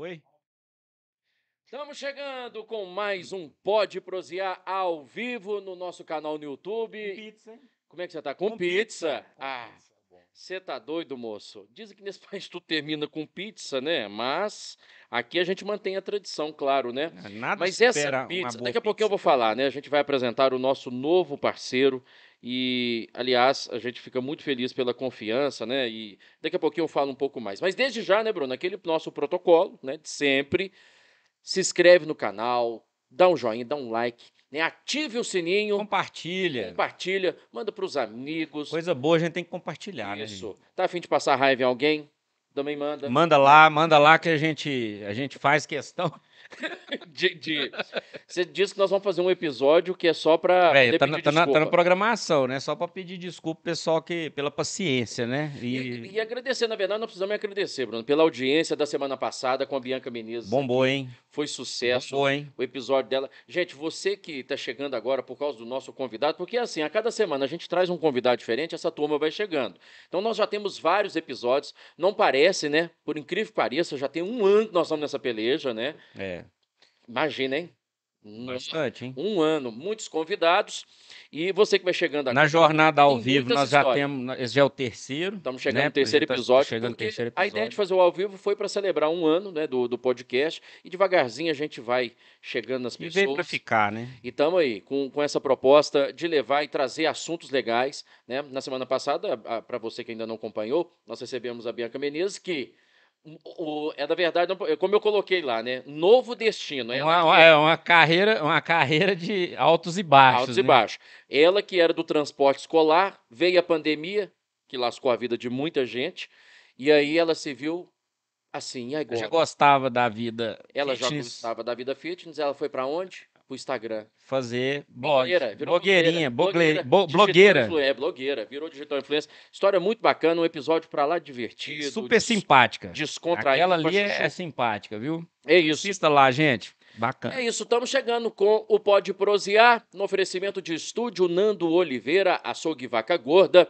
Oi? Estamos chegando com mais um Pode Prosear ao vivo no nosso canal no YouTube. Pizza, hein? Como é que você tá? Com, Com pizza. pizza. Com Ah, você tá doido, moço? Dizem que nesse país tudo termina com pizza, né? Mas aqui a gente mantém a tradição, claro, né? Nada Mas essa pizza, daqui a pouquinho eu vou falar, né? A gente vai apresentar o nosso novo parceiro e, aliás, a gente fica muito feliz pela confiança, né? E daqui a pouquinho eu falo um pouco mais. Mas desde já, né, Bruno, aquele nosso protocolo, né, de sempre, se inscreve no canal, dá um joinha, dá um like, né? Ative o sininho, Compartilha. compartilha, manda para os amigos. Coisa boa a gente tem que compartilhar, né? Isso. Tá afim de passar raiva em alguém? Também manda. Manda lá, manda lá que a gente, a gente faz questão. De, de- Você disse que nós vamos fazer um episódio que é só para É, tá, na, tá na- tá na programação, né? Só pra pedir desculpa pro pessoal que, pela paciência, né? E, E, e agradecer, na verdade, nós precisamos agradecer, Bruno, pela audiência da semana passada com a Bianca Menezes. bombou, hein? Foi sucesso. Bombou, hein? O episódio dela. Gente, você que está chegando agora por causa do nosso convidado, porque assim, a cada semana a gente traz um convidado diferente, essa turma vai chegando. Então nós já temos vários episódios. Não parece, né? Por incrível que pareça, já tem um ano que nós estamos nessa peleja, né? É, Imagina, hein? Bastante, hein? Um ano, muitos convidados. E você que vai chegando agora. Na jornada ao vivo, nós já histórias. temos. Esse já é o terceiro. Estamos chegando né? no terceiro Tá episódio. chegando no porque terceiro A ideia de episódio. fazer o ao vivo foi para celebrar um ano né, do, do podcast. E devagarzinho a gente vai chegando nas E veio pessoas. ficar, né? E estamos aí com, com essa proposta de levar e trazer assuntos legais. Né? Na semana passada, para você que ainda não acompanhou, nós recebemos a Bianca Menezes, que o- é da verdade, como eu coloquei lá, né? Novo destino. Ela Uma, uma- é uma carreira, uma carreira de altos e baixos. altos e né? baixos. Ela que era do transporte escolar, veio a pandemia, que lascou a vida de muita gente, e aí ela se viu assim, e agora? já gostava da vida. Ela já fitness, gostava da vida fitness, ela foi para onde? Pro Instagram. fazer blog. Blogueira, Blogueirinha, blogueira, blogueira. influ- É, blogueira, virou digital influencer. História muito bacana, um episódio pra lá divertido. Super simpática. Descontraído. Aquela ali é, é simpática, viu? É isso. Assista lá, gente. Bacana. É isso, estamos chegando com o Pode Prosear, no oferecimento de estúdio Nando Oliveira, açougue Vaca Gorda,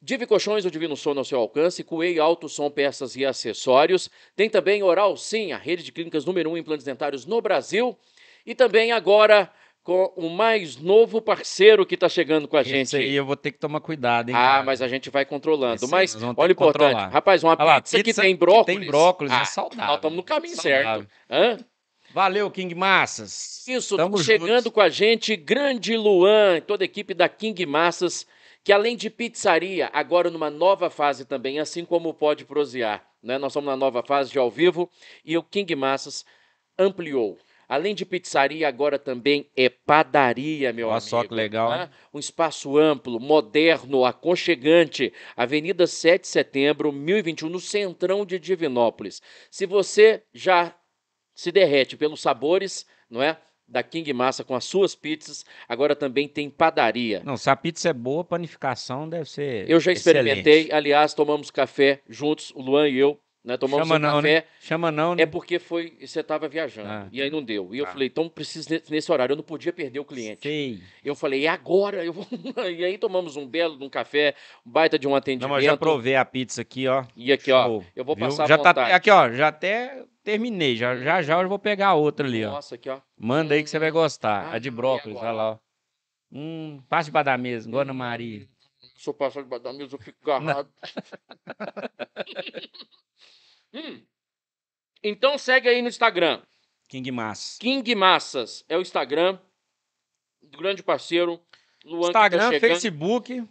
Divi Colchões, o Divino Sono ao seu alcance, Coei Alto Som Peças e Acessórios, tem também Oral Sim, a rede de clínicas número um em implantes dentários no Brasil, e também agora com o mais novo parceiro que está chegando com a gente. Esse aí eu vou ter que tomar cuidado, hein? Ah, cara? mas a gente vai controlando. Mas olha o que importante. controlar. Rapaz, uma Olha lá, pizza, que pizza tem que brócolis. tem brócolis, é ah, saudável. Nós estamos no caminho Saudável. certo. Hã? Valeu, King Massas. Isso, Tamo estamos chegando juntos. com a gente, grande Luan, toda a equipe da King Massas, que além de pizzaria, agora numa nova fase também, assim como pode prosear. Né? Nós estamos na nova fase de ao vivo e o King Massas ampliou. Além de pizzaria, agora também é padaria, meu Olha amigo. só que legal, né? Um espaço amplo, moderno, aconchegante. Avenida 7 de Setembro, 1021, no centrão de Divinópolis. Se você já se derrete pelos sabores, não é? Da King Massa com as suas pizzas, agora também tem padaria. Não, se a pizza é boa, a panificação deve ser. Eu já experimentei, excelente. aliás, tomamos café juntos, o Luan e eu, né? Tomamos Chama um não, café. né? Chama não, né? É porque foi, você estava viajando, Ah. e aí não deu. E eu Ah. falei, então preciso nesse- horário, eu não podia perder o cliente. Sei. Eu falei, e agora? Eu vou... e aí tomamos um belo de um café, um baita de um Não, atendimento. mas eu já provei a pizza aqui, ó. E aqui, ó, Show, eu vou viu? passar já tá vontade. Aqui, ó, já até terminei. Já já, já eu vou pegar outra ali, ó. Nossa, aqui, ó. Manda aí que você vai gostar. Ah, a de e brócolis, olha lá, ó. Hum, passa debaixo da mesa, igual a Ana Maria. Se eu passar debaixo da mesa, eu fico agarrado. Hum. Então segue aí no Instagram. King Mass. King Massas é o Instagram. do Grande parceiro. Luan tá Instagram, chegando. Facebook.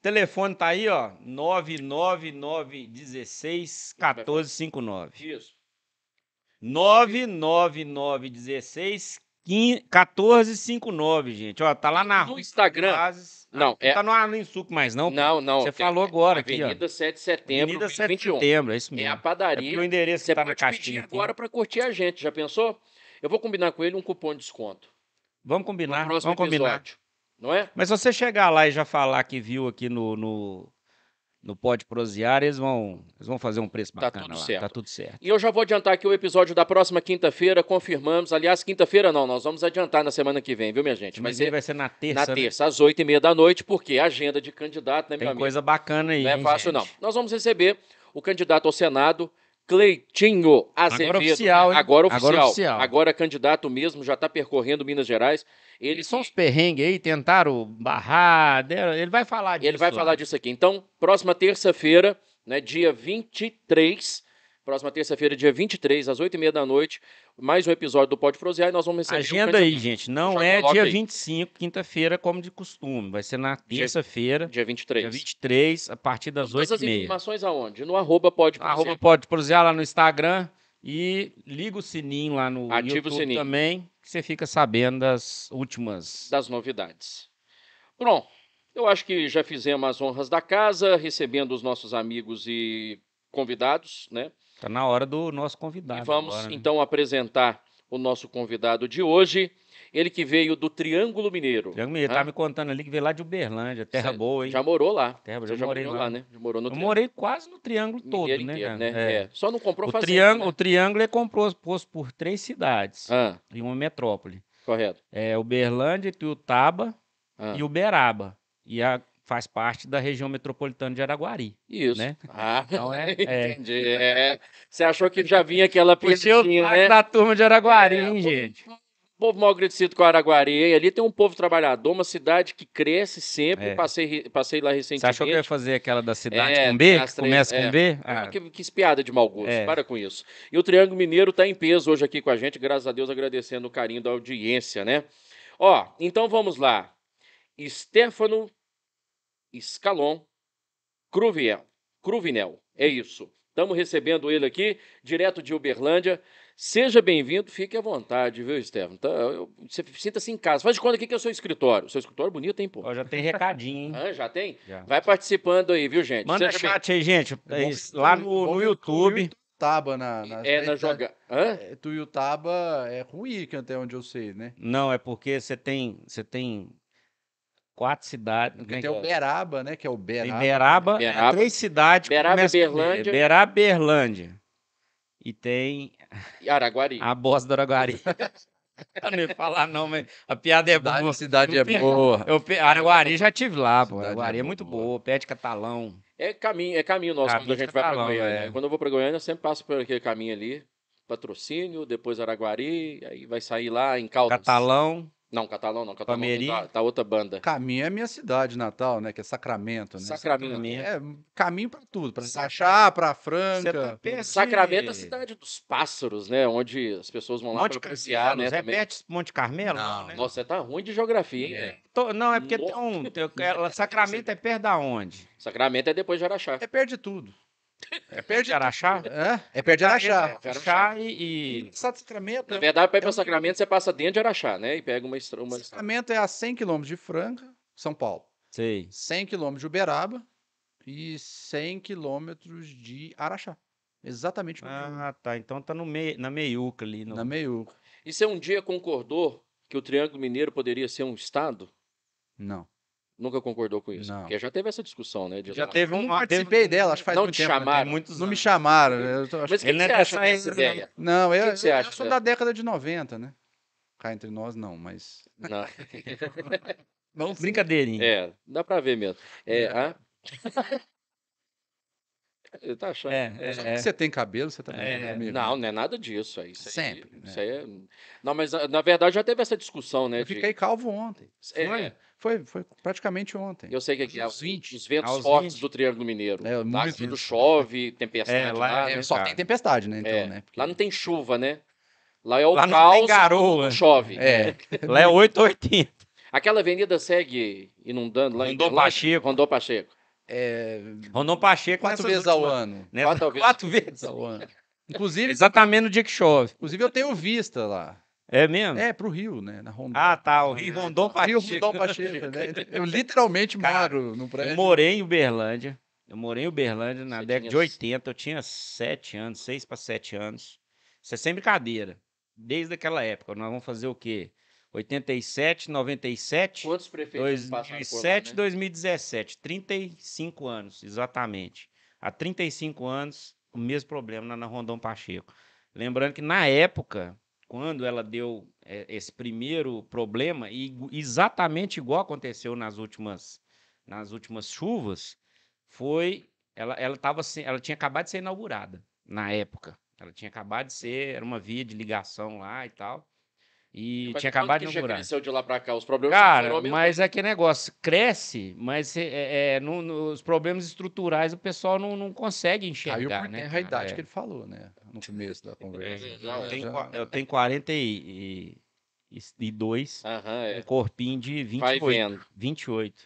Telefone tá aí, ó. 99916 1459. Isso. 99916 1459, gente. Ó, tá lá na No. Instagram. Oasis. Não, Ah, é- tá no Arlindo Suco mais não. Não, não. Você falou agora aqui, ó. Avenida 7 de Setembro, Avenida 7 de 21. Setembro, é isso É mesmo. a É padaria. porque o endereço Você que tá na pedir caixinha aqui. agora para curtir a gente, já pensou? Eu vou combinar com ele um cupom de desconto. Vamos combinar, vamos combinar. episódio. Não é? Mas se você chegar lá e já falar que viu aqui no, no, no Pode Prosear, eles vão, eles vão fazer um preço Tá bacana tudo lá. certo. Tá tudo certo. E eu já vou adiantar aqui o episódio da próxima quinta-feira, confirmamos. Aliás, quinta-feira não, nós vamos adiantar na semana que vem, viu, minha gente? Vai Mas ele ser vai ser na terça, na né? terça, às oito e meia da noite, porque a agenda de candidato, né, meu Tem amigo? coisa bacana aí, Não é fácil, gente? não. Nós vamos receber o candidato ao Senado, Cleitinho Azevedo. Agora oficial, hein? Agora oficial. Agora oficial. Agora candidato mesmo, já está percorrendo Minas Gerais. Ele, são os perrengues aí, tentaram barrar. Ele vai falar disso. ele vai falar disso aqui. Então, próxima terça-feira, né, dia 23, próxima terça-feira, dia 23, às 8h30 da noite, mais um episódio do Pode Prosear e nós vamos receber o Agenda aí, candidato- gente. Não Já é dia aí. 25, quinta-feira, como de costume. Vai ser na Dia- terça-feira, Dia 23. dia 23, a partir das Todas as 8h30. informações aonde? No arroba Pode Prosear. Arroba pode prosear lá no Instagram e liga o sininho lá no Ativa o YouTube sininho. também, que você fica sabendo das últimas. das novidades. Bom, eu acho que já fizemos as honras da casa, recebendo os nossos amigos e convidados, né? Tá na hora do nosso convidado. e vamos agora, né? então apresentar o nosso convidado de hoje, ele que veio do Triângulo Mineiro. Tiago Mineiro Hã? tá me contando ali que veio lá de Uberlândia, terra Cê boa, hein? Já morou lá. Terra, Você já já morou lá. né? Já morou no Eu morei quase no triângulo todo, Mineiro né? inteiro, né? É. É. Só não comprou O, fazenda, triângulo, né? o triângulo é composto por três cidades Ah, e uma metrópole. correto. É Uberlândia, Tuiutaba Ah, e Uberaba. E a, faz parte da região metropolitana de Araguari. Isso. né? Ah, Então é- é. entendi. É. Você achou que já vinha aquela o piadinha, né? da turma de Araguari, É, hein, gente? povo mal agradecido com Araguari. hein? Ali tem um povo trabalhador, uma cidade que cresce sempre. É. Passei, passei lá Você recentemente. achou que eu ia fazer aquela da cidade É, com B? Que começa é. com B? Ah, Ah, que, que piada de mau gosto, É. para com isso. E o Triângulo Mineiro está em peso hoje aqui com a gente, graças a Deus, agradecendo o carinho da audiência, né? Ó, então vamos lá. Stefano Scalon Cruviel. Cruvinel, é isso. Estamos recebendo ele aqui, direto de Uberlândia. Seja bem-vindo, fique à vontade, viu, Stefano? Tá, sinta-se em casa. Faz de conta aqui que é o seu escritório. Seu escritório é bonito, hein, pô? ó, já tem recadinho, hein? Ah, já tem? Já. Vai participando aí, viu, gente? Manda Seja bem- chat aí, gente. É lá no, bom no YouTube. Tuiutaba na, na É na joga. Hã? É, Tuiutaba é ruim, que até onde eu sei, né? Não, é porque você tem, você tem quatro cidades. É tem o é? Beraba, né? Que é o Tem Beraba. Três cidades. que Beraba e começam com B. Berlândia. Beraba e Berlândia. E tem E Araguari. a Bosta do Araguari. Eu não ia falar não, mas a piada é boa. Cidade, cidade é boa. Eu, pe- Araguari já tive lá, pô. Cidade Araguari é é muito boa. boa, pé de catalão. É caminho, é caminho nosso Caminho quando a gente vai para Catalão, Goiânia. é. Quando eu vou para Goiânia, eu sempre passo por aquele caminho ali. Patrocínio, depois Araguari, aí vai sair lá em Caldas. Catalão, Não, Catalão não. Catalão Palmeirim. tá, tá outra banda. Caminho é minha cidade natal, né? Que é Sacramento, né? Sacramento. É, caminho pra tudo. Pra Sachá, pra Você Franca. tá Sacramento é a cidade dos pássaros, né? Onde as pessoas vão lá Monte para passear, né? é também. de Monte Carmelo? Não, né? Nossa, você tá ruim de geografia, hein? velho? Tô- não, é porque tem um. Sacramento é perto da onde? Sacramento é depois de Araxá. É perto de tudo. É perto de Araxá? É, é perto de Araxá. Araxá e. e- Estado de Sacramento. Na é- verdade, para ir é para Sacramento, você passa dentro de Araxá, né? E pega uma estrada. Uma... Sacramento é a 100 quilômetros de Franca, São Paulo. Sei. 100 quilômetros de Uberaba e 100 quilômetros de Araxá. Exatamente Ah, tá. Então tá no meio, na meiuca ali. No... na meio. E você um dia concordou que o Triângulo Mineiro poderia ser um estado? Não. Nunca concordou com isso? Não. Porque já teve essa discussão, né? de Já lá. teve Eu um. não participei dela, acho que faz Não muito te tempo. né? chamaram? Tem muitos Não me chamaram. Eu tô- acho Mas que- que, Ele que não você é acha dessa dessa aí, ideia? Não, eu, que que você eu- eu acha sou dela? da década de 90, né? Cá entre nós, não, mas. Não. Não, Brincadeirinha. É, dá pra ver mesmo. É, hã? Ele tá achando. É, é, Só é. que você tem cabelo, você também. É, né, amigo? Não, não é nada disso. Aí, isso aí- Sempre, né? Isso aí é... Não, mas ah, na verdade já teve essa discussão, né? Eu de- fiquei calvo ontem. É, Foi? Foi, foi praticamente ontem. Eu sei que aqui é Uns 20. os ventos Aos fortes 20. do Triângulo Mineiro. É, lá muito tudo vento. chove, tempestade É, lá lá, é- né? Só cara. tem tempestade, né? Então, É, né? Porque- Lá não tem chuva, né? Lá é o Lá não caos, tem garoa. chove. É, Lá é 880. Aquela avenida segue inundando lá em Rondon Uberlândia? Pacheco. Rondon Pacheco. é, Rondon Pacheco quatro vezes ao últimas- ano. nessas Quatro vezes. Quatro vezes. Ao ano. Inclusive, Exatamente no dia que chove. inclusive, eu tenho vista lá. É mesmo? É, pro Rio, né? Na Rondônia. Ah, tá. O Rio Rondon Rio Pacheco. Rondon Pacheco, né? Eu literalmente Cara, moro no prédio. Eu morei em Uberlândia. Eu morei em Uberlândia na Você década tinha de 80. Eu tinha 7 anos, 6 para 7 anos. Isso é sem brincadeira. Desde aquela época. Nós vamos fazer o quê? 87, 97, Quantos prefeitos passaram por lá, 2007, né? 2017. 35 anos, exatamente. Há 35 anos, o mesmo problema na- na Rondon Pacheco. Lembrando que na época, quando ela deu eh, esse primeiro problema, e exatamente igual aconteceu nas últimas, nas últimas chuvas, foi ela ela, tava, ela tinha acabado de ser inaugurada. na época. Ela tinha acabado de ser, era uma via de ligação lá e tal. E Mas tinha acabado que de já inaugurar. cresceu de lá pra cá? Os problemas Cara, foram mas é que negócio, cresce, mas é, é, no- nos problemas estruturais o pessoal não, não consegue Caiu enxergar, por né? terra a idade É. que ele falou, né? No começo da conversa. É, Já- Eu tenho, já- eu tenho 42 Aham, um é. corpinho de Vai 28. vendo. 28.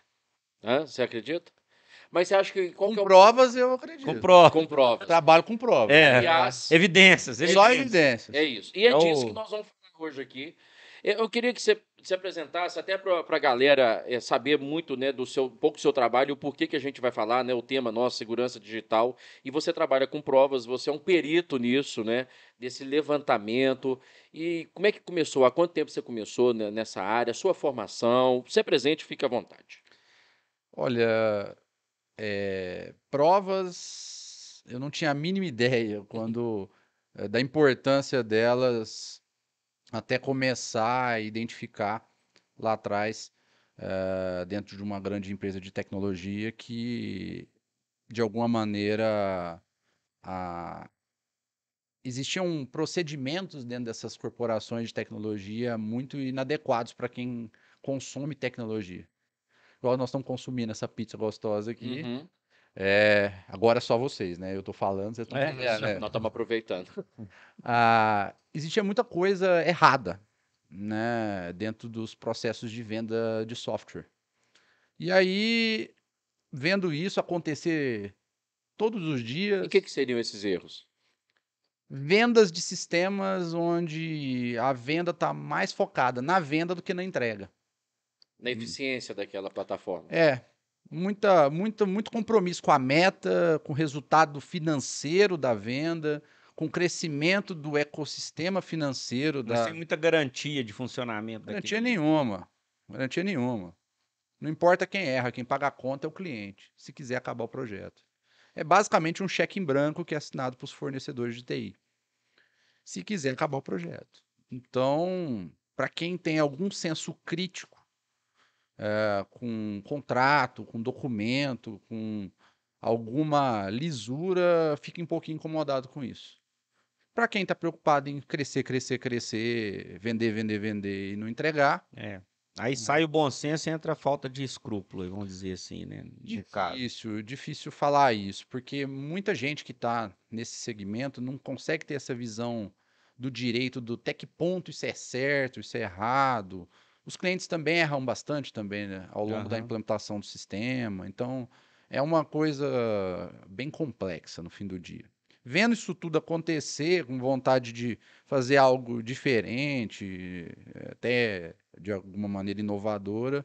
Hã? Você acredita? Mas você acha que. Qual Com que é o... provas, eu acredito. Com prova. Com provas. Trabalho com provas. É. Aliás, Evidências. Só evidências. evidências. É isso. E é É disso o- que nós vamos falar hoje aqui. Eu eu queria que você se apresentasse até para a galera eh, saber muito né, do seu um pouco do seu trabalho, o porquê que a gente vai falar, né, o tema nosso, segurança digital. E você trabalha com provas, você é um perito nisso, né? Desse levantamento. E como é que começou? Há quanto tempo você começou né, nessa área? Sua formação? Se é presente, fique à vontade. Olha, é, provas, eu não tinha a mínima ideia quando eh, da importância delas até começar a identificar lá atrás, eh, dentro de uma grande empresa de tecnologia que, de alguma maneira, existiam procedimentos dentro dessas corporações de tecnologia muito inadequados para quem consome tecnologia. Igual nós estamos consumindo essa pizza gostosa aqui. Uhum. É, agora é só vocês, né? Eu tô falando, vocês estão É, comendo, né? Nós estamos aproveitando. Ah, existia muita coisa errada, né, dentro dos processos de venda de software. E aí, vendo isso acontecer todos os E dias, o que, que seriam esses erros? vendas de sistemas onde a venda está mais focada na venda do que na entrega. Na eficiência daquela plataforma. É, muita, muita, muito compromisso com a meta, com o resultado financeiro da venda, com o crescimento do ecossistema financeiro Mas da tem muita garantia de funcionamento garantia daquele. nenhuma, garantia nenhuma. Não importa quem erra, quem paga a conta é o cliente, se quiser acabar o projeto. É basicamente um cheque em branco que é assinado para os fornecedores de TI. Se quiser acabar o projeto. Então, para quem tem algum senso crítico eh, com contrato, com documento, com alguma lisura, fica um pouquinho incomodado com isso. Para quem está preocupado em crescer, crescer, crescer, vender, vender, vender e não entregar, É. Aí sai o bom senso e entra a falta de escrúpulo, vamos dizer assim, né? De caso. Difícil, difícil falar isso, porque muita gente que está nesse segmento não consegue ter essa visão do direito do até que ponto isso é certo, isso é errado. Os clientes também erram bastante também, né, ao longo da Aham. implementação do sistema. Então, é uma coisa bem complexa no fim do dia. Vendo isso tudo acontecer, com vontade de fazer algo diferente, até de alguma maneira inovadora,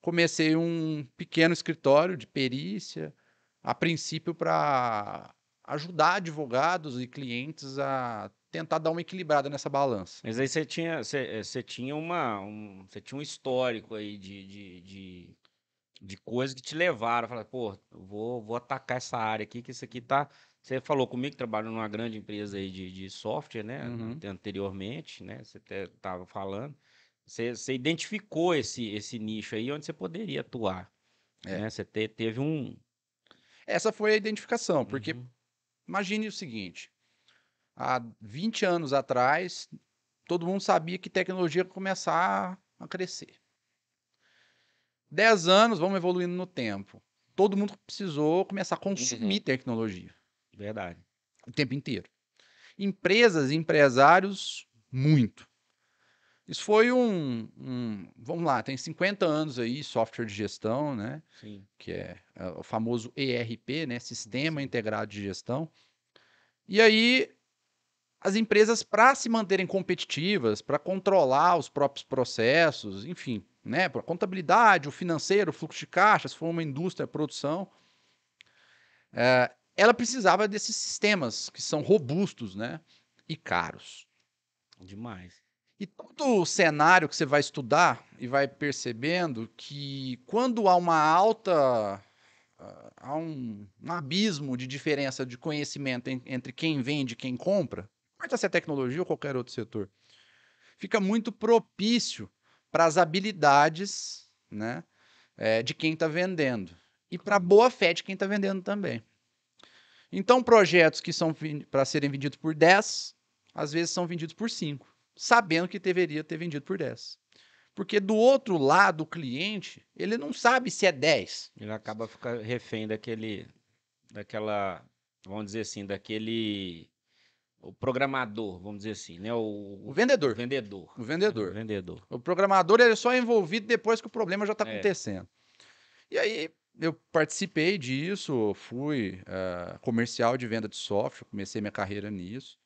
comecei um pequeno escritório de perícia, a princípio para ajudar advogados e clientes a tentar dar uma equilibrada nessa balança. Mas aí você tinha, você, eh, você tinha uma, um, você tinha um histórico aí de, de, de, de coisas que te levaram a falar, pô, vou, vou atacar essa área aqui, que isso aqui tá. Você falou comigo que trabalhou numa grande empresa aí de, de software, né? Uhum. ante- Anteriormente, né? Você estava falando. Você, você identificou esse, esse nicho aí onde você poderia atuar. É. Né? Você te- teve um. Essa foi a identificação, porque Uhum. imagine o seguinte: há 20 anos atrás, todo mundo sabia que tecnologia ia começar a crescer. 10 anos, vamos evoluindo no tempo. Todo mundo precisou começar a consumir tecnologia. Verdade. o tempo inteiro. Empresas e empresários, muito. Isso foi um, um- Vamos lá, tem 50 anos aí, software de gestão, né? Sim. Que é, é, o famoso ERP, né? Sistema Integrado de Gestão. E aí, as empresas, para se manterem competitivas, para controlar os próprios processos, enfim, né? Para contabilidade, o financeiro, o fluxo de caixa, se for uma indústria, produção, é, ela precisava desses sistemas que são robustos, né? E caros. Demais. E todo o cenário que você vai estudar e vai percebendo que quando há uma alta. ah, há um, um abismo de diferença de conhecimento en- entre quem vende e quem compra, importa se é tecnologia ou qualquer outro setor, fica muito propício para as habilidades né, eh, de quem está vendendo e para a boa fé de quem está vendendo também. Então, projetos que são para serem vendidos por 10, às vezes são vendidos por 5, sabendo que deveria ter vendido por 10. Porque do outro lado, o cliente, ele não sabe se é 10. Ele acaba ficando refém daquele, daquela, vamos dizer assim, daquele, o programador, vamos dizer assim, né? O, O vendedor. o vendedor. O vendedor. O vendedor. O programador ele é só envolvido depois que o problema já está É. acontecendo. E aí eu participei disso, fui ah, comercial de venda de software, comecei minha carreira nisso.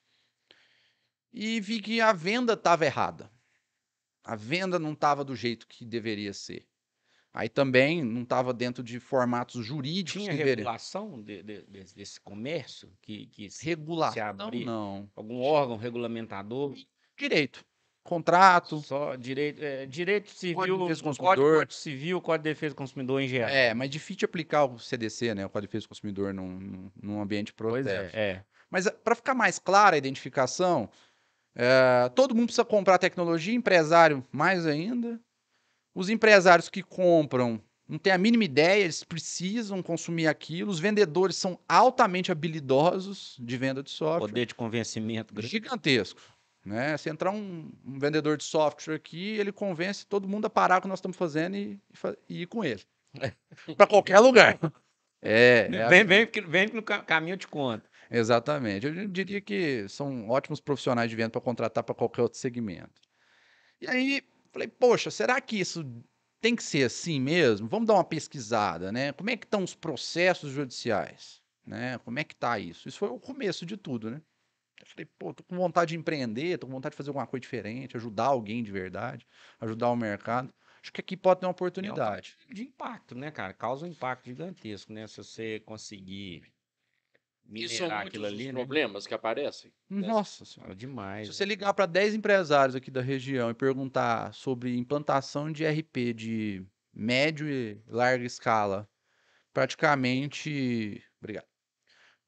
E vi que a venda estava errada. A venda não estava do jeito que deveria ser. Aí também não estava dentro de formatos jurídicos Tinha regulação de- de- desse, desse comércio que, que se- Regulação, abrir. não. algum órgão regulamentador Direito. Contrato. só direito é, direito civil Código de Defesa do Consumidor. Código civil Código de defesa do consumidor em geral É, mas difícil aplicar o CDC, né? O Código de Defesa do Consumidor num, num- ambiente pois protesto. é, é. Mas para ficar mais clara a identificação, eh, todo mundo precisa comprar tecnologia, empresário mais ainda. Os empresários que compram não têm a mínima ideia, eles precisam consumir aquilo. Os vendedores são altamente habilidosos de venda de software. poder de convencimento grande. Gigantesco. Né? Se entrar um, um vendedor de software aqui, ele convence todo mundo a parar o que nós estamos fazendo e, e ir com ele. para qualquer lugar. É, é vem, vem, que- vem que no ca- caminho eu te conto Exatamente. Eu diria que são ótimos profissionais de venda para contratar para qualquer outro segmento. E aí, falei, poxa, será que isso tem que ser assim mesmo? Vamos dar uma pesquisada, né? Como é que estão os processos judiciais? Né? Como é que tá isso? Isso foi o começo de tudo, né? Eu falei, pô, tô com vontade de empreender, tô com vontade de fazer alguma coisa diferente, ajudar alguém de verdade, ajudar o mercado. Acho que aqui pode ter uma oportunidade. de impacto né cara causa um impacto gigantesco né se você conseguir minerar aquilo os ali né? problemas que aparecem. Nossa senhora. Demais Se você ligar para 10 empresários aqui da região e perguntar sobre implantação de RP de médio e larga escala, praticamente. Obrigado.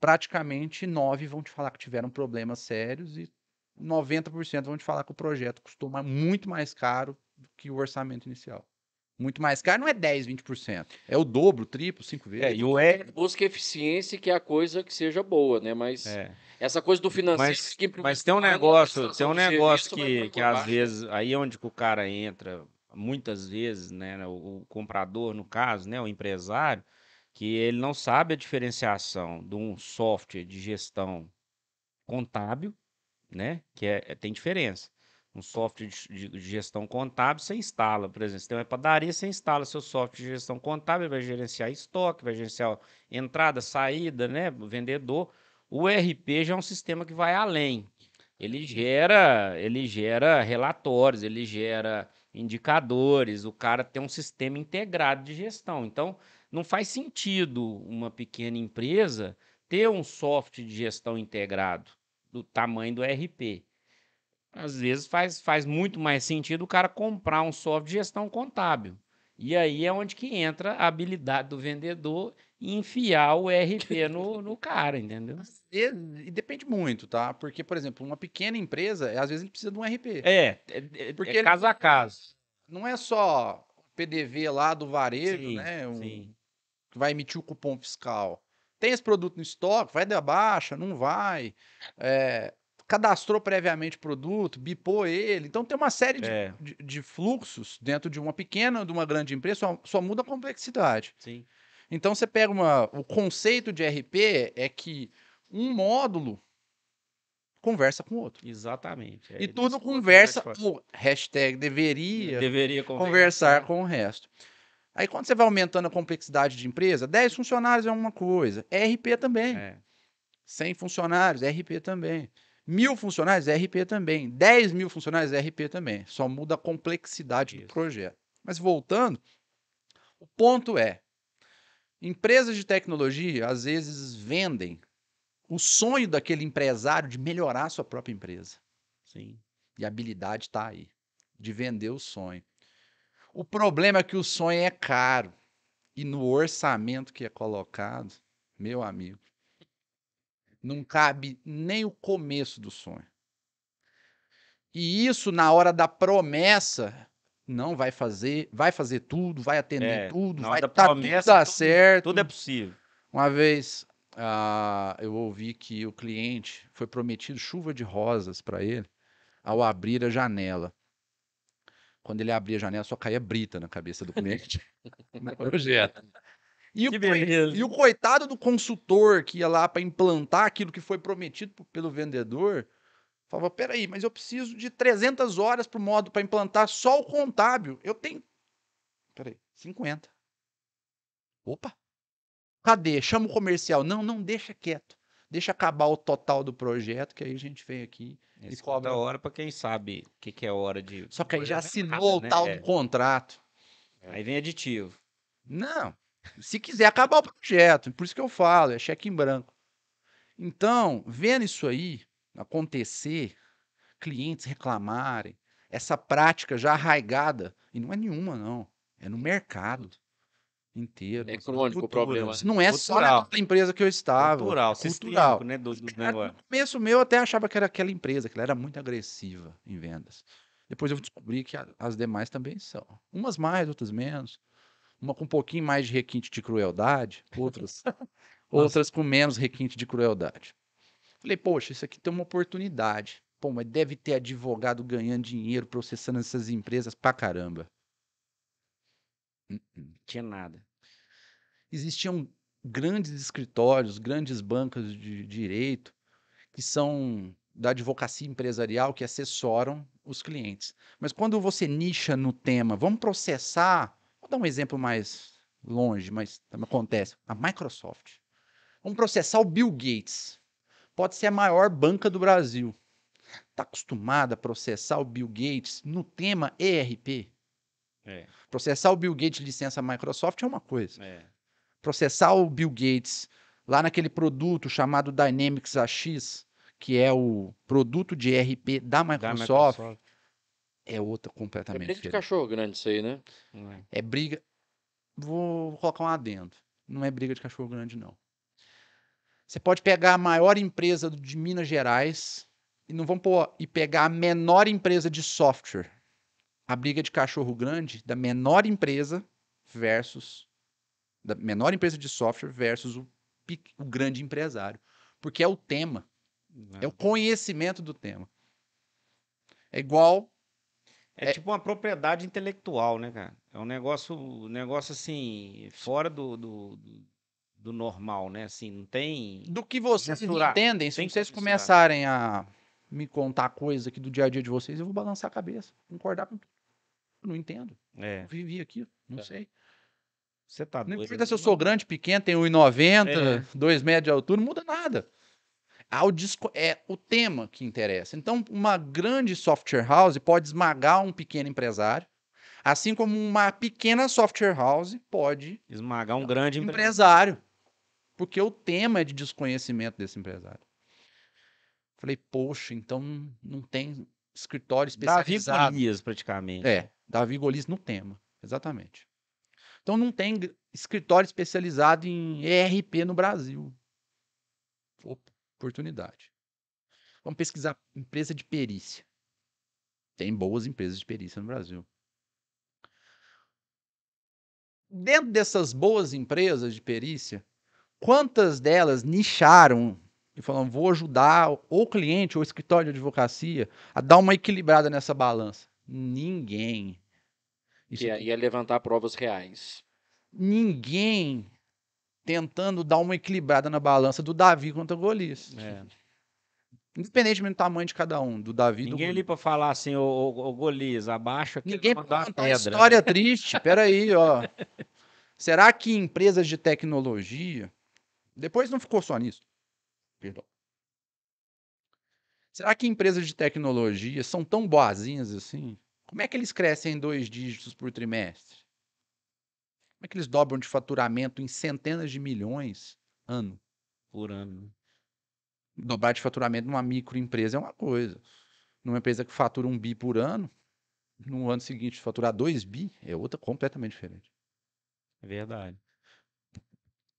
Praticamente 9 vão te falar que tiveram problemas sérios e 90% vão te falar que o projeto custou muito mais caro do que o orçamento inicial. Muito mais caro não é 10, 20%. É o dobro, o triplo, cinco vezes. é, e o E Busca eficiência, que é a coisa que seja boa, né? Mas é. essa coisa do financeiro... Mas, que mas tem um negócio, tem um negócio serviço, que, que às vezes, aí é onde que o cara entra, muitas vezes, né, o, o comprador, no caso, né, o empresário, que ele não sabe a diferenciação de um software de gestão contábil, né, que é, é- tem diferença. Um software de, de- gestão contábil você instala, por exemplo, você tem uma padaria, você instala seu software de gestão contábil, vai gerenciar estoque, vai gerenciar entrada, saída, né, vendedor. O ERP já é um sistema que vai além. Ele gera, ele gera relatórios, ele gera indicadores, o cara tem um sistema integrado de gestão. Então, não faz sentido uma pequena empresa ter um software de gestão integrado do tamanho do ERP. Às vezes faz, faz muito mais sentido o cara comprar um software de gestão contábil. E aí é onde que entra a habilidade do vendedor e enfiar o ERP no, no cara, entendeu? E, e depende muito, tá? Porque, por exemplo, uma pequena empresa, às vezes ele precisa de um RP. É, é, Porque é ele- caso a caso. Não é só PDV lá do varejo, Sim, né? um- sim. que vai emitir o cupom fiscal. Tem esse produto no estoque, vai dar baixa, não vai. É, cadastrou previamente o produto, bipou ele. Então tem uma série de, É, de- de fluxos dentro de uma pequena ou de uma grande empresa, só, só muda a complexidade. sim. Então você pega uma. O conceito de RP é que um módulo conversa com o outro. Exatamente. é, E tudo conversa, ou hashtag deveria. Deveria conversar com o resto. Aí quando você vai aumentando a complexidade de empresa, 10 funcionários é uma coisa, RP também. É, 100 funcionários, RP também. Mil funcionários, RP também. 10 mil funcionários, RP também. Só muda a complexidade do Isso. projeto. Mas voltando, o ponto é: empresas de tecnologia às vezes vendem o sonho daquele empresário de melhorar a sua própria empresa. sim. E a habilidade está aí, de vender o sonho. O problema é que o sonho é caro. E no orçamento que é colocado, meu amigo, não cabe nem o começo do sonho. E isso, na hora da promessa, não vai fazer, vai fazer tudo, vai atender É, tudo, vai tá promessa, tudo dar tudo- certo. Tudo é possível. Uma vez ah, eu ouvi que o cliente foi prometido chuva de rosas para ele ao abrir a janela. Quando ele abria a janela, só caía brita na cabeça do cliente. projeto. E o, e o coitado do consultor que ia lá para implantar aquilo que foi prometido pelo vendedor, falava: peraí, mas eu preciso de 300 horas para o modo para implantar só o contábil. Eu tenho. Peraí, 50. Opa! Cadê? Chama o comercial. Não, não, deixa quieto. Deixa acabar o total do projeto, que aí a gente vem aqui. Esse cobra- cobra hora para quem sabe o que, que é hora de. Só que aí já assinou o né? tal É. do contrato. Aí vem aditivo. Não. Se quiser acabar o projeto, por isso que eu falo, é cheque em branco. Então, vendo isso aí acontecer, clientes reclamarem, essa prática já arraigada, e não é nenhuma, não, é no mercado inteiro. É crônico o problema. Não é só Cultural. naquela empresa que eu estava. Cultural, cultural. sistêmico, né? Do, do. No começo meu, eu até achava que era aquela empresa, que ela era muito agressiva em vendas. Depois eu descobri que as demais também são. Umas mais, outras menos. Uma com um pouquinho mais de requinte de crueldade, outras, outras com menos requinte de crueldade. Falei, poxa, isso aqui tem uma oportunidade. Pô, mas deve ter advogado ganhando dinheiro processando essas empresas pra caramba. Uh-uh. Tinha nada. existiam grandes escritórios, grandes bancas de direito que são da advocacia empresarial que assessoram os clientes. Mas quando você nicha no tema, vamos processar, vou dar um exemplo mais longe, mas também acontece, a Microsoft. Vamos processar o Bill Gates. Pode ser a maior banca do Brasil. Está acostumada a processar o Bill Gates no tema ERP. É, Processar o Bill Gates licença Microsoft é uma coisa é. processar o Bill Gates lá naquele produto chamado Dynamics AX, que é o produto de ERP da Da Microsoft, Microsoft. É outra É completamente briga de cachorro grande isso aí, né? É. É briga. Vou colocar um adendo. Não é briga de cachorro grande, não. Você pode pegar a maior empresa de Minas Gerais e não vamos pôr, e pegar a menor empresa de software. A briga de cachorro grande da menor empresa versus da menor empresa de software versus o, o grande empresário. Porque é o tema, é o conhecimento do tema. É igual É, tipo uma propriedade intelectual, né, cara? É um negócio, um negócio assim, fora do, do, do- normal, né? Assim, não tem. do que vocês entendem. Se Tem vocês começarem a me contar coisas aqui do dia a dia de vocês, eu vou balançar a cabeça, concordar com tudo. Não entendo. É, vivi aqui, não É. sei. você tá Não importa se eu sou grande, pequeno, tenho 1,90, É. 2 metros de altura, não muda nada. Ah, o disco- É o tema que interessa. Então, uma grande software house pode esmagar um pequeno empresário, assim como uma pequena software house pode Esmagar um grande empre- empresário. Porque o tema é de desconhecimento desse empresário. Falei, poxa, então não tem escritório Davi especializado. Golias, praticamente. É, Davi Golias no tema, exatamente. Então não tem escritório especializado em ERP no Brasil. Opa, oportunidade. Vamos pesquisar empresa de perícia. Tem boas empresas de perícia no Brasil. Dentro dessas boas empresas de perícia, quantas delas nicharam e falaram, vou ajudar o cliente ou o escritório de advocacia a dar uma equilibrada nessa balança? Ninguém. Isso aqui- ia, ia levantar provas reais. Ninguém tentando dar uma equilibrada na balança do Davi contra o Golias. É. Independentemente do tamanho de cada um, do Davi e do Ninguém ali pra falar assim, ô, ô, ô Golias, abaixa aqui. Ninguém pra mandar contar pedra. história triste. Peraí, ó. Será que empresas de tecnologia. Depois não ficou só nisso. Perdão. Será que empresas de tecnologia são tão boazinhas assim? Como é que eles crescem em dois dígitos por trimestre? Como é que eles dobram de faturamento em centenas de milhões ano? Por ano. Dobrar de faturamento numa microempresa é uma coisa. Numa empresa que fatura um bi por ano, no ano seguinte faturar dois bi é outra completamente diferente. É verdade.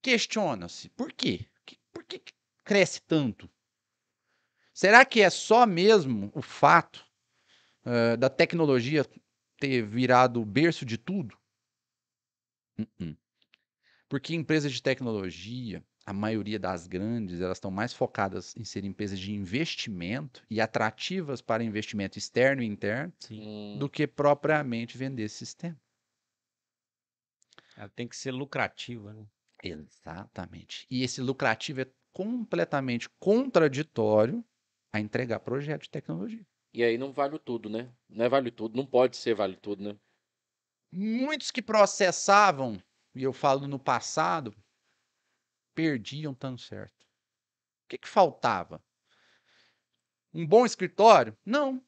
Questiona-se, por quê? Por que cresce tanto? Será que é só mesmo o fato eh, da tecnologia ter virado o berço de tudo? Uh-uh. Porque empresas de tecnologia a maioria das grandes, elas estão mais focadas em ser empresas de investimento e atrativas para investimento externo e interno Sim. Do que propriamente vender sistema. Ela tem que ser lucrativa, né? Exatamente. E esse lucrativo é completamente contraditório a entregar projeto de tecnologia. E aí não vale tudo, né? Não é vale tudo, não pode ser vale tudo, né? Muitos que processavam, e eu falo no passado, perdiam tão certo. O que, que faltava? Um bom escritório? Não.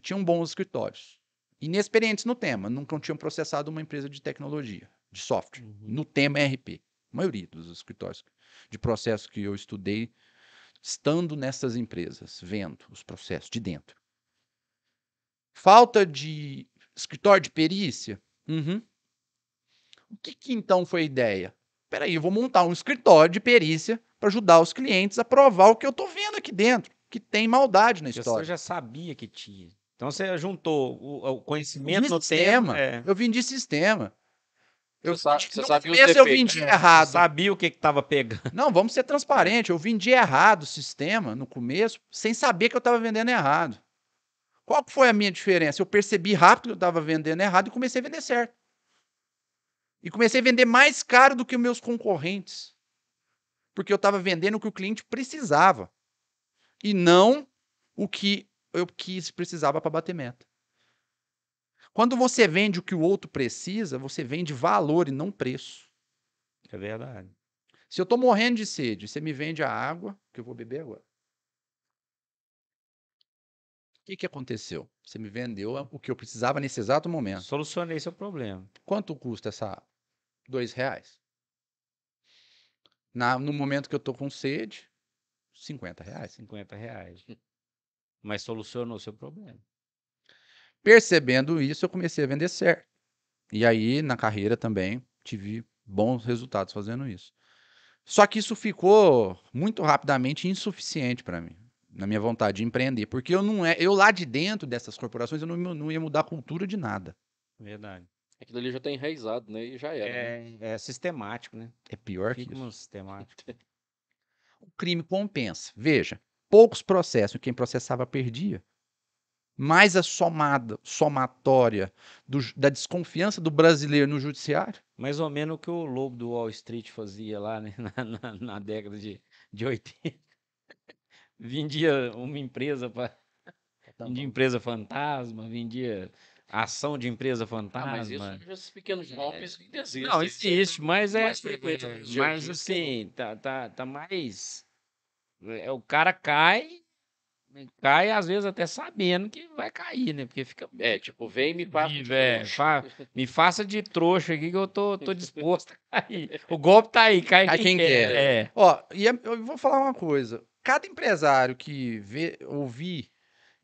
Tinham bons escritórios. Inexperientes no tema, nunca tinham processado uma empresa de tecnologia, de software, Uhum. no tema RP. A maioria dos escritórios de processo que eu estudei, estando nessas empresas, vendo os processos de dentro. Falta de escritório de perícia? Uhum. O que, que então foi a ideia? Peraí, eu vou montar um escritório de perícia para ajudar os clientes a provar o que eu estou vendo aqui dentro, que tem maldade na Você história. já sabia que tinha. Então você juntou o, o conhecimento no sistema. tema. É, Eu vendi sistema. Eu, Você sa- acho que você no sabia os começo eu vendi É, errado. sabia o que estava pegando. Não, vamos ser transparentes. Eu vendi errado o sistema no começo, sem saber que eu estava vendendo errado. Qual foi a minha diferença? Eu percebi rápido que eu estava vendendo errado e comecei a vender certo. E comecei a vender mais caro do que os meus concorrentes. Porque eu estava vendendo o que o cliente precisava. E não o que eu quis precisava para bater meta. Quando você vende o que o outro precisa, você vende valor e não preço. É verdade. Se eu tô morrendo de sede, você me vende a água que eu vou beber agora. O que, que aconteceu? Você me vendeu o que eu precisava nesse exato momento. Solucionei seu problema. Quanto custa essa água? Dois reais. Na- no momento que eu tô com sede, 50 reais. 50 reais. Mas solucionou seu problema. Percebendo isso, eu comecei a vender certo. E aí, na carreira também, tive bons resultados fazendo isso. Só que isso ficou muito rapidamente insuficiente para mim, na minha vontade de empreender, porque eu não é, eu lá de dentro dessas corporações eu não, não ia mudar a cultura de nada. Verdade. Aquilo ali já tá enraizado, né? E já era. né? É, é sistemático, né? É pior que isso. sistemático. O crime compensa. Veja, poucos processos, quem processava perdia. Mais a somada, somatória do da desconfiança do brasileiro no judiciário. Mais ou menos o que o lobo do Wall Street fazia lá, né? Na, na- na década de, de 80. Vendia uma empresa para. Vendia empresa fantasma, vendia ação de empresa Ah, fantasma. mas isso, esses pequenos golpes ainda existem. Não, existe, mas é. mais dias Mas assim, tá, tá, tá mais. É, o cara cai, cai às vezes até sabendo que vai cair, né? Porque fica. É, tipo, vem e me passa. Ih, de velho, trouxa. fa- me faça de trouxa aqui que eu tô, tô disposto a cair. O golpe tá aí, cai Cai quem, quem quer. quer. É. Ó, e é- eu vou falar uma coisa. Cada empresário que vê, ouvir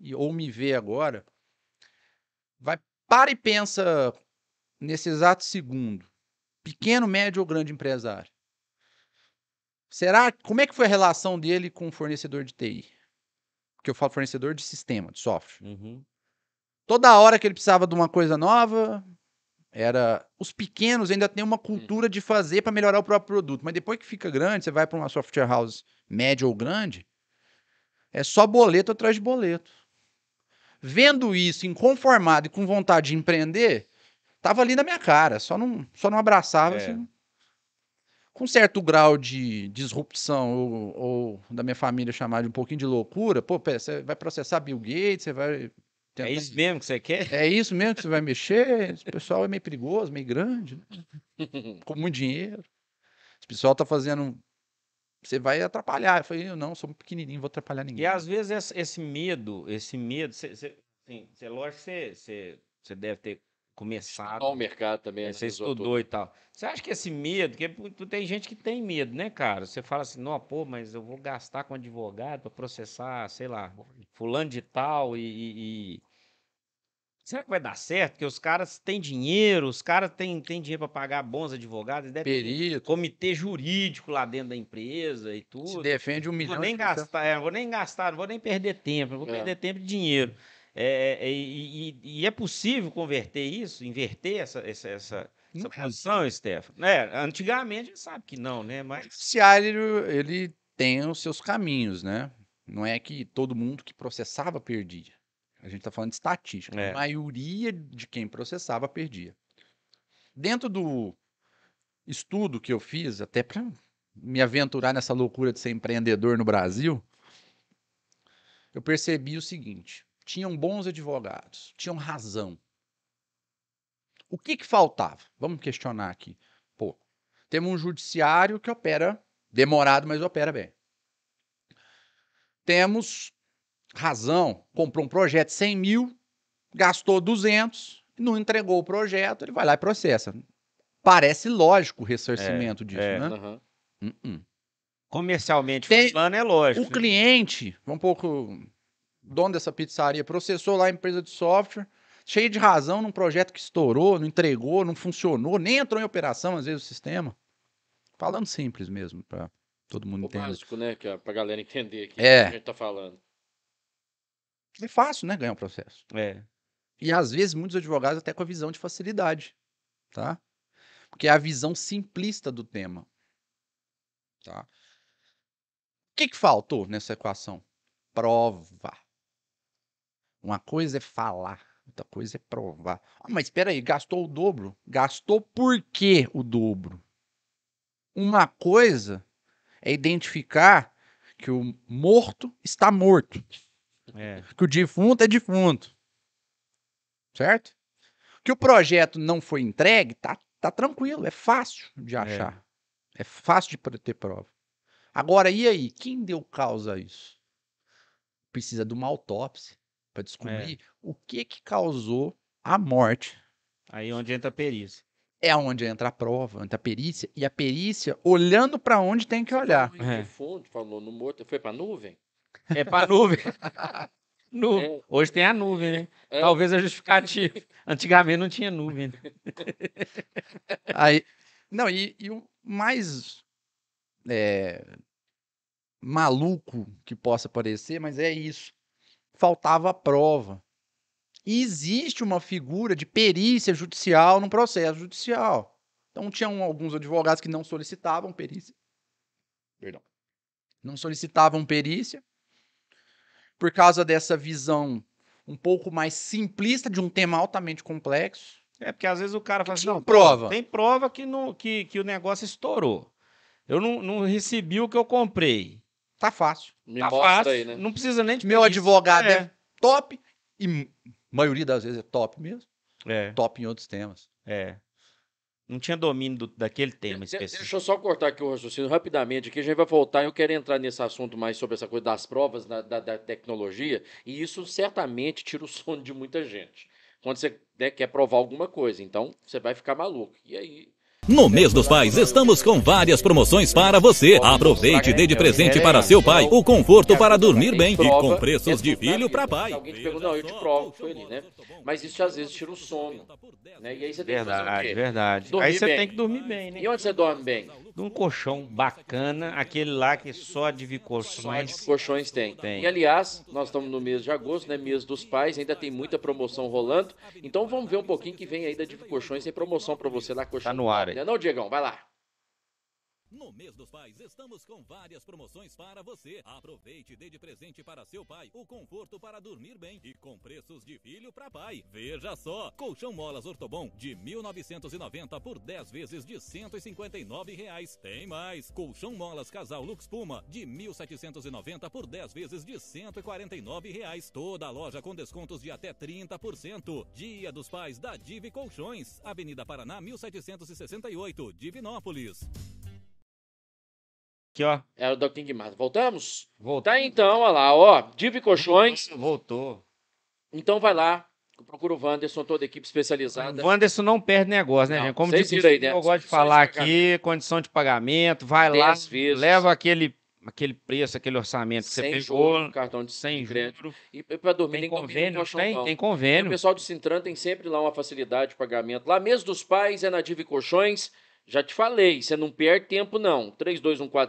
e- ou me vê agora, vai para e pensa nesse exato segundo. Pequeno, médio ou grande empresário. Será, como é que foi a relação dele com o fornecedor de TI? Porque eu falo fornecedor de sistema, de software. Uhum. Toda hora que ele precisava de uma coisa nova, era. Os pequenos ainda têm uma cultura de fazer para melhorar o próprio produto, mas depois que fica grande, você vai para uma software house média ou grande, é só boleto atrás de boleto. Vendo isso, inconformado e com vontade de empreender, tava ali na minha cara, só não, só não abraçava. É. assim. com certo grau de disrupção ou, ou da minha família chamar de um pouquinho de loucura, pô, pera, você vai processar Bill Gates, você vai É tentar- isso mesmo que você quer? é isso mesmo que você vai mexer? Esse pessoal é meio perigoso, meio grande, né? com muito dinheiro. Esse pessoal tá fazendo. Você vai atrapalhar. Eu falei, eu não, sou muito pequenininho, vou atrapalhar ninguém. E às vezes esse, medo, esse medo, você, você, assim, você- lógico que você, você, deve ter começado. Ao mercado também. É, Você analisou estudou tudo. e tal. Você acha que esse medo, porque tu tem gente que tem medo, né, cara? Você fala assim, não, pô, mas eu vou gastar com advogado para processar, sei lá, fulano de tal e, e- e- Será que vai dar certo? Porque os caras têm dinheiro, os caras têm, têm dinheiro para pagar bons advogados, eles devem ter Perito, comitê jurídico lá dentro da empresa e se tudo. defende um milhão vou nem gastar, é, não vou nem gastar, não vou nem perder tempo, não vou É. perder tempo e dinheiro. É, é, e, e- e é possível converter isso, inverter essa, essa, essa, essa é. posição, Stefano? É, antigamente a gente sabe que não, né? O Mas judiciário, ele tem os seus caminhos, né? Não é que todo mundo que processava perdia. A gente está falando de estatística. É. A maioria de quem processava perdia. Dentro do estudo que eu fiz, até para me aventurar nessa loucura de ser empreendedor no Brasil, eu percebi o seguinte: tinham bons advogados, tinham razão. O que que faltava? Vamos questionar aqui. Pô, temos um judiciário que opera demorado, mas opera bem. Temos razão, comprou um projeto de 100 mil, gastou 200, não entregou o projeto, ele vai lá e processa. Parece lógico o ressarcimento disso, é. né? Aham. Uh-uh. comercialmente Tem- falando é lógico. O cliente, um pouco, dono dessa pizzaria, processou lá a empresa de software, cheio de razão num projeto que estourou, não entregou, não funcionou, nem entrou em operação, às vezes, o sistema. Falando simples mesmo, para todo mundo O entender. básico, né? Que é pra galera entender aqui É. o que a gente tá falando. É fácil, né, ganhar um processo. É. E às vezes muitos advogados até com a visão de facilidade, tá? Porque é a visão simplista do tema, tá? O que que faltou nessa equação? Prova. Uma coisa é falar, outra coisa é provar. Ah, mas espera aí, gastou o dobro? Gastou por que o dobro? Uma coisa é identificar que o morto está morto É. que o defunto é defunto. Certo? Que o projeto não foi entregue, tá, tá tranquilo, é fácil de achar. É, fácil de ter prova. Agora, e aí? Quem deu causa a isso? Precisa de uma autópsia para descobrir o que que causou a morte. Aí onde entra a perícia. É onde entra a prova, entra a perícia, e a perícia olhando para onde tem que olhar. Em É. defunto, falou no morto, foi pra nuvem? É pra nuvem. Nu- É. Hoje tem a nuvem, né? É. Talvez a justificativa. Antigamente não tinha nuvem. né? Aí, não, e, e o mais é, maluco que possa parecer, mas é isso. Faltava prova. E existe uma figura de perícia judicial num processo judicial. Então, tinham alguns advogados que não solicitavam perícia. Perdão. Não solicitavam perícia por causa dessa visão um pouco mais simplista de um tema altamente complexo. É porque às vezes o cara fala assim, não, prova. Tem prova que, não, que, que o negócio estourou. Eu não, não recebi o que eu comprei. Tá fácil. Me Tá mostra fácil. aí, né? Não precisa nem de Meu advogado é, É. top e maioria das vezes é top mesmo. É, Top em outros temas. é. Não tinha domínio do- daquele tema específico. Deixa eu só cortar aqui o raciocínio rapidamente, aqui a gente vai voltar. Eu quero entrar nesse assunto mais sobre essa coisa das provas da, da- da tecnologia, e isso certamente tira o sono de muita gente. Quando você né, quer provar alguma coisa, então você vai ficar maluco. E aí, No mês dos pais, estamos com várias promoções para você. Aproveite e dê de presente para seu pai o conforto para dormir bem e com preços de filho para pai. Alguém te pergunta, não, eu te provo, foi ali, né? Mas isso às vezes tira o sono. Né? E aí você tem que fazer o Verdade, quê? verdade. Dormir Aí você bem. tem que dormir bem, né? E onde você dorme bem? Num colchão bacana, aquele lá que só de Só de colchões. colchões tem. Tem. E aliás, nós estamos no mês de agosto, né? Mês dos pais, ainda tem muita promoção rolando. Então vamos ver um pouquinho que vem aí da Div Colchões, tem promoção para você lá, colchão. Tá no ar aí. Não, Diegão, vai lá. No mês dos pais, estamos com várias promoções para você. Aproveite e dê de presente para seu pai o conforto para dormir bem e com preços de filho para pai. Veja só, colchão molas Ortobon de 1990 por 10 vezes de 159 reais. Tem mais, colchão molas Casal Lux Puma de 1790 por 10 vezes de 149 reais. Toda a loja com descontos de até 30%. Dia dos Pais da Div Colchões, Avenida Paraná 1768, Divinópolis. Aqui, ó. Era o Dr. King Mata. Voltamos? Voltou. Tá então, olha lá, ó. Div Colchões. Voltou. Então vai lá. Procura o Wanderson, toda a equipe especializada. O Wanderson não perde negócio, né, Não, gente? Como vocês viram aí, né? eu gosto de falar de aqui, condição de pagamento, vai lá, vezes. leva aquele, aquele preço, aquele orçamento que você sem pegou, juros, cartão de sem crédito. juros. E para dormir Tem tem convênio, colchão tem, bom. tem E o convênio. pessoal do Sintran tem sempre lá uma facilidade de pagamento. Lá, mês dos pais, é na Div Colchões. Já te falei, você não perde tempo, não.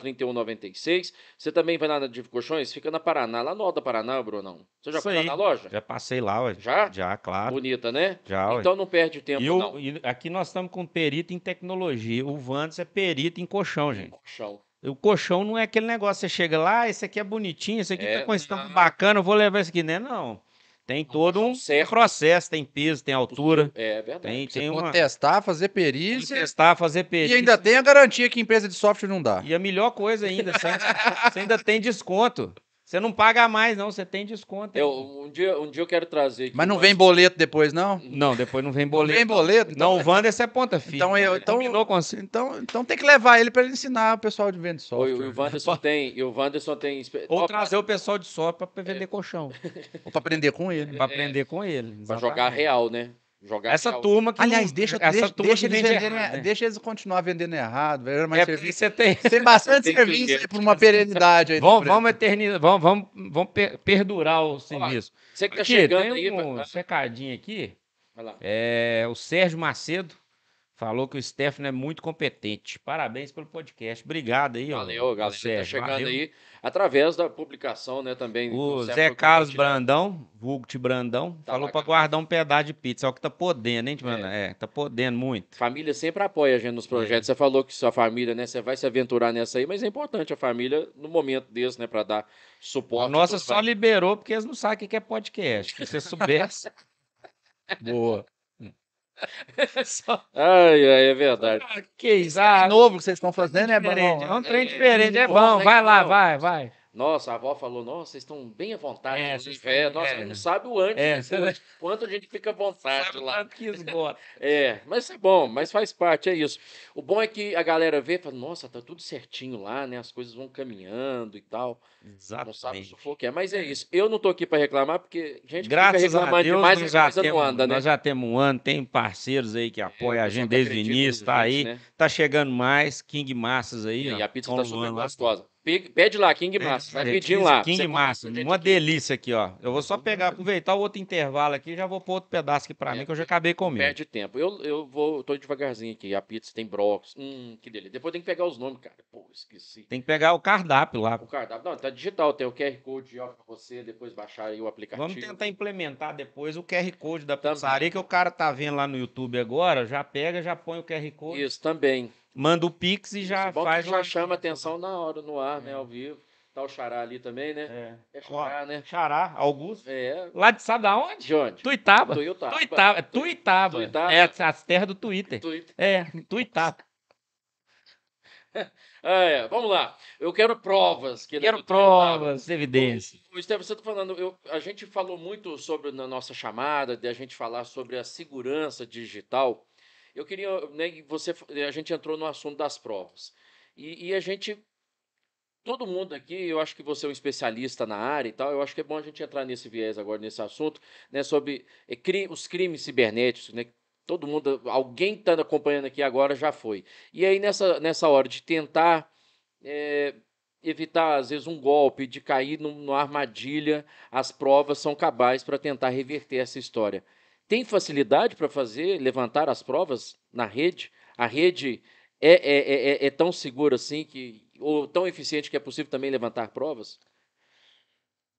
3214-3196. Você também vai lá na Div Colchões? Fica na Paraná, lá no Alto da Paraná, Brunão. Você já Isso foi lá na loja? Já passei lá, ué. Já? Já, claro. Bonita, né? Já, ué. Então não perde tempo, E, o- não. e aqui nós estamos com perito em tecnologia. O Vandes é perito em colchão, gente. Colchão. O colchão não é aquele negócio, você chega lá, "Ah, esse aqui é bonitinho, esse aqui É, tá com estampa não. bacana, eu vou levar esse aqui, né? Não. Tem todo um certo. processo, tem peso, tem altura, É verdade. tem, Você tem pode uma... testar, fazer perícia testar, fazer e perícia. ainda tem a garantia que empresa de software não dá. E a melhor coisa ainda, você ainda tem desconto. Você não paga mais, não, você tem desconto. Eu, um, dia, um dia eu quero trazer aqui Mas não vem boleto depois, não? Não, depois não vem Não boleto. vem boleto? Não, o Wanderson é ponta firme. Então eu- então- combinou com você. Então, então tem que levar ele para ele ensinar o pessoal de venda de Oi, software. o Wanderson tem. E o Wanderson tem. Ou trazer o pessoal de software para vender colchão. Ou para aprender com ele. Para aprender com ele. Pra jogar real, né? Jogar Essa turma que. Aliás, deixa, essa deixa, turma deixa que eles venderem- errado, né? deixa eles continuar vendendo errado. velho, mais É porque serviço. você tem. Tem bastante Tem serviço por uma perenidade aí. Vamos, vamos eternizar, vamos, vamos, vamos per- perdurar o serviço. Você que tá Aqui, chegando tem aí. um vai- secadinho aqui. Vai lá. É, o Sérgio Macedo falou que o Stefano é muito competente. Parabéns pelo podcast. Obrigado aí, ó. Valeu, galera. Tá Sérgio, chegando valeu. aí através da publicação, né? Também. O Zé Carlos. Brandão, Vugt Brandão, Tá falou cara. guardar um pedaço de pizza. É o que tá podendo, hein, Brandão? É, tá podendo muito. Família sempre apoia a gente nos projetos. Você falou que sua família, né? Você vai se aventurar nessa aí, mas é importante a família no momento desse, né? Pra dar suporte. A nossa só liberou porque eles não sabem o que é podcast. Se você soubesse. Boa. só... Ai, ai, é verdade. Ah, que isso? Ah, De novo que vocês estão fazendo é bom. diferente. É um trem É, diferente. É bom, bom. né, Vai lá, bom. vai, vai. Nossa, a avó falou, nossa, vocês estão bem à vontade. É, no inverno. estão- Nossa, é. não sabe o antes, É, Quanto- a gente fica à vontade Sabe lá. quanto que esgota. É, mas é bom, mas faz parte, é isso. O bom é que a galera vê e fala, nossa, tá tudo certinho lá, né? As coisas vão caminhando e tal. Não sabe o Exatamente. sufoco que é, mas é isso. Eu não tô aqui pra reclamar, porque gente que Graças fica a reclamando Deus, demais, a já, coisa temos, não anda, né? nós já temos um ano, tem parceiros aí que apoiam É, a gente desde o início, tá aí, vídeos, né? tá chegando mais, King Massas aí, E ó, a pizza São tá super gostosa. Pe- Pede lá, King Massa. Vai pedindo lá. King Massa, uma que- delícia aqui, ó. Eu vou só pegar, aproveitar o outro intervalo aqui, já vou pôr outro pedaço aqui pra É, mim, que eu já acabei comendo. Perde tempo. Eu, eu vou, tô devagarzinho aqui. A pizza tem brócolis. Hum, que delícia. Depois tem que pegar os nomes, cara. Pô, esqueci. Tem que pegar o cardápio lá. O cardápio. Não, tá digital. Tem o QR Code ó, pra você depois baixar aí o aplicativo. Vamos tentar implementar depois o QR Code da Também. pizzaria, que o cara tá vendo lá no YouTube agora, já pega, já põe o QR Code, Isso, também. Manda o Pix e já que faz já lá. chama atenção na hora, no ar, né? Ao vivo. Tá o Xará ali também, né? É. É Xará, né? Xará, Augusto. É. Lá de sabe da onde? De onde? Tuitaba. Tuiutaba. Tuitaba. Tuitaba. Tuitaba. É as terras do Twitter. Tuit- É, Tuitaba. Ah, é. Vamos lá. Eu quero provas. Que Quero provas, evidências. O Estevam, você está falando, eu- a gente falou muito sobre na nossa chamada, de a gente falar sobre a segurança digital. Eu queria, né, você, a gente entrou no assunto das provas. E, e a gente, todo mundo aqui, eu acho que você é um especialista na área e tal, eu acho que é bom a gente entrar nesse viés agora, nesse assunto, né, sobre eh, cri- os crimes cibernéticos, né, todo mundo, alguém está acompanhando aqui agora já foi. E aí, nessa, nessa hora de tentar eh, evitar, às vezes, um golpe, de cair num- numa armadilha, as provas são cabais para tentar reverter essa história. Tem facilidade para fazer, levantar as provas na rede? A rede é, é, é, é- é tão segura assim, que, ou tão eficiente que é possível também levantar provas?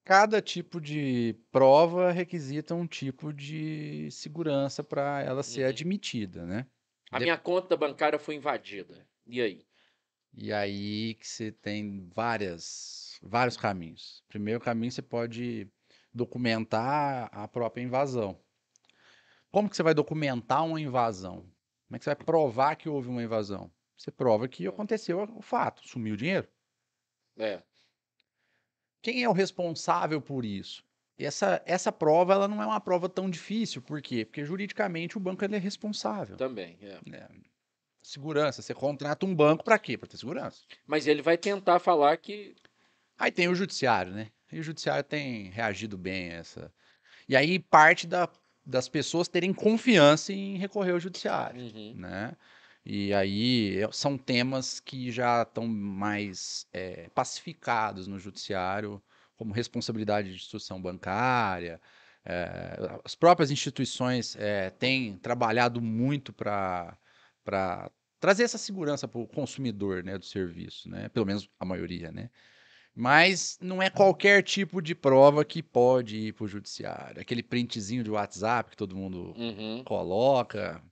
Cada tipo de prova requisita um tipo de segurança para ela ser Uhum. admitida, né? A De- minha conta bancária foi invadida. E aí? E aí que você tem várias, vários caminhos. Primeiro caminho, você pode documentar a própria invasão. Como que você vai documentar uma invasão? Como é que você vai provar que houve uma invasão? Você prova que aconteceu o fato, sumiu o dinheiro. É. Quem é o responsável por isso? Essa, essa prova ela não é uma prova tão difícil. Por quê? Porque juridicamente o banco ele é responsável. Também, é. né? Segurança. Você contrata um banco para quê? Para ter segurança. Mas ele vai tentar falar que. Aí tem o judiciário, né? E o judiciário tem reagido bem a essa. E aí parte da, das pessoas terem confiança em recorrer ao judiciário, Uhum. né? E aí são temas que já estão mais é, pacificados no judiciário, como responsabilidade de instituição bancária. é, as próprias instituições é, têm trabalhado muito para para trazer essa segurança para o consumidor né, do serviço, né? Pelo menos a maioria, né? Mas não é qualquer tipo de prova que pode ir para o judiciário. Aquele printzinho de WhatsApp que todo mundo Uhum. coloca,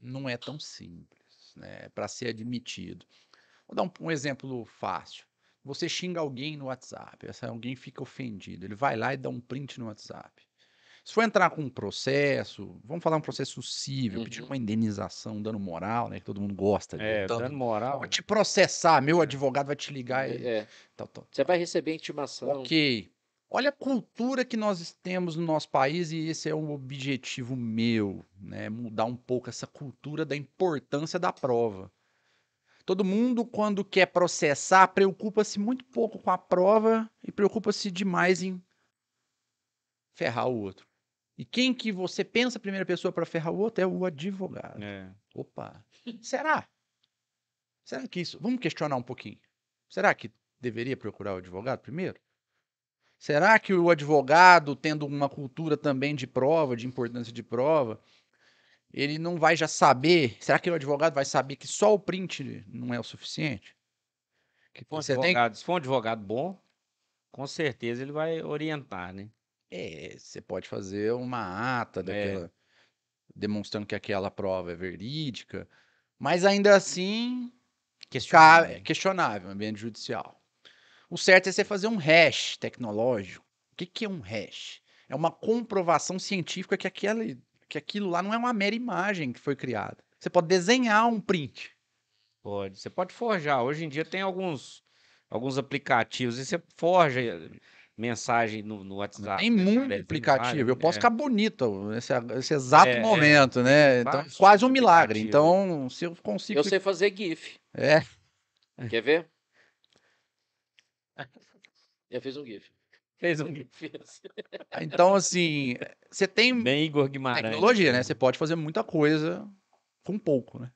não é tão simples, né? Para ser admitido. Vou dar um, um exemplo fácil. Você xinga alguém no WhatsApp, essa alguém fica ofendido, ele vai lá e dá um print no WhatsApp. Se for entrar com um processo, vamos falar um processo pedir Uhum. uma indenização, um dano moral, né? Que todo mundo gosta de É, tanto. dando moral. Vou te processar, meu advogado vai te ligar e É, tal, tal. você vai receber intimação. Ok. Olha a cultura que nós temos no nosso país e esse é um objetivo meu, né? Mudar um pouco essa cultura da importância da prova. Todo mundo, quando quer processar, preocupa-se muito pouco com a prova e preocupa-se demais em ferrar o outro. E quem que você pensa a primeira pessoa para ferrar o outro é o advogado. É. Opa, será? Será que isso. Vamos questionar um pouquinho. Será que deveria procurar o advogado primeiro? Será que o advogado, tendo uma cultura também de prova, de importância de prova, ele não vai já saber? Será que o advogado vai saber que só o print não é o suficiente? Que for você tem advogado, se for um advogado bom, com certeza ele vai orientar, né? É, você pode fazer uma ata É. daquela, demonstrando que aquela prova é verídica, mas ainda assim Ca- Questionável. questionável, ambiente judicial. O certo é você fazer um hash tecnológico. O que, que é um hash? É uma comprovação científica que, que aquilo lá não é uma mera imagem que foi criada. Você pode desenhar um print. Pode. Você pode forjar. Hoje em dia tem alguns, alguns aplicativos e você forja mensagem no, no WhatsApp. Tem né, muito aplicativo. Eu posso é. ficar bonito nesse, nesse exato É, é. momento, né? Então, quase um milagre. Então, se eu consigo. Eu sei fazer GIF. É, Quer ver? Eu fiz um GIF. Fez um Fiz. então, assim, você tem bem Igor Guimarães. Tecnologia, né? Você pode fazer muita coisa com pouco, né?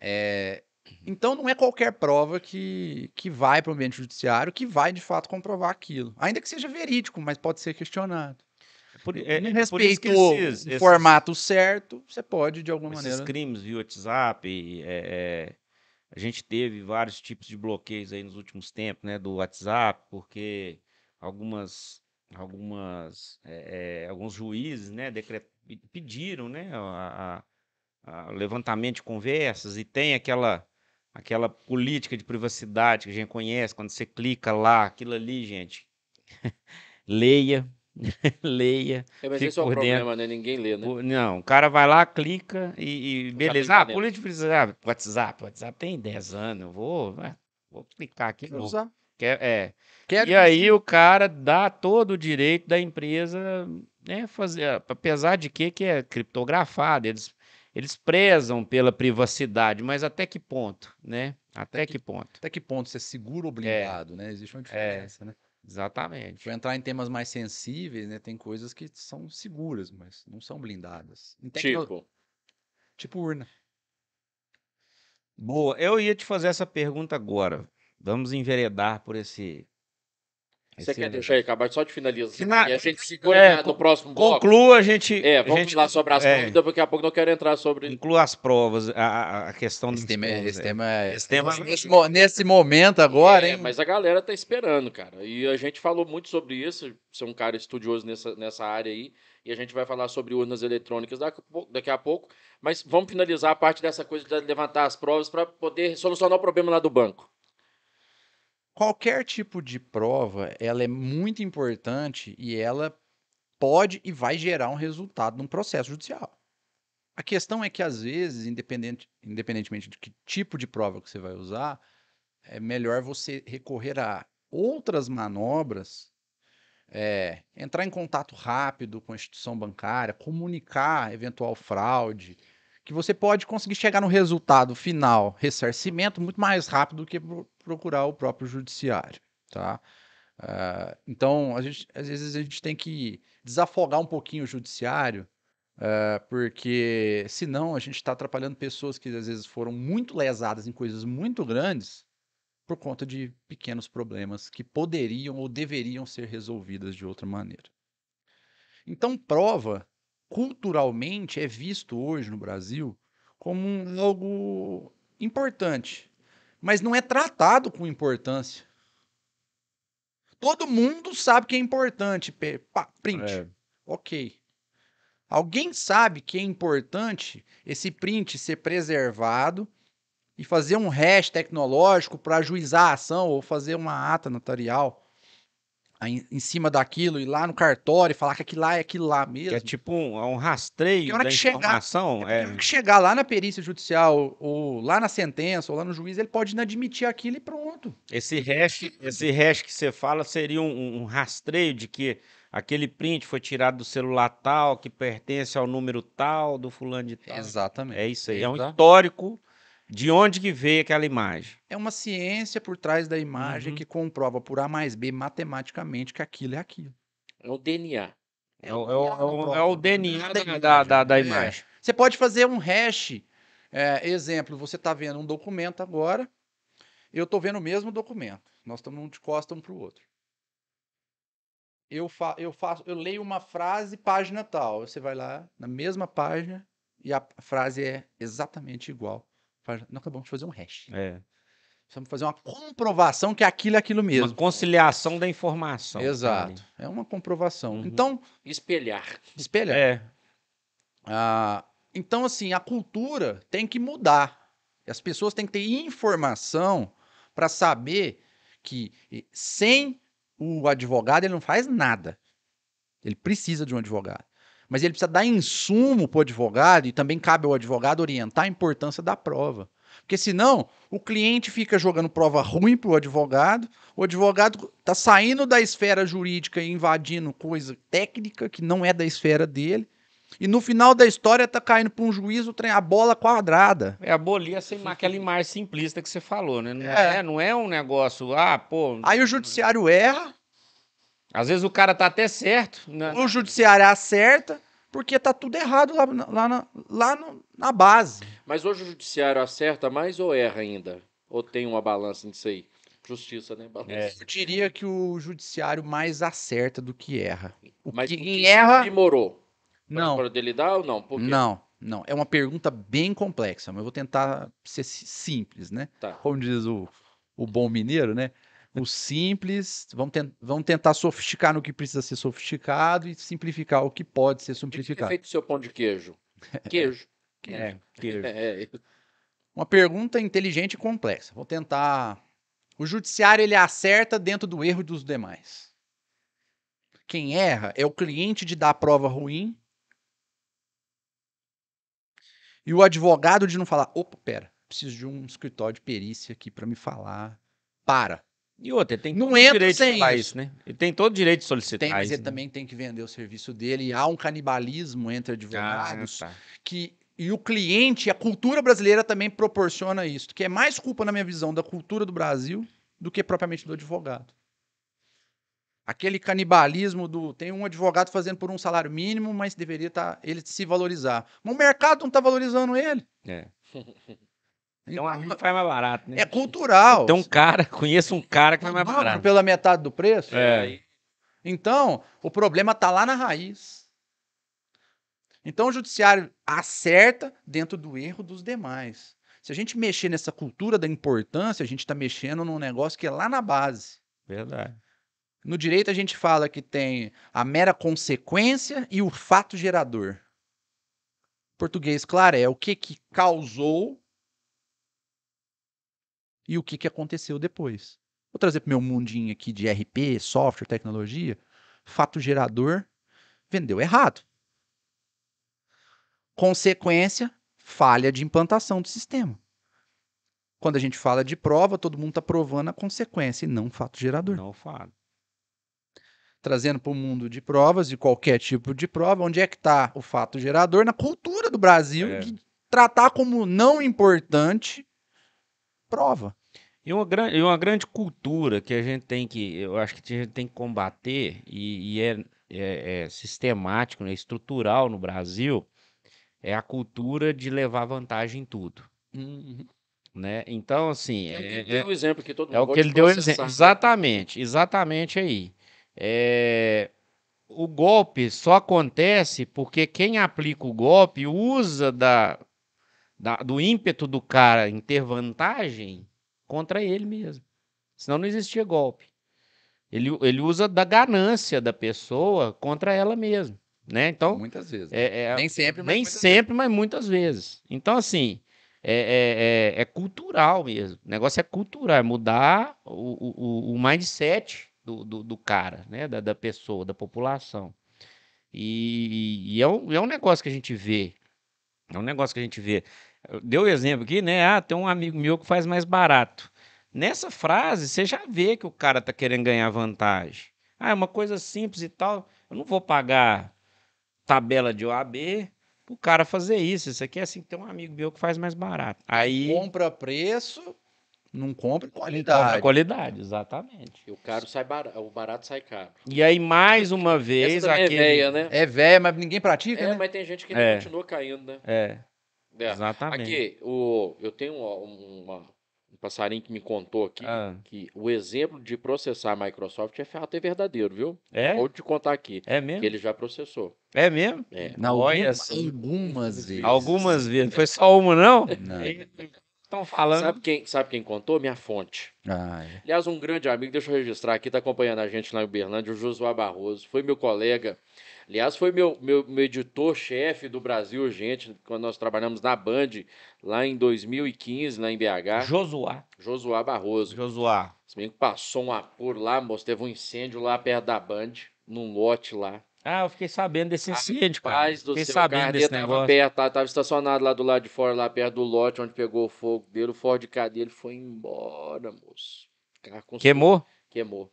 É, Então não é qualquer prova que, que vai para o ambiente judiciário que vai de fato comprovar aquilo. Ainda que seja verídico, mas pode ser questionado. Por, é, é por isso que respeitou esses- o esses- formato certo, você pode de alguma Esses maneira. crimes via WhatsApp, é, é, a gente teve vários tipos de bloqueios aí nos últimos tempos, né, do WhatsApp, porque algumas, algumas, é, é, alguns juízes, né, decre- pe- pediram, né, a, a- a levantamento de conversas e tem aquela, aquela política de privacidade que a gente conhece, quando você clica lá, aquilo ali, gente, leia, leia. É, mas esse é o por problema, né? Ninguém lê, né? Não, o cara vai lá, clica e, e beleza. Ah, dentro. política de privacidade, WhatsApp, WhatsApp tem 10 anos, eu vou, ah, vou clicar aqui. Vou. usar. Quer- é. Quero E aí o cara dá todo o direito da empresa, né, fazer, apesar de que que é criptografado, eles eles prezam pela privacidade, mas até que ponto, né? Até que- que ponto? Até que ponto você é seguro ou blindado, né? Existe uma diferença, né? Se Exatamente. for entrar em temas mais sensíveis, né? Tem coisas que são seguras, mas não são blindadas. Tecno- Tipo, tipo urna. Boa, eu ia te fazer essa pergunta agora. Vamos enveredar por esse você quer deixar ele acabar só de finalizar? Fina- E a gente segura É, no próximo bloco? Conclua, a gente. É, a vamos gente, falar sobre as é. provas, daqui a pouco não quero entrar sobre... Inclua as provas, a- a, a questão Esse das tema, é- provas, esse é. tema é. Esse tema- nesse, nesse momento agora, É, hein? mas a galera tá esperando, cara. E a gente falou muito sobre isso. Você é um cara estudioso nessa, nessa área aí. E a gente vai falar sobre urnas eletrônicas daqui, a pouco- daqui a pouco. Mas vamos finalizar a parte dessa coisa de levantar as provas para poder solucionar o problema lá do banco. Qualquer tipo de prova, ela é muito importante e ela pode e vai gerar um resultado num processo judicial. A questão é que, às vezes, independente, independentemente de que tipo de prova que você vai usar, é melhor você recorrer a outras manobras, é, entrar em contato rápido com a instituição bancária, comunicar eventual fraude, que você pode conseguir chegar no resultado final, ressarcimento, muito mais rápido do que pro- procurar o próprio judiciário, tá? Ah, então, a gente- às vezes a gente tem que desafogar um pouquinho o judiciário, ah, porque senão a gente está atrapalhando pessoas que às vezes foram muito lesadas em coisas muito grandes por conta de pequenos problemas que poderiam ou deveriam ser resolvidas de outra maneira. Então, prova, culturalmente, é visto hoje no Brasil como um- algo importante, mas não é tratado com importância. Todo mundo sabe que é importante. pá, print. É. Ok. Alguém sabe que é importante esse print ser preservado e fazer um hash tecnológico para ajuizar a ação ou fazer uma ata notarial aí em cima daquilo, ir lá no cartório e falar que aquilo lá é aquilo lá mesmo. Que é tipo um, é um rastreio Que hora da que chegar- informação. É, É, porque chegar lá na perícia judicial, ou, lá na sentença, ou lá no juiz, ele pode inadmitir aquilo e pronto. Esse hash, esse hash que você fala seria um, um rastreio de que aquele print foi tirado do celular tal, que pertence ao número tal, do fulano de tal. Exatamente. É isso aí. É um histórico de onde que veio aquela imagem. É uma ciência por trás da imagem Uhum. que comprova por A mais B matematicamente que aquilo é aquilo. É o DNA. É o, é o- é o- é o DNA da, Da da, da, da É. imagem. Você pode fazer um hash. é, exemplo, você está vendo um documento agora, eu estou vendo o mesmo documento. Nós estamos um de costa um para o outro. Eu, fa eu, faço, eu leio uma frase, página tal. Você vai lá na mesma página e a frase é exatamente igual. Nós acabamos de fazer um hash. É. Precisamos fazer uma comprovação que aquilo é aquilo mesmo. Uma conciliação da informação. Exato. É uma comprovação. Uhum. Então, Espelhar. espelha. É. Ah, então, assim, a cultura tem que mudar. As pessoas têm que ter informação para saber que sem o advogado ele não faz nada. Ele precisa de um advogado. Mas ele precisa dar insumo para o advogado e também cabe ao advogado orientar a importância da prova. Porque senão o cliente fica jogando prova ruim para o advogado, o advogado está saindo da esfera jurídica e invadindo coisa técnica que não é da esfera dele. E no final da história tá caindo para um juiz o trem, a bola quadrada. É abolir essa ima- aquela imagem simplista que você falou, né? Não É. é, não é um negócio, ah, pô. Aí o judiciário erra, Às vezes o cara tá até certo. Né? o judiciário acerta, porque tá tudo errado lá, na- lá, na, lá no- na base. Mas hoje o judiciário acerta mais ou erra ainda? Ou tem uma balança nisso aí? Justiça, né? Balança. É. Eu diria que o judiciário mais acerta do que erra. O Mas que o quem que erra, Demorou. não. Para dele dar ou não? Por quê? Não, não. É uma pergunta bem complexa, mas eu vou tentar ser si- simples, né? Tá. Como diz o, o bom mineiro, né? O simples, vamos, ten- vamos tentar sofisticar no que precisa ser sofisticado e simplificar o que pode ser que é simplificado. feito seu pão de queijo? Queijo. É, que- É, Uma pergunta inteligente e complexa. Vou tentar. O judiciário ele acerta dentro do erro dos demais. Quem erra é o cliente de dar prova ruim e o advogado de não falar: opa, pera, preciso de um escritório de perícia aqui para me falar. Para. E outra, ele tem Não todo entra direito de sem falar isso. né? Ele tem todo o direito de solicitar Tem, mas ele né? também tem que vender o serviço dele. E há um canibalismo entre Ah, advogados. tá. que e o cliente, a cultura brasileira também proporciona isso, que é mais culpa na minha visão da cultura do Brasil do que propriamente do advogado. Aquele canibalismo do tem um advogado fazendo por um salário mínimo, mas deveria tá, ele se valorizar. Mas o mercado não está valorizando ele. É. Então a gente faz mais barato, né? É cultural. Tem um cara, conheço um cara que faz mais barato. pela metade do preço. É. Então, o problema está lá na raiz. Então, o judiciário acerta dentro do erro dos demais. Se a gente mexer nessa cultura da importância, a gente está mexendo num negócio que é lá na base. Verdade. No direito, a gente fala que tem a mera consequência e o fato gerador. Português, claro, é o que, que causou e o que, que aconteceu depois. Vou trazer para o meu mundinho aqui de RP, software, tecnologia. Fato gerador vendeu errado. Consequência, falha de implantação do sistema. Quando a gente fala de prova, todo mundo está provando a consequência e não o fato gerador Não falo. trazendo para o mundo de provas, de qualquer tipo de prova, onde é que está o fato gerador na cultura do Brasil É. de tratar como não importante prova. E uma, gran- e uma grande cultura que a gente tem que, eu acho que a gente tem que combater, e, e é, é- é sistemático, né, estrutural no Brasil, é a cultura de levar vantagem em tudo. Né? Então, assim, É, é, o exemplo que todo é o mundo que ele deu processar. exemplo. Exatamente, exatamente aí. É, o golpe só acontece porque quem aplica o golpe usa da, da- do ímpeto do cara em ter vantagem contra ele mesmo. Senão não existia golpe. Ele, ele usa da ganância da pessoa contra ela mesma, né? Então, Muitas vezes. é, é- Nem sempre, mas nem muitas sempre, mas muitas vezes. Então, assim, é, é, é, é cultural mesmo. O negócio é cultural, é mudar o, o, o mindset do, do, do cara, né? Da, da pessoa, da população. E, e é, um, é um negócio que a gente vê. É um negócio que a gente vê. Deu o exemplo aqui, né? Ah, tem um amigo meu que faz mais barato. Nessa frase, você já vê que o cara tá querendo ganhar vantagem. Ah, é uma coisa simples e tal. Eu não vou pagar tabela de OAB o cara fazer isso. Isso aqui é assim, tem um amigo meu que faz mais barato. Aí Compra preço, não compra compra qualidade. qualidade, exatamente. E o caro sai barato, o barato sai caro. E aí, mais uma vez, Essa também aquele... é velha, né? É velho, mas ninguém pratica, É, né? mas tem gente que É. continua caindo, né? É, É. exatamente. Aqui, o, eu tenho um, uma- um passarinho que me contou aqui Ah, que o exemplo de processar a Microsoft é fato e verdadeiro, viu? é? Vou te contar aqui, É que mesmo? ele já processou. É mesmo? É. Não, Olha algumas, assim. algumas vezes. Algumas vezes. Foi só uma, não? Não. Estão falando. Sabe quem, sabe quem contou? Minha fonte. Ah, é. Aliás, um grande amigo, deixa eu registrar aqui, tá acompanhando a gente lá em Uberlândia, o Josué Barroso. Foi meu colega. Aliás, foi meu, meu, meu editor-chefe do Brasil Urgente, quando nós trabalhamos na Band, lá em 2015, lá em BH. Josuá. Josué Barroso. Josuá. Se bem que passou um apuro lá, moço, teve um incêndio lá perto da Band, num lote lá. Ah, eu fiquei sabendo desse incêndio, cara. Paz do Fiquei o sabendo desse tava negócio. perto, tava, estacionado lá do lado de fora, lá perto do lote onde pegou o fogo dele, o Ford K dele foi embora, moço. Queimou? Queimou.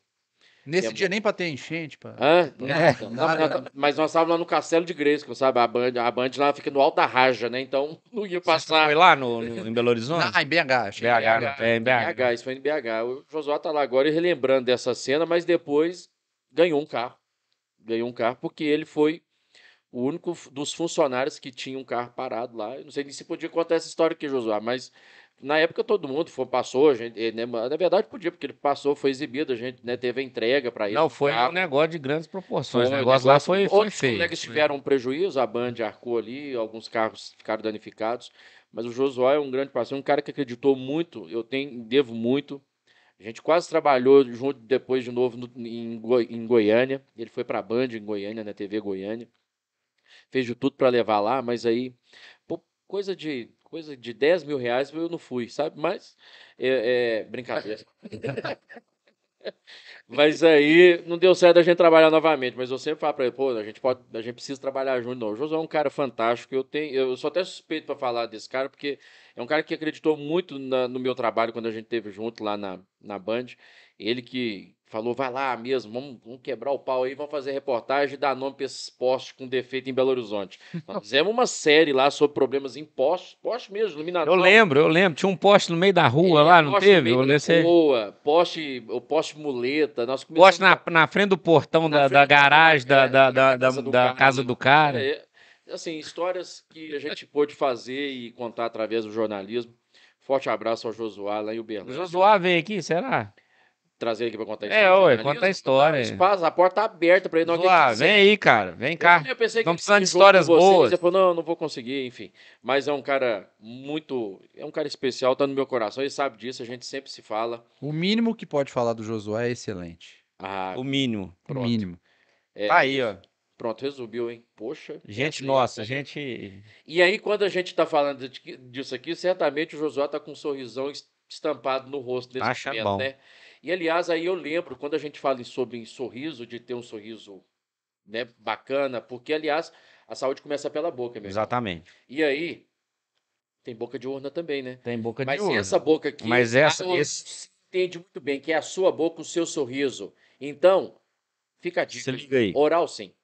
Nesse É dia nem pra ter enchente, pá. Hã? É, Não, nada. não, não, mas nós estávamos lá no Castelo de Grayskull, sabe? A Band, a Band lá fica no alto da Raja, né? Então não ia passar. Foi lá no, no- em Belo Horizonte? Ah, em BH, achei. BH, não, é em BH. BH, isso foi em BH. O Josué tá lá agora e relembrando dessa cena, mas depois ganhou um carro. Ganhou um carro porque ele foi o único dos funcionários que tinha um carro parado lá. Eu não sei nem se podia contar essa história aqui, Josué, mas na época todo mundo foi, passou, a gente, eh, né, na verdade podia, porque ele passou, foi exibido, a gente né, teve a entrega para ele. Não, foi um negócio de grandes proporções. Foi, o negócio lá foi, foi Outros feio. colegas tiveram um prejuízo, a Band arcou ali, alguns carros ficaram danificados. Mas o Josué é um grande parceiro, um cara que acreditou muito, eu tenho, devo muito. A gente quase trabalhou junto depois de novo no- em, em Goiânia. Ele foi para a Band em Goiânia, na TV Goiânia. Fez de tudo para levar lá, mas aí, pô, coisa de coisa de 10 mil reais eu não fui, sabe? Mas é, é brincadeira. Mas aí não deu certo a gente trabalhar novamente. Mas eu sempre falo pra ele, pô, a gente pode, a gente precisa trabalhar junto. Não, o é um cara fantástico. Eu tenho, eu sou até suspeito pra falar desse cara, porque é um cara que acreditou muito na- no meu trabalho quando a gente teve junto lá na, na Band. Ele que falou, vai lá mesmo, vamos, vamos quebrar o pau aí, vamos fazer reportagem e dar nome pra esses postes com defeito em Belo Horizonte. Nós fizemos uma série lá sobre problemas em postes, postes mesmo, iluminação. Eu lembro, eu lembro. Tinha um poste no meio da rua É, lá, não poste no teve? meio Eu rua, poste, o poste muleta. Nós Poste na, na frente do portão da, frente da garagem da, é, da, da da, casa do da cara. casa do cara. É, assim, histórias que a gente pôde fazer e contar através do jornalismo. Forte abraço ao Josué lá em O Uberlândia. Josué veio aqui, será? Trazer ele aqui para contar a É, história. ué, jornalismo. conta a história. O espaço, a porta tá aberta para ele. Não, Josué, vem aí, cara. Vem cá. Eu pensei que precisando de histórias vocês, boas. Ele falou, não, não vou conseguir, enfim. Mas é um cara muito... É um cara especial, tá no meu coração. Ele sabe disso, a gente sempre se fala. O mínimo que pode falar do Josué é excelente. Ah, O mínimo. O Pronto. mínimo. é, Tá aí, ó. Pronto, resumiu, hein? Poxa. Gente assim, nossa, assim. gente. E aí, quando a gente está falando disso aqui, certamente o Josué está com um sorrisão es- estampado no rosto desse Acha momento, bom. né? E, aliás, aí eu lembro, quando a gente fala sobre sorriso, de ter um sorriso né, bacana, porque, aliás, a saúde começa pela boca, meu irmão. Exatamente. E aí, tem boca de urna também, né? Tem boca Mas de urna. essa boca aqui, Mas essa- a- esse- entende muito bem que é a sua boca, o seu sorriso. Então, fica a dica. Se liga aí. Oral sim.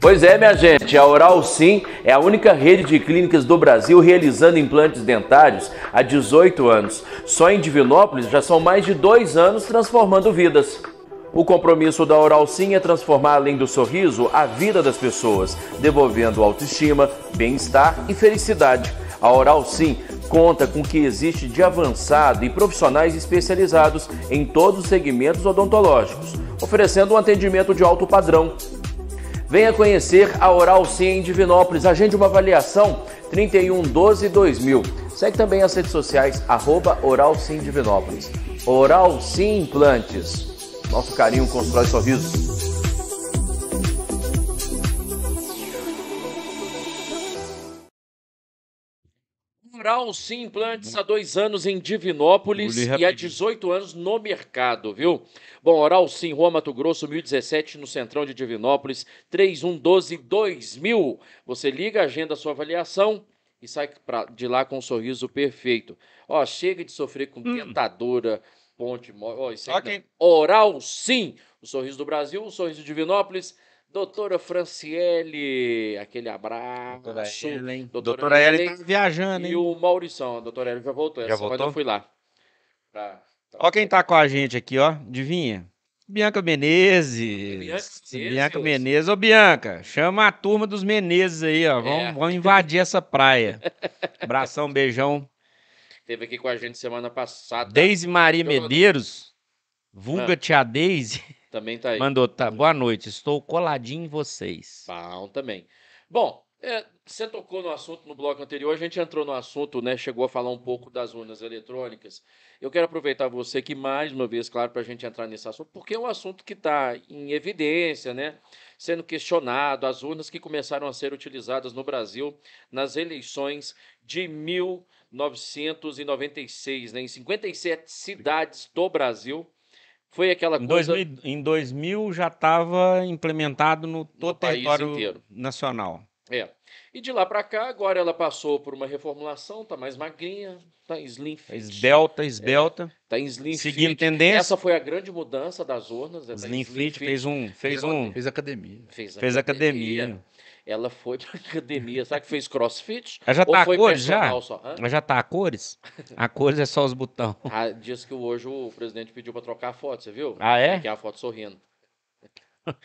Pois é, minha gente, a Oral Sim é a única rede de clínicas do Brasil realizando implantes dentários há 18 anos. Só em Divinópolis já são mais de dois anos transformando vidas. O compromisso da Oral Sim é transformar, além do sorriso, a vida das pessoas, devolvendo autoestima, bem-estar e felicidade. A Oral Sim conta com o que existe de avançado e profissionais especializados em todos os segmentos odontológicos, oferecendo um atendimento de alto padrão. Venha conhecer a Oral Sim em Divinópolis. Agende uma avaliação 3112 2000. Segue também as redes sociais, arroba Oral Sim Divinópolis. Oral Sim Implantes. Nosso carinho constrói sorrisos. Oral Sim Implantes há dois anos em Divinópolis e há rapidinho. 18 anos no mercado, viu? Bom, Oral Sim, Rua Mato Grosso, 1017, no centrão de Divinópolis, 3112-2000. Você liga, agenda a sua avaliação e sai pra- de lá com um sorriso perfeito. Ó, chega de sofrer com dentadura, ponte, mo- ó, isso aqui não. Oral Sim, o sorriso do Brasil, o sorriso de Divinópolis. Doutora Franciele, aquele abraço. Doutora Ellen. Doutora Doutora Ellen Ellen tá viajando, E hein? o Maurição, a doutora Ellen já voltou. Já Essa voltou? eu fui lá. Pra- Ó quem tá com a gente aqui, ó. Adivinha? Bianca Menezes. Bianca Menezes. Bianca Menezes. Ô, Bianca, chama a turma dos Menezes aí, ó. Vamos, É. vamos invadir essa praia. Abração, beijão. Teve aqui com a gente semana passada. Deise Maria Eu- Medeiros, vulga Ah. tia Deise, Também tá aí. mandou, tá, boa noite, estou coladinho em vocês. Bom também. Bom, é, você tocou no assunto no bloco anterior, a gente entrou no assunto, né? Chegou a falar um pouco das urnas eletrônicas. Eu quero aproveitar você aqui mais uma vez, claro, para a gente entrar nesse assunto, porque é um assunto que está em evidência, né? Sendo questionado, as urnas que começaram a ser utilizadas no Brasil nas eleições de 1996, né? Em 57 cidades do Brasil. Foi aquela Em coisa. 2000, em 2000 já estava implementado no todo o território inteiro. nacional. É. E de lá para cá, agora ela passou por uma reformulação, tá mais magrinha, tá em slim fit. Esbelta, esbelta, Tá em slim seguindo fit. tendência. Essa foi a grande mudança das urnas. né? Tá em Slim Fit fez um, fez um, Fez academia. fez, fez academia. Ela foi pra academia. Será que fez crossfit? Ela já Ou tá a foi cores já? Só? Hã? Mas já tá a cores? A cores é só os botões. Ah, diz que hoje o presidente pediu para trocar a foto, você viu? Ah, é? Que é a foto sorrindo.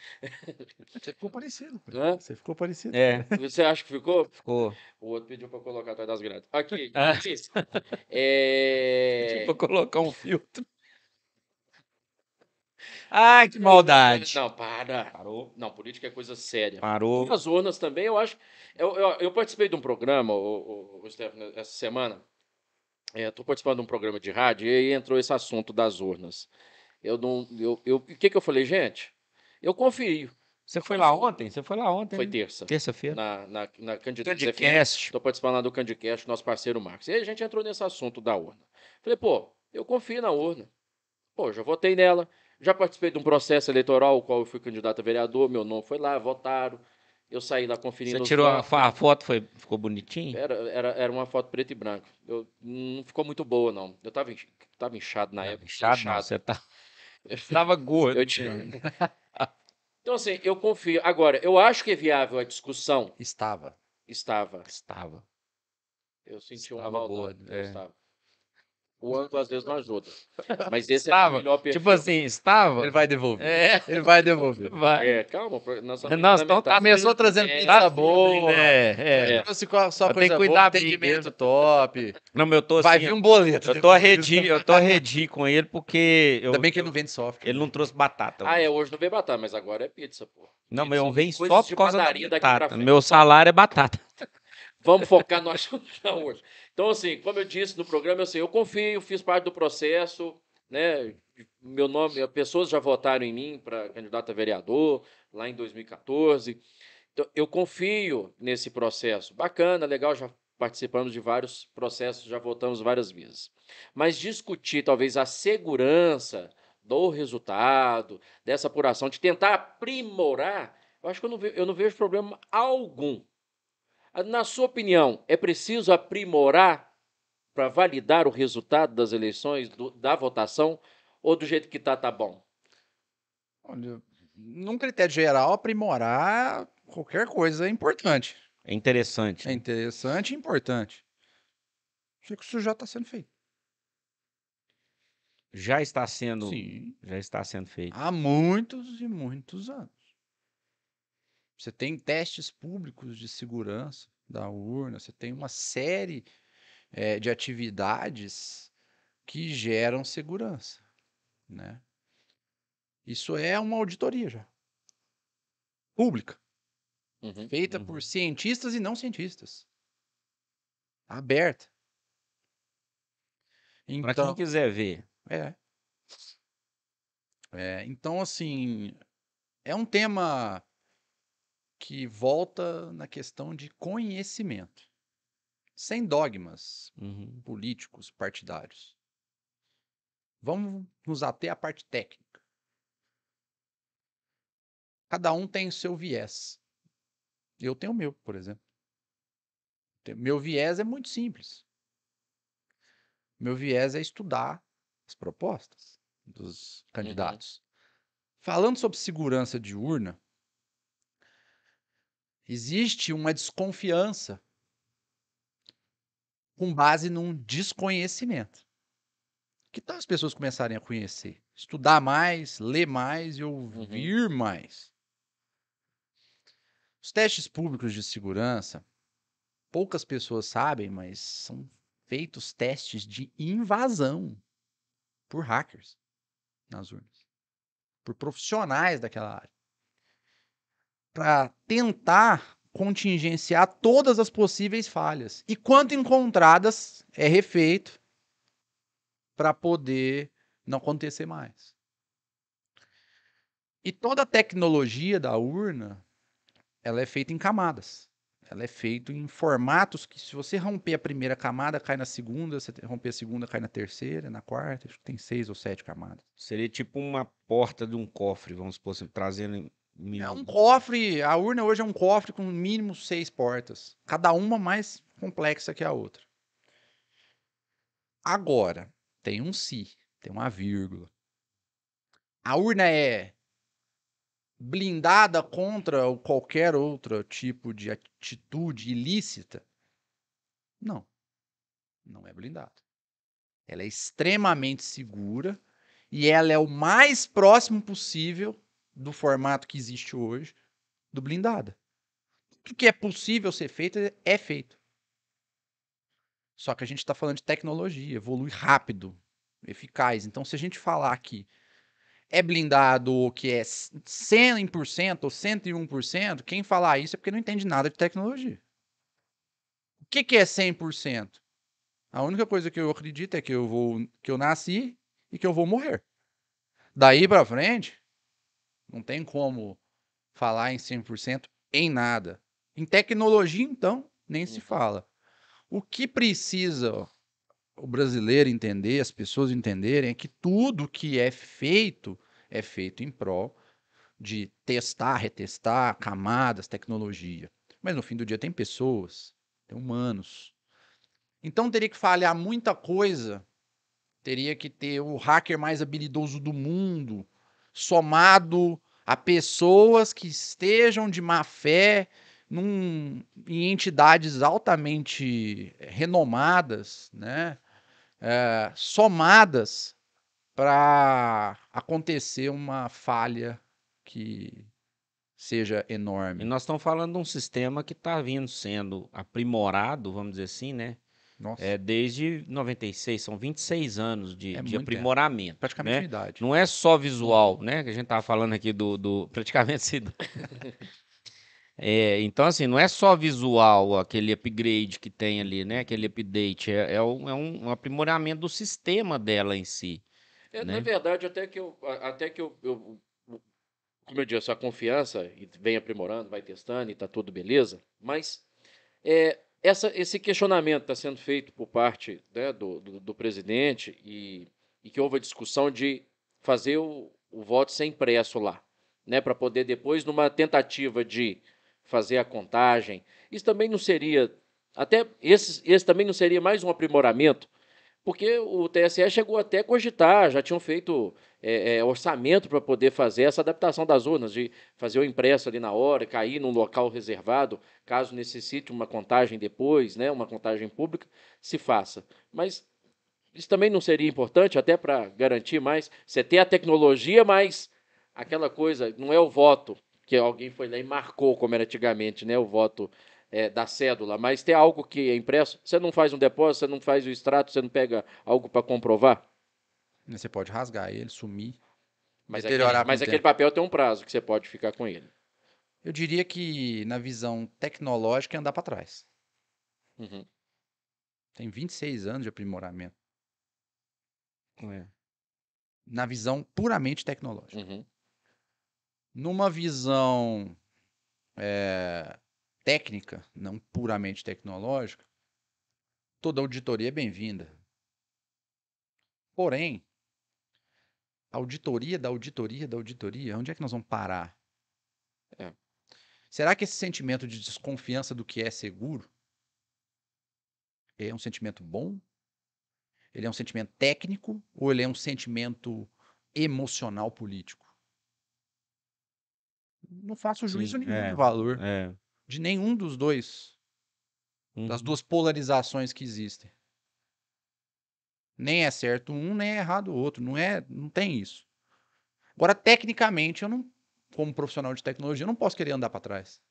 Você ficou parecido. Hã? Você ficou parecido. É, Você acha que ficou? ficou. O outro pediu para colocar atrás das grades. Aqui. Ah. É... Tipo, colocar um filtro. Ai, que maldade. Não, para. Parou. Não, política é coisa séria. Parou. As urnas também, eu acho. Eu, eu, eu participei de um programa, o, o, o Stefano, essa semana. Estou participando de um programa de rádio e aí entrou esse assunto das urnas. Eu não. Eu, eu, o que, que eu falei, gente? Eu confio. Você foi lá ontem? Você foi lá ontem? Foi terça. Terça-feira. Na, na, na Candidata Candicast. Estou participando lá do Candicast, nosso parceiro Marcos. E aí a gente entrou nesse assunto da urna. Falei, pô, eu confio na urna. Pô, já votei nela. Já participei de um processo eleitoral, o qual eu fui candidato a vereador, meu nome foi lá, votaram. Eu saí lá conferindo Você tirou a, a foto, foi, ficou bonitinho? Era, era, era uma foto preto e branco. Eu, não ficou muito boa, não. Eu tava, tava inchado na época. Inchado, não, você tá... Tava gordo. Eu tinha- Então, assim, eu confio. Agora, eu acho que é viável a discussão. Estava. Estava. Estava. Eu senti uma Estava maldade. gordo, eu é. estava. O ângulo às vezes não ajuda. Mas esse é Estava. o melhor perfil. Tipo assim, estava... Ele vai devolver. É, Ele vai devolver. vai. É, calma. Nós na estamos- metade. Começou trazendo É, pizza boa. É, é. Trouxe co- só Eu tenho coisa que cuidar boa, atendimento top. Não, mas eu tô Vai assim, vir um boleto. eu tô arredio, eu tô arredio com ele porque eu, Ainda bem que ele não vende software. ele não trouxe batata. Ah, é, hoje não veio batata, mas agora é pizza, pô. Não, mas São eu venho coisas só por causa da batata. Meu salário é batata. Vamos focar no assunto hoje. Então, assim, como eu disse no programa, assim, eu confio, fiz parte do processo, né? Meu nome, pessoas já votaram em mim para candidato a vereador lá em 2014. Então, eu confio nesse processo. Bacana, legal, já participamos de vários processos, já votamos várias vezes. Mas discutir talvez a segurança do resultado, dessa apuração, de tentar aprimorar, eu acho que eu não, eu não vejo problema algum. Na sua opinião, é preciso aprimorar para validar o resultado das eleições, do- da votação, ou do jeito que tá, tá bom? Olha, num critério geral, aprimorar qualquer coisa é importante. É interessante. É interessante e importante. Acho que isso já está sendo feito. Já está sendo, Sim. já está sendo feito. Há muitos e muitos anos. Você tem testes públicos de segurança da urna, você tem uma série eh, de atividades que geram segurança, né? Isso é uma auditoria já. Pública, Uhum. feita Uhum. por cientistas e não cientistas. aberta. Para quem Então, quiser ver. é. É, então, assim, é um tema que volta na questão de conhecimento, sem dogmas Uhum. políticos, partidários. Vamos nos ater à parte técnica. Cada um tem o seu viés. Eu tenho o meu, por exemplo. Meu viés é muito simples. Meu viés é estudar as propostas dos candidatos. Falando sobre segurança de urna, existe uma desconfiança com base num desconhecimento. Que tal as pessoas começarem a conhecer? Estudar mais, ler mais e ouvir mais. Os testes públicos de segurança, poucas pessoas sabem, mas são feitos testes de invasão por hackers nas urnas, por profissionais daquela área, para tentar contingenciar todas as possíveis falhas. E quando encontradas, é refeito para poder não acontecer mais. E toda a tecnologia da urna, ela é feita em camadas. Ela é feita em formatos que, se você romper a primeira camada, cai na segunda, se você romper a segunda, cai na terceira, na quarta, acho que tem seis ou sete camadas. Seria tipo uma porta de um cofre, vamos supor trazendo. Em- É um cofre, a urna hoje é um cofre com mínimo seis portas, cada uma mais complexa que a outra. Agora, tem um se, tem uma vírgula. A urna é blindada contra qualquer outro tipo de atitude ilícita? Não. Não é blindada. Ela é extremamente segura e ela é o mais próximo possível do formato que existe hoje do blindada. Tudo que é possível ser feito é feito. Só que a gente está falando de tecnologia, evolui rápido, eficaz. Então, se a gente falar que é blindado ou que é 100% ou 101%, quem falar isso é porque não entende nada de tecnologia. O que, que é 100%? A única coisa que eu acredito é que eu vou que eu nasci e que eu vou morrer. Daí para frente, não tem como falar em 100% em nada. Em tecnologia, então, nem se fala. O que precisa o brasileiro entender, as pessoas entenderem, é que tudo que é feito é feito em prol de testar, retestar camadas, tecnologia. Mas no fim do dia tem pessoas, tem humanos. Então teria que falhar muita coisa. Teria que ter o hacker mais habilidoso do mundo, somado a pessoas que estejam de má fé num, em entidades altamente renomadas, né? É, somadas para acontecer uma falha que seja E enorme. nós estamos falando de um sistema que está vindo sendo aprimorado, vamos dizer assim, né? Nossa, É, desde 96, são 26 anos de, É de aprimoramento. praticamente né? a idade. Não é só visual, né? Que a gente tava falando aqui do, do praticamente se- É, então, assim, não é só visual aquele upgrade que tem ali, né? Aquele update, é, é um, é um aprimoramento do sistema dela em si. É, né? Na verdade, até que eu, a- até que eu, eu- como eu disse, a confiança vem aprimorando, vai testando e tá tudo beleza, mas é, essa, esse questionamento está sendo feito por parte né, do, do, do presidente e, e que houve a discussão de fazer o, o voto sem impresso lá, né, para poder depois, numa tentativa de fazer a contagem, isso também não seria, até esse, esse também não seria mais um aprimoramento, porque o TSE chegou até a cogitar, já tinham feito é, é, orçamento para poder fazer essa adaptação das urnas, de fazer o impresso ali na hora, cair num local reservado, caso necessite uma contagem depois, né, uma contagem pública, se faça. Mas isso também não seria importante, até para garantir mais, você ter a tecnologia, mas aquela coisa, não é o voto, que alguém foi lá e marcou, como era antigamente, né, o voto é, da cédula, mas ter algo que é impresso, você não faz um depósito, você não faz o extrato, você não pega algo para comprovar, Você pode rasgar ele, sumir. mas, aquele, mas aquele papel tem um prazo que você pode ficar com ele. Eu diria que na visão tecnológica é andar para trás. Uhum. Tem 26 anos de aprimoramento. É. Na visão puramente tecnológica. Uhum. Numa visão eh, técnica, não puramente tecnológica, toda auditoria é bem-vinda. Porém, auditoria da auditoria da auditoria, onde é que nós vamos parar? É. Será que esse sentimento de desconfiança do que é seguro é um sentimento bom? Ele é um sentimento técnico ou ele é um sentimento emocional político? Não faço juízo Sim, nenhum é, de valor É. de nenhum dos dois, das Uhum. duas polarizações que existem. Nem é certo um, nem é errado o outro. Não é, não tem isso. Agora, tecnicamente, eu não, como profissional de tecnologia, eu não posso querer andar para trás.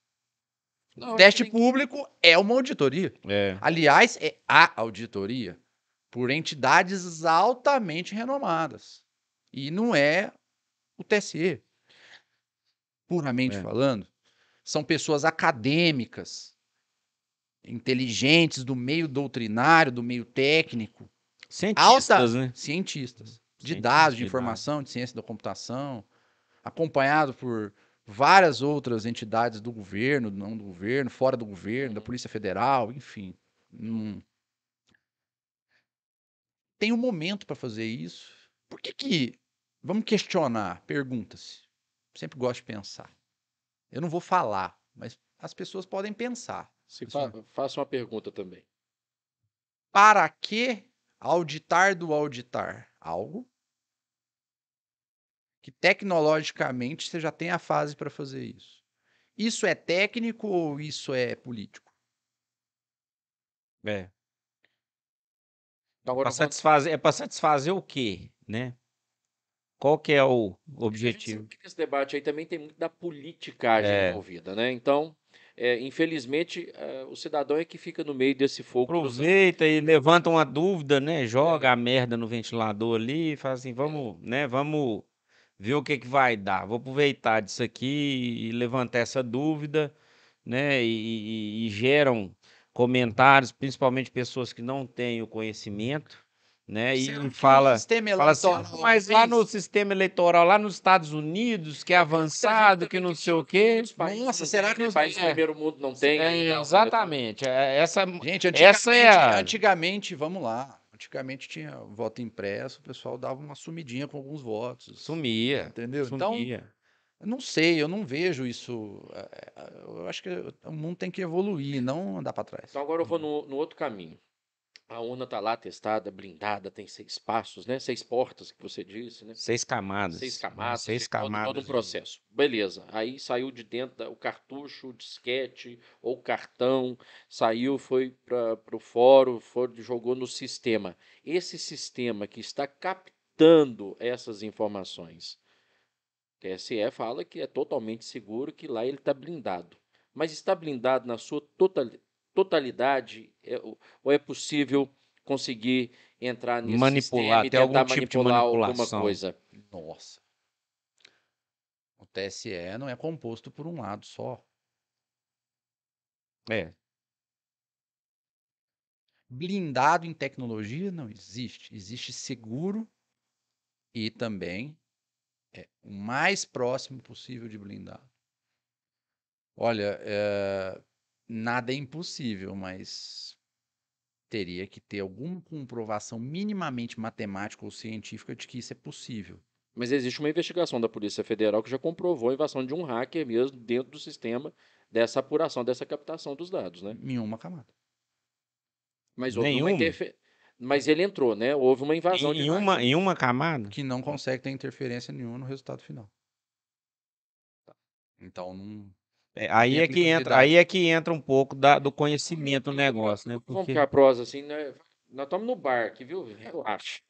Não, Teste que- público é uma auditoria. É. Aliás, é a auditoria por entidades altamente renomadas. E não é o TSE. Puramente É. falando, são pessoas acadêmicas, inteligentes do meio doutrinário, do meio técnico, Cientistas, né? cientistas de Cientistas dados, de de informação, de ciência da computação, acompanhado por várias outras entidades do governo, não do governo, fora do governo, da Uhum. Polícia Federal, enfim. Hum. Tem um momento para fazer isso. Por que que vamos questionar? Pergunta-se. Sempre gosto de pensar. Eu não vou falar, mas as pessoas podem pensar. Se fa faça uma pergunta também. Para que auditar do auditar algo que tecnologicamente você já tem a fase para fazer isso? Isso é técnico ou isso é político? É. Então, Pra agora vou- satisfazer, é para satisfazer o quê, né? Qual que é o objetivo? que esse debate aí também tem muito da politicagem É. envolvida, né? Então, é, infelizmente, é, o cidadão é que fica no meio desse fogo. Aproveita e levanta uma dúvida, né? Joga a merda no ventilador ali e fala assim, vamos, né? Vamos ver o que que vai dar. Vou aproveitar disso aqui e levantar essa dúvida, né? E, e- e geram comentários, principalmente pessoas que não têm o conhecimento, né? E o fala sistema Fala assim, eleitoral "Ah, mas lá no fez?" sistema eleitoral, lá nos Estados Unidos, que é avançado, que não sei o quê. Nossa, não será que os- países do é. primeiro mundo não tem? É, então, exatamente. é- Essa, Gente, antigamente, Essa é a- antigamente, vamos lá. Antigamente tinha voto impresso, o pessoal dava uma sumidinha com alguns votos. sumia. Entendeu? Então, Sumia. eu não sei, eu não vejo isso. é, Eu acho que o mundo tem que evoluir, não andar para trás. Então agora eu vou no, no outro caminho. A urna tá lá testada, blindada, tem seis passos, né? Seis portas que você disse, né? Seis camadas. Seis né? camadas, Seis todo- camadas. todo um de- processo. Beleza. Aí saiu de dentro da- o cartucho, o disquete ou cartão, saiu, foi para o fórum, foi, jogou no sistema. Esse sistema que está captando essas informações, o TSE fala que é totalmente seguro, que lá ele está blindado. Mas está blindado na sua totali- totalidade? É, ou é possível conseguir entrar nesse Manipular, sistema e ter algum tentar tipo de manipular alguma manipulação. coisa? Nossa. O TSE não é composto por um lado só. É. Blindado em tecnologia não existe. Existe seguro e também é o mais próximo possível de blindado. Olha, é, nada é impossível, mas teria que ter alguma comprovação minimamente matemática ou científica de que isso é possível. Mas existe uma investigação da Polícia Federal que já comprovou a invasão de um hacker mesmo dentro do sistema dessa apuração, dessa captação dos dados, né? Em uma camada. Mas houve uma Nenhuma? interfe... Mas ele entrou, né? Houve uma invasão Em, de uma, hacker. em uma camada? Que não consegue ter interferência nenhuma no resultado final. Então não. É, aí, é que entra, aí é que entra um pouco da- do conhecimento do negócio, né? Vamos Porque ficar prosa assim, né? Nós estamos no bar aqui, viu? Relaxa.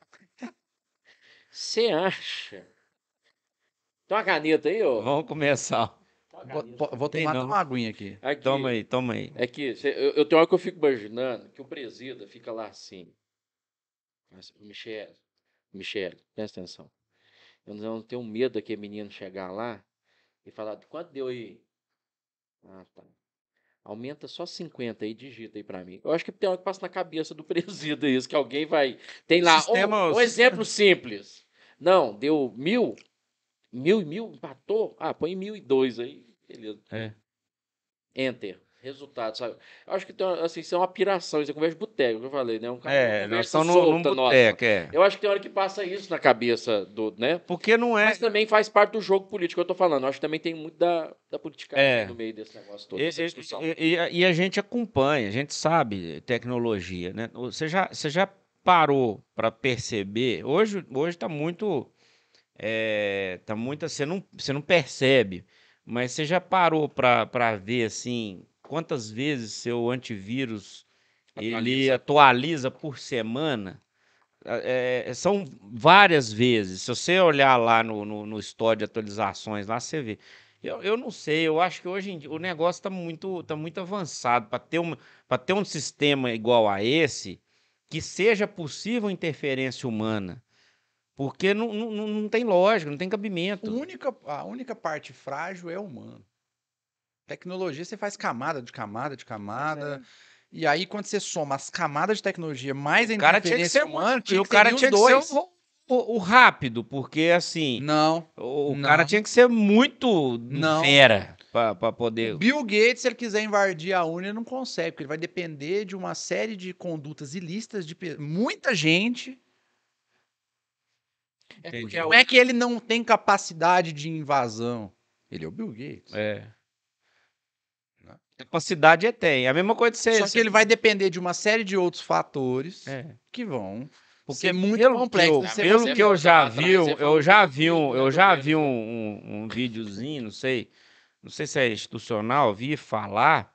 Você acha? Tem uma caneta aí, ó? vamos começar. Vou, vou- tomar uma aguinha aqui. Aqui. Toma aí, toma aí. É que cê- eu, eu tenho hora que eu fico imaginando que o presida fica lá assim. Mas, Michele, Michele, presta atenção. Eu não tenho medo daquele menino chegar lá e falar, quanto deu aí? Ah, tá. Aumenta só 50 aí, digita aí pra mim. Eu acho que tem hora que passa na cabeça do presídio isso, que alguém vai. Tem lá. um- um, exemplo simples. Não, deu mil. Mil e mil, empatou. Ah, põe mil e dois aí. Beleza. É. Enter. Resultado, sabe? Eu acho que tem, assim, isso é uma piração, isso é conversa de boteco, que eu falei, né? Um cara- É, nós estamos num, solta num nossa. boteco, é. Eu acho que tem hora que passa isso na cabeça do, né? Porque não é. Mas também faz parte do jogo político que eu tô falando. Eu acho que também tem muito da, da política É. no meio desse negócio todo, E, e- discussão. e- e a- gente acompanha, a gente sabe tecnologia, né? Você já, você já parou para perceber? Hoje, hoje está muito, é, tá muito, você não, você não percebe, mas você já parou para ver assim quantas vezes seu antivírus ele Atualiza. atualiza por semana? É, é, são várias vezes. Se você olhar lá no, no, no histórico de atualizações, lá você vê. Eu, eu não sei, eu acho que hoje em dia o negócio está muito, tá muito avançado para ter, pra ter um sistema igual a esse que seja possível interferência humana. Porque não, não, não tem lógica, não tem A cabimento. única, a única parte frágil é o humano. Tecnologia, você faz camada de camada de camada. E aí, quando você soma as camadas de tecnologia mais a O cara tinha que interferência ser humana, e o que cara ser tinha que ser o, o- o rápido, porque assim, Não. o, o Não. cara tinha que ser muito Não. fera para poder. Bill Gates, se ele quiser invadir a Uni, ele não consegue, porque ele vai depender de uma série de condutas ilícitas de muita gente. É é Não é que ele não tem capacidade de invasão. Ele é o Bill Gates. É. Né? Capacidade é tem. É a mesma coisa de ser. Só que ele vai depender de uma série de outros fatores É. que vão Porque ser muito pelo complexos. Que eu, ser pelo que eu já vi, eu já vi um, eu já vi um, um, um videozinho, não sei, não sei se é institucional, vi falar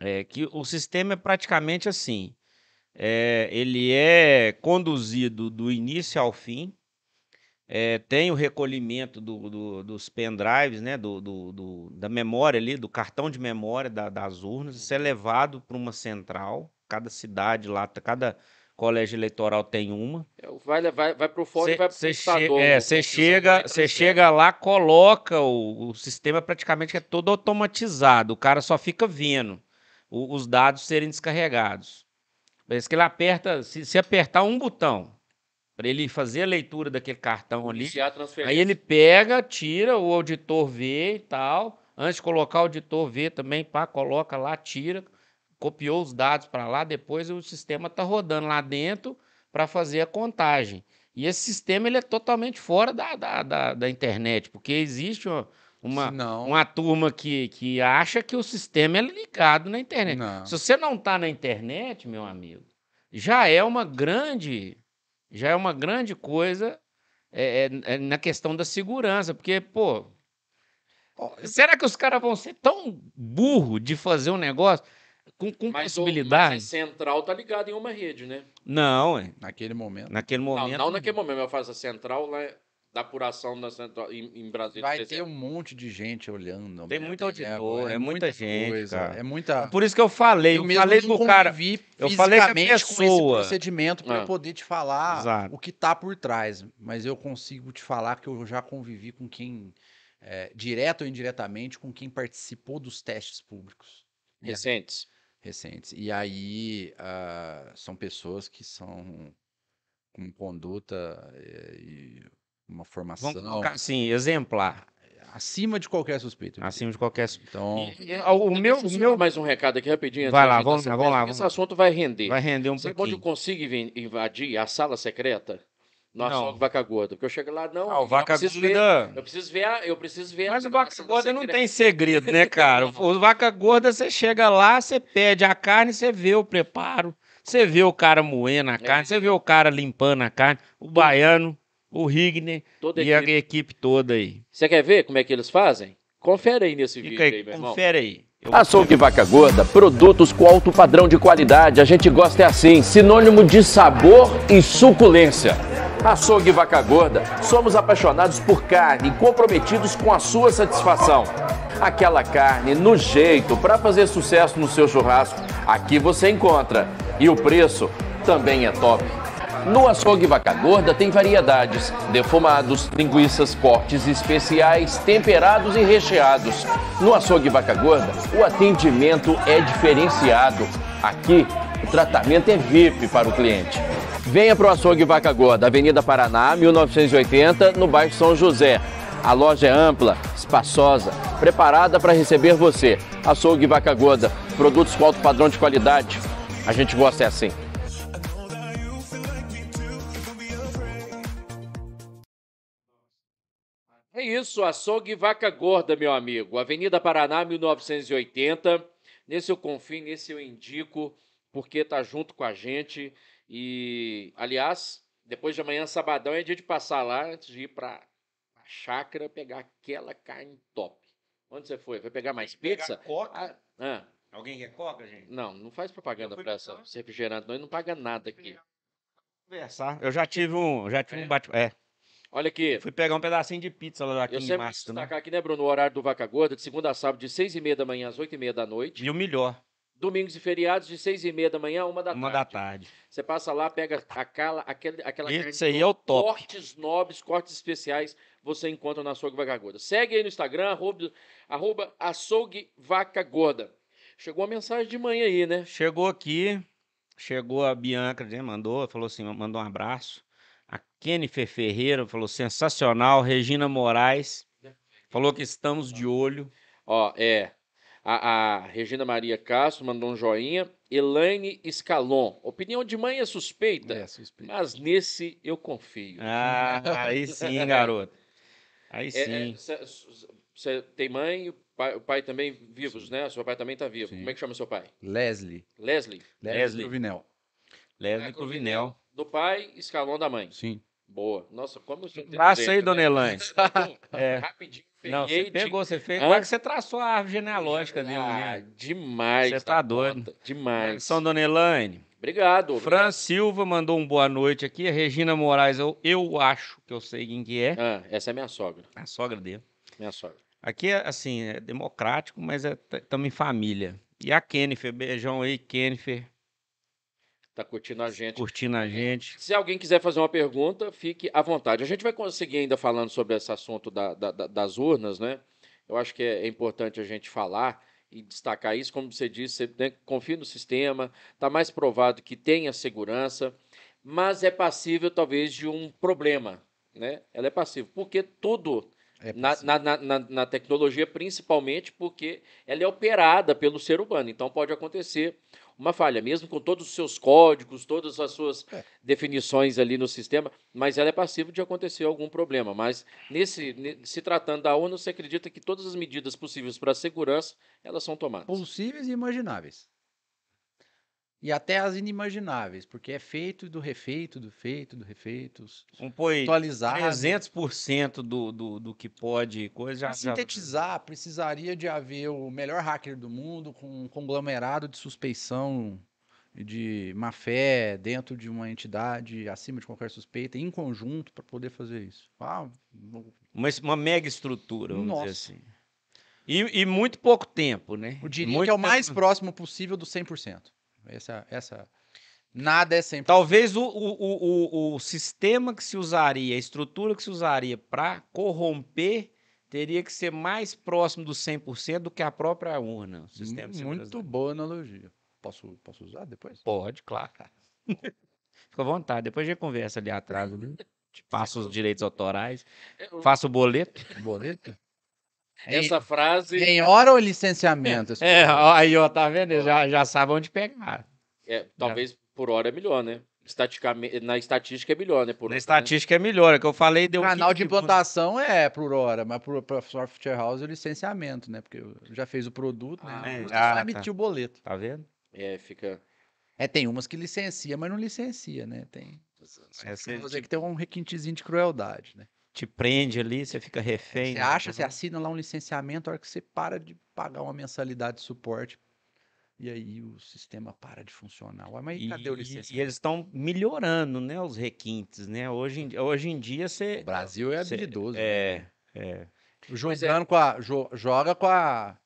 é, que o sistema é praticamente assim. é, ele é conduzido do início ao fim. É, tem o recolhimento do- do- dos pendrives, né, do, do- da memória ali, do cartão de memória da- das urnas, isso é levado para uma central. Cada cidade lá, cada colégio eleitoral tem uma. Vai, vai, vai pro fora e vai pro Você computador. é, o cê computador chega, você chega lá, coloca o, o sistema praticamente é todo automatizado. O cara só fica vendo o- os dados serem descarregados. Parece que ele aperta, se, se apertar um botão para ele fazer a leitura daquele cartão ali, aí ele pega, tira, o auditor vê e tal. Antes de colocar o auditor vê também, pá, coloca lá, tira, copiou os dados para lá, depois o sistema está rodando lá dentro para fazer a contagem. E esse sistema ele é totalmente fora da, da, da, da internet, porque existe uma, uma, uma turma que, que acha que o sistema é ligado na internet. Não. Se você não está na internet, meu amigo, já é uma grande, já é uma grande coisa é, é, é na questão da segurança, porque, pô, será que os caras vão ser tão burro de fazer um negócio com, com Mas, o, mas possibilidade? a central tá ligada em uma rede, né? Não, é. Naquele momento. naquele Não, momento. não naquele momento, eu faço a central lá da apuração na central, em, em Brasília. Vai ter um monte de gente olhando. Tem ao muito mesmo tempo, auditor, é muita gente, cara. É muita. Por isso que eu falei, eu, mesmo falei pro cara. eu falei com a fisicamente com esse pessoa. procedimento para Ah. poder te falar Exato. o que tá por trás. Mas eu consigo te falar que eu já convivi com quem, é, direto ou indiretamente, com quem participou dos testes públicos Recentes. recentes. E aí ah, são pessoas que são com conduta eh, e uma formação Vamos colocar assim, exemplar, acima de qualquer suspeito. acima de qualquer. Então, E- e- O meu, o Deixa eu meu dar mais um recado aqui rapidinho. Vai lá, vamos lá, vamos lá, sequência, vamos Esse assunto vai render. vai render um Sabe onde eu pouquinho. consigo inv- invadir a sala secreta? No Não. Vaca Gorda. Porque eu chego lá, não. Ah, o eu vaca preciso ver- gorda. Eu preciso ver a. Eu preciso ver a- Mas o vaca gorda não tem segredo, né, cara? O vaca gorda, você chega lá, você pede a carne, você vê o preparo, você vê o cara moendo a carne, você vê o cara limpando a carne, o baiano, o Rigner Toda e a equipe. equipe toda aí. Você quer ver como é que eles fazem? Confere aí nesse vídeo Fica aí, aí, meu irmão. confere aí. Eu- Açougue Vaca Gorda, produtos com alto padrão de qualidade. A gente gosta é assim, sinônimo de sabor e suculência. Açougue Vaca Gorda, somos apaixonados por carne e comprometidos com a sua satisfação. Aquela carne no jeito para fazer sucesso no seu churrasco. Aqui você encontra. E o preço também é top. No açougue Vaca Gorda tem variedades: defumados, linguiças, cortes especiais, temperados e recheados. No açougue Vaca Gorda, o atendimento é diferenciado. Aqui, o tratamento é VIP para o cliente. Venha para o açougue Vaca Gorda, Avenida Paraná, 1980, no bairro São José. A loja é ampla, espaçosa, preparada para receber você. Açougue Vaca Gorda, produtos com alto padrão de qualidade. A gente gosta é assim. É isso, açougue Vaca Gorda, meu amigo. Avenida Paraná, 1980. Nesse eu confio, nesse eu indico, porque tá junto com a gente. E, aliás, depois de amanhã, sabadão, é dia de passar lá antes de ir para a chácara pegar aquela carne top. Onde você foi? Vai pegar mais pizza? Pegar coca? Ah, Alguém quer coca, gente? não, não faz propaganda para essa refrigerante, não, ele não paga nada aqui. Conversar. Eu já tive um, já tive um bate... É, Olha aqui, fui pegar um pedacinho de pizza lá eu aqui em sempre Mastro, né? destacar aqui, né, Bruno, o horário do Vaca Gorda, de segunda a sábado, de seis e meia da manhã às oito e meia da noite. E o melhor, Domingos e feriados, de seis e meia da manhã a uma da uma tarde. da tarde. Você passa lá, pega aquela, aquele, aquela Esse aí é o top. Cortes nobres, cortes especiais, você encontra na Açougue Vaca Gorda. Segue aí no Instagram, arroba, arroba Açougue Vaca Gorda. Chegou uma mensagem de manhã aí, né? Chegou aqui, chegou a Bianca, né, mandou, falou assim, mandou um abraço. A Kennifer Ferreira falou sensacional. Regina Moraes falou que estamos de olho. Ó, é. A, a Regina Maria Castro mandou um joinha. Elaine Scalon. Opinião de mãe é suspeita, É, suspeito. mas nesse eu confio. Ah, aí sim, garoto. Aí sim. Você tem mãe, o pai, o pai também vivos, né? Seu pai também tá vivo. Sim. Como é que chama seu pai? Leslie. Leslie. Leslie. Leslie Vinel. Leslie Cruvinel. Do pai, escalão da mãe. Sim. Boa. Nossa, como eu sou Abraço aí, dona? Elaine. É. Rapidinho. Não, você de- pegou, você fez. Como é que você traçou a árvore genealógica dele, Ah, né? demais. Você tá da doido. conta, Demais. São Dona Elaine. Obrigado. Fran Silva mandou um boa noite aqui. A Regina Moraes, eu, eu acho que eu sei quem que é. Ah, essa é minha sogra. A sogra dele. Minha sogra. Aqui é assim, é democrático, mas estamos em família. E a Kennifer, beijão aí, Kennifer, Tá curtindo a gente. curtindo a gente. Se alguém quiser fazer uma pergunta, fique à vontade. A gente vai conseguir ainda falando sobre esse assunto da- da- da- das urnas, né? Eu acho que é, é importante a gente falar e destacar isso. Como você disse, você né, confia no sistema, está mais provado que tem a segurança, mas é passível talvez de um problema, né? Ela é passível, porque tudo É na, na, na- na tecnologia, principalmente porque ela é operada pelo ser humano. Então pode acontecer uma falha, mesmo com todos os seus códigos, todas as suas É. definições ali no sistema, mas ela é passível de acontecer algum problema. Mas nesse, ne- se tratando da ONU, você acredita que todas as medidas possíveis para a segurança elas são tomadas? Possíveis e imagináveis. E até as inimagináveis, porque é feito do refeito, do feito, do refeito, Compõe atualizado. 300% do, do, do que pode, coisa já. Para já- sintetizar, precisaria de haver o melhor hacker do mundo com um conglomerado de suspeição e de má fé dentro de uma entidade acima de qualquer suspeita, em conjunto, para poder fazer isso. Ah, Uma, uma mega estrutura, vamos Nossa. dizer assim. E, e muito pouco tempo, né? eu diria Muito que é o tempo- mais próximo possível do 100%. Essa, essa, nada é 100%. Talvez o, o, o, o, sistema que se usaria, a estrutura que se usaria para corromper, teria que ser mais próximo do 100% do que a própria urna. O sistema. Muito boa analogia. Posso, posso usar depois? Pode, claro. Fica à vontade. Depois a gente conversa ali atrás. viu? Te passo os direitos autorais. Faço o boleto. Boleto? Essa frase Em hora ou licenciamento? É, aí, ó, tá vendo? Já, já sabe onde pegar. é, talvez por hora é melhor, né? Estaticamente, na estatística é melhor, né? Por Na hora, né? estatística é melhor. É que eu falei, deu Canal 15 de implantação é por hora, mas para software house é licenciamento, né? Porque já fez o produto, né? Ah, Então, é. só Ah, tá. emitir o boleto. Tá vendo? É, fica. É, tem umas que licencia, mas não licencia, né? Tem. Essa Você te, que tem um requintezinho de crueldade, né? Te prende ali, você fica refém. Você né? acha, você assina lá um licenciamento, a hora que você para de pagar uma mensalidade de suporte, e aí o sistema para de funcionar. Ué, mas E, cadê o licenciamento? e eles estão melhorando, né, os requintes, né? Hoje em, hoje em dia O você Brasil é cê- habilidoso. é, né? é. Jogando com a. jo- joga com a.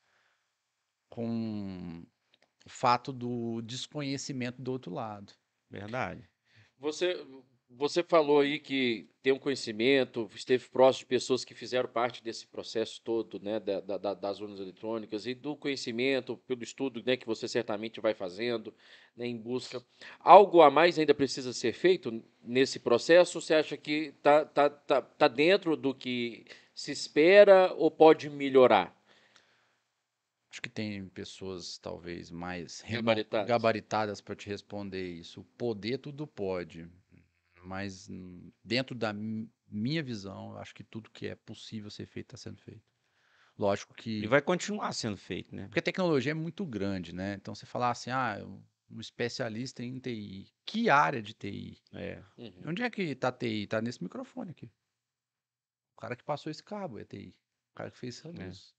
Com o fato do desconhecimento do outro lado. Verdade. Você, você falou aí que tem um conhecimento, esteve próximo de pessoas que fizeram parte desse processo todo, né, da, da- das urnas eletrônicas e do conhecimento, pelo estudo, né, que você certamente vai fazendo, né, em busca. Algo a mais ainda precisa ser feito nesse processo? Você acha que tá, tá, tá, tá dentro do que se espera ou pode melhorar? Acho que tem pessoas talvez mais Gabaritadas. gabaritadas para te responder isso. Poder tudo pode, mas dentro da mi- minha visão, eu acho que tudo que é possível ser feito está sendo feito. Lógico que E vai continuar sendo feito, né? porque a tecnologia é muito grande, né? Então você falar assim, ah, um especialista em TI, que área de TI? É. Uhum. Onde é que tá TI? Tá nesse microfone aqui. O cara que passou esse cabo é TI. O cara que fez essa É. luz.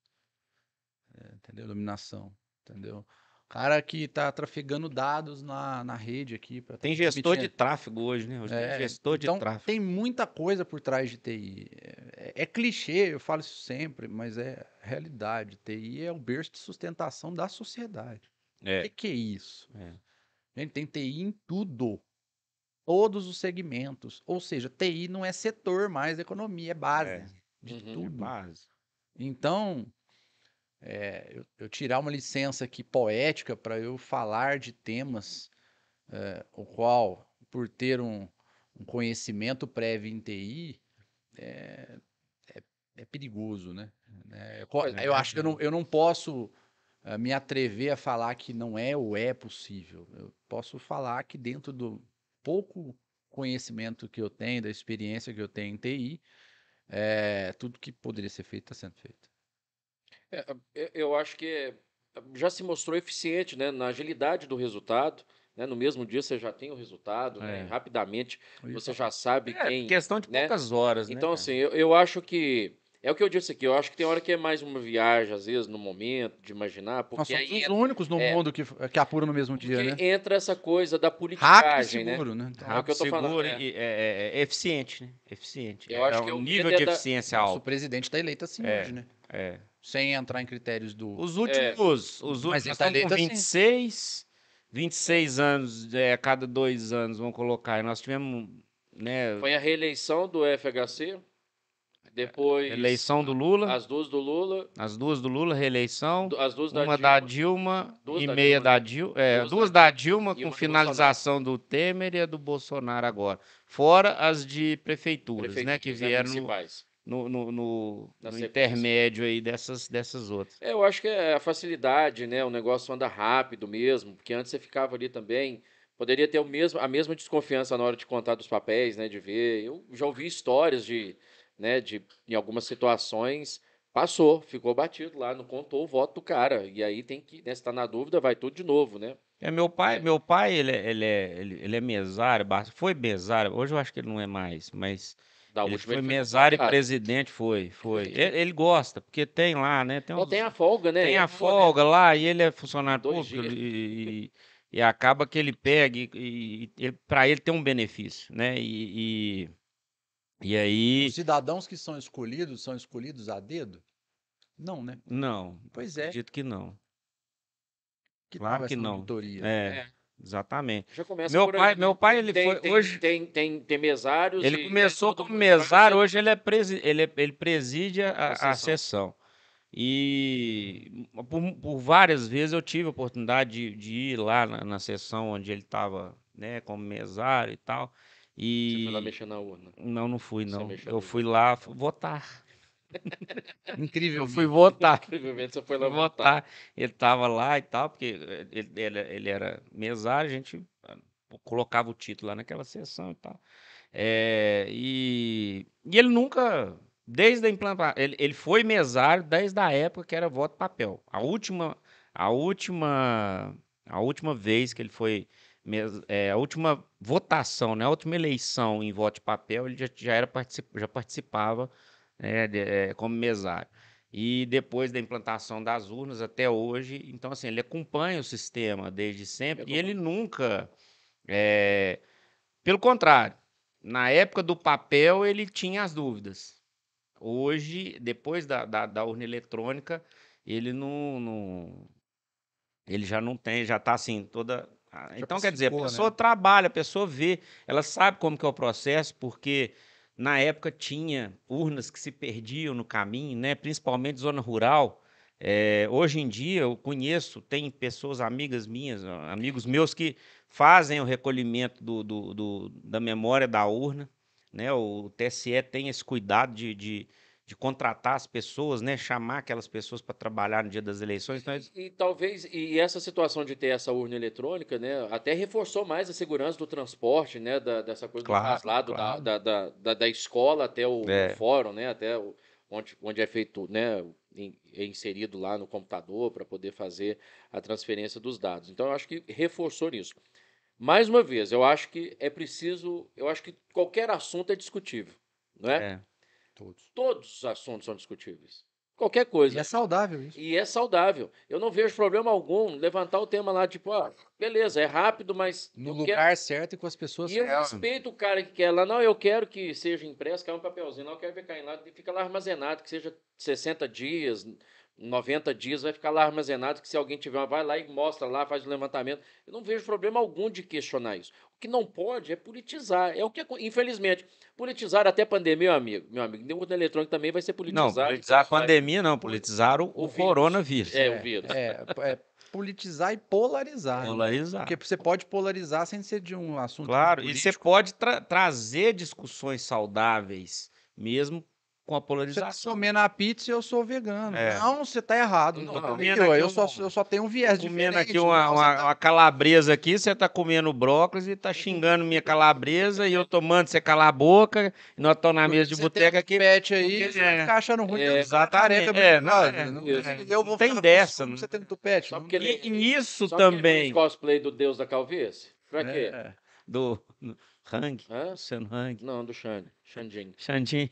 É, entendeu? Iluminação. Entendeu? O cara que tá trafegando dados na, na rede aqui. Pra Tem gestor de tráfego hoje, né? Hoje É, tem gestor de então, tráfego. tem muita coisa por trás de TI. É, é- é clichê, eu falo isso sempre, mas é realidade. TI é o berço de sustentação da sociedade. O É. que, que é isso? É. Gente, tem TI em tudo. Todos os segmentos. Ou seja, TI não é setor mais da economia, é base É. de Uhum. É tudo. base. Então, é, eu, eu tirar uma licença aqui poética para eu falar de temas é, o qual, por ter um, um conhecimento prévio em TI, é, é- é perigoso, né? É, eu é. eu acho que eu não, eu não posso me atrever a falar que não é ou é possível. Eu posso falar que dentro do pouco conhecimento que eu tenho, da experiência que eu tenho em TI, é, tudo que poderia ser feito está sendo feito. É, eu- eu acho que é- já se mostrou eficiente né, na agilidade do resultado. né, no mesmo dia você já tem o resultado, né, É. rapidamente Eu ia você já sabe É, quem. questão de né? poucas horas, né? Então, assim, eu, eu acho que. É o que eu disse aqui, eu acho que tem hora que é mais uma viagem, às vezes, no momento, de imaginar, Nós porque somos aí os únicos no é. mundo que, que apuram no mesmo dia, né? entra essa coisa da Rápido e politicagem, né? seguro, né? Então, É o que Rápido, eu tô falando, seguro é. e é, é- é eficiente, né? Eficiente. Eu acho é que um o nível de é da- eficiência nosso alto. presidente está eleito assim É. hoje, né? É. Sem entrar em critérios do. Os últimos, os Mas últimos, nós tá com eleito assim. 26, 26 anos, é, a cada dois anos, vamos colocar. E nós tivemos, né, Foi a reeleição do FHC, depois eleição do Lula, as duas do Lula, as duas do Lula, reeleição, do- as duas da uma Dilma. da Dilma Duas e da meia Dilma, da? Dilma, é, Duas duas da Dilma com uma do finalização do Temer e a do Bolsonaro agora. Fora as de prefeituras, né, que né, vieram no, municipais. No, no, no- no intermédio aí dessas, dessas outras. É, eu acho que é a facilidade, né? O negócio anda rápido mesmo, porque antes você ficava ali também. Poderia ter o mesmo, a mesma desconfiança na hora de contar dos papéis, né? De ver. Eu já ouvi histórias de, né? De, em algumas situações, passou, ficou batido lá, não contou o voto do cara. E aí tem que, né? Se tá na dúvida, vai tudo de novo, né? É, meu pai, meu pai, ele, é- ele, é, ele, ele é mesário, foi mesário, hoje eu acho que ele não é mais, mas Da ele última foi ele mesário e presidente, foi, foi. Ele, ele gosta, porque tem lá, né, tem, Só uns- tem a folga, né? tem É a né? folga lá e ele é funcionário Dois público e, e- e acaba que ele pega e, e, ele, para ele tem um benefício, né, e, e, e aí, Os cidadãos que são escolhidos são escolhidos a dedo? Não, né? não, Pois é. acredito que não, Que claro que não. auditoria? é, exatamente. Já começa Meu pai, aí, né? meu pai, ele tem, foi, tem, hoje... tem, tem, tem mesários. Ele e- começou como mesário, hoje ele, é presi ele, é- ele preside a, A a- sessão. E por, por várias vezes eu tive a oportunidade de, de ir lá na, na sessão onde ele estava, né, como mesário e tal. Você foi lá E mexer na urna. não, não fui não. Eu fui lá votar. Incrível. Eu fui votar. Incrivelmente você foi lá votar. votar. Ele estava lá e tal, porque ele, ele, ele era mesário, a gente ah, colocava o título lá naquela sessão e tal. É, e, e ele nunca, desde a implantação, ele, ele foi mesário desde a época que era voto papel. A última, a última, a última vez que ele foi, mes- é, a última votação, né, a última eleição em voto de papel, ele já, já, era, particip- já participava né, de- é, como mesário. E depois da implantação das urnas até hoje, então assim, ele acompanha o sistema desde sempre e ele nunca, é, pelo contrário, na época do papel ele tinha as dúvidas. Hoje, depois da, da, da urna eletrônica, ele não, não- ele já não tem, já está assim, toda Ah, Então, quer dizer, a pacificou, né? pessoa trabalha, a pessoa vê, ela sabe como que é o processo, porque na época tinha urnas que se perdiam no caminho, né? principalmente zona rural. Eh, hoje em dia eu conheço, tem pessoas, amigas minhas, amigos meus que fazem o recolhimento do, do- do- da memória da urna. Né? O TSE tem esse cuidado de, de, de contratar as pessoas, né? chamar aquelas pessoas para trabalhar no dia das eleições. Então, eles- E, e talvez, e essa situação de ter essa urna eletrônica, né, até reforçou mais a segurança do transporte, né, da- dessa coisa Claro, do traslado da- claro. da, da, da, da escola até o, o É. fórum, né, até o- onde, onde é feito, né, é inserido lá no computador para poder fazer a transferência dos dados. Então, eu acho que reforçou nisso. Mais uma vez, eu acho que é preciso, eu acho que qualquer assunto é discutível, não é? é. Todos. Todos os assuntos são discutíveis. Qualquer coisa. E é saudável isso. E é saudável. Eu não vejo problema algum levantar o tema lá, tipo, ah, beleza, é rápido, mas. No lugar certo e com as pessoas Quero... E eu certas. respeito o cara que quer lá, não, eu quero que seja impresso, cai um papelzinho lá, eu quero ver caindo lá, e fica lá armazenado, que seja 60 dias, 90 dias, vai ficar lá armazenado, que se alguém tiver vai lá e mostra lá, faz o levantamento. Eu não vejo problema algum de questionar isso. O que não pode é politizar. É o que, infelizmente, politizar até pandemia, meu amigo. Meu amigo, o urna eletrônico também vai ser politizado. Não, politizar a pandemia não, politizar o, O o vírus. coronavírus. É, o vírus. É, é politizar e polarizar. né? Polarizar. Porque você pode polarizar sem ser de um assunto Claro, e político. você pode tra- trazer discussões saudáveis, mesmo com a Você tá polarização. comendo a pizza e eu sou vegano. É. Não, você tá errado. Não, Não, comendo eu, eu, um- só, eu só tenho um viés comendo diferente. aqui uma, não, uma, tá- uma calabresa aqui, você tá comendo brócolis e tá xingando minha calabresa e eu tomando você calar a boca, e nós estamos na mesa de boteca tem aqui. pet aí, porque você é. vai ficar achando ruim. É, exatamente. É, não, é, não- é. eu vou Tem dessa, você tendo tupete. Só não- porque ele- E isso Só ele também fez cosplay do Deus da Calvície? Pra quê? É. do Hang, Hã? Luciano Hang, Não, do Xande. Xandinho. Xandinho.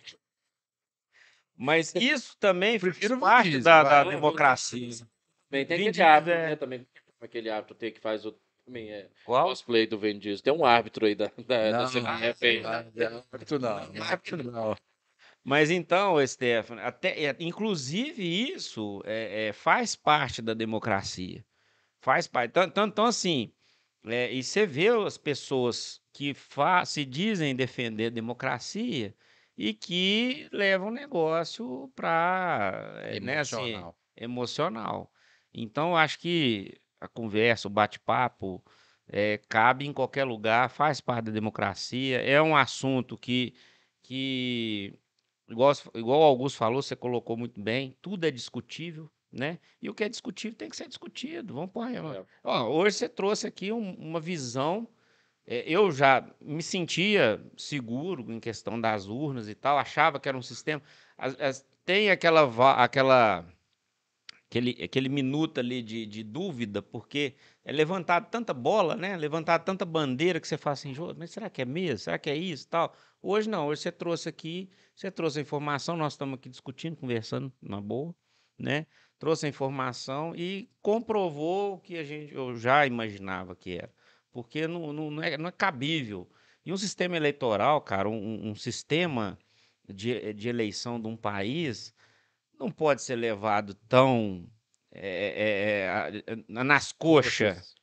Mas isso também faz parte Vin da, da democracia. Também tem Vin aquele árbitro, é. né? Também aquele árbitro tem que faz o. Também é Qual? cosplay do Vin Diesel. Tem um árbitro aí da, da, da Não, CBF aí. não, árbitro não, não, árbitro não. Mas então, Stefano, até, é, inclusive isso é, é, faz parte da democracia. Faz parte. Então, então, então, assim, é, e você vê as pessoas que fa se dizem defender a democracia e que levam o negócio para né, assim, Emocional. Então, acho que a conversa, o bate-papo, eh, cabe em qualquer lugar, faz parte da democracia. É um assunto que, que igual, igual o Augusto falou, você colocou muito bem, tudo é discutível, né? E o que é discutível tem que ser discutido. Vamos pôr. É. Ó, hoje você trouxe aqui um- uma visão. Eh, eu já me sentia seguro em questão das urnas e tal, achava que era um sistema. tem aquela, aquela aquele, aquele minuto ali de, de dúvida, porque é levantado tanta bola, né? Levantado tanta bandeira que você fala assim, "Jô, mas será que é mesmo? Será que é isso tal? Hoje não, hoje você trouxe aqui, você trouxe a informação, nós estamos aqui discutindo, conversando na boa, né? Trouxe a informação e comprovou o que a gente, eu já imaginava que era. Porque não, não, não, é, não é cabível. E um sistema eleitoral, cara, um, um sistema de, de eleição de um país não pode ser levado tão é, é, é, a- nas coxas,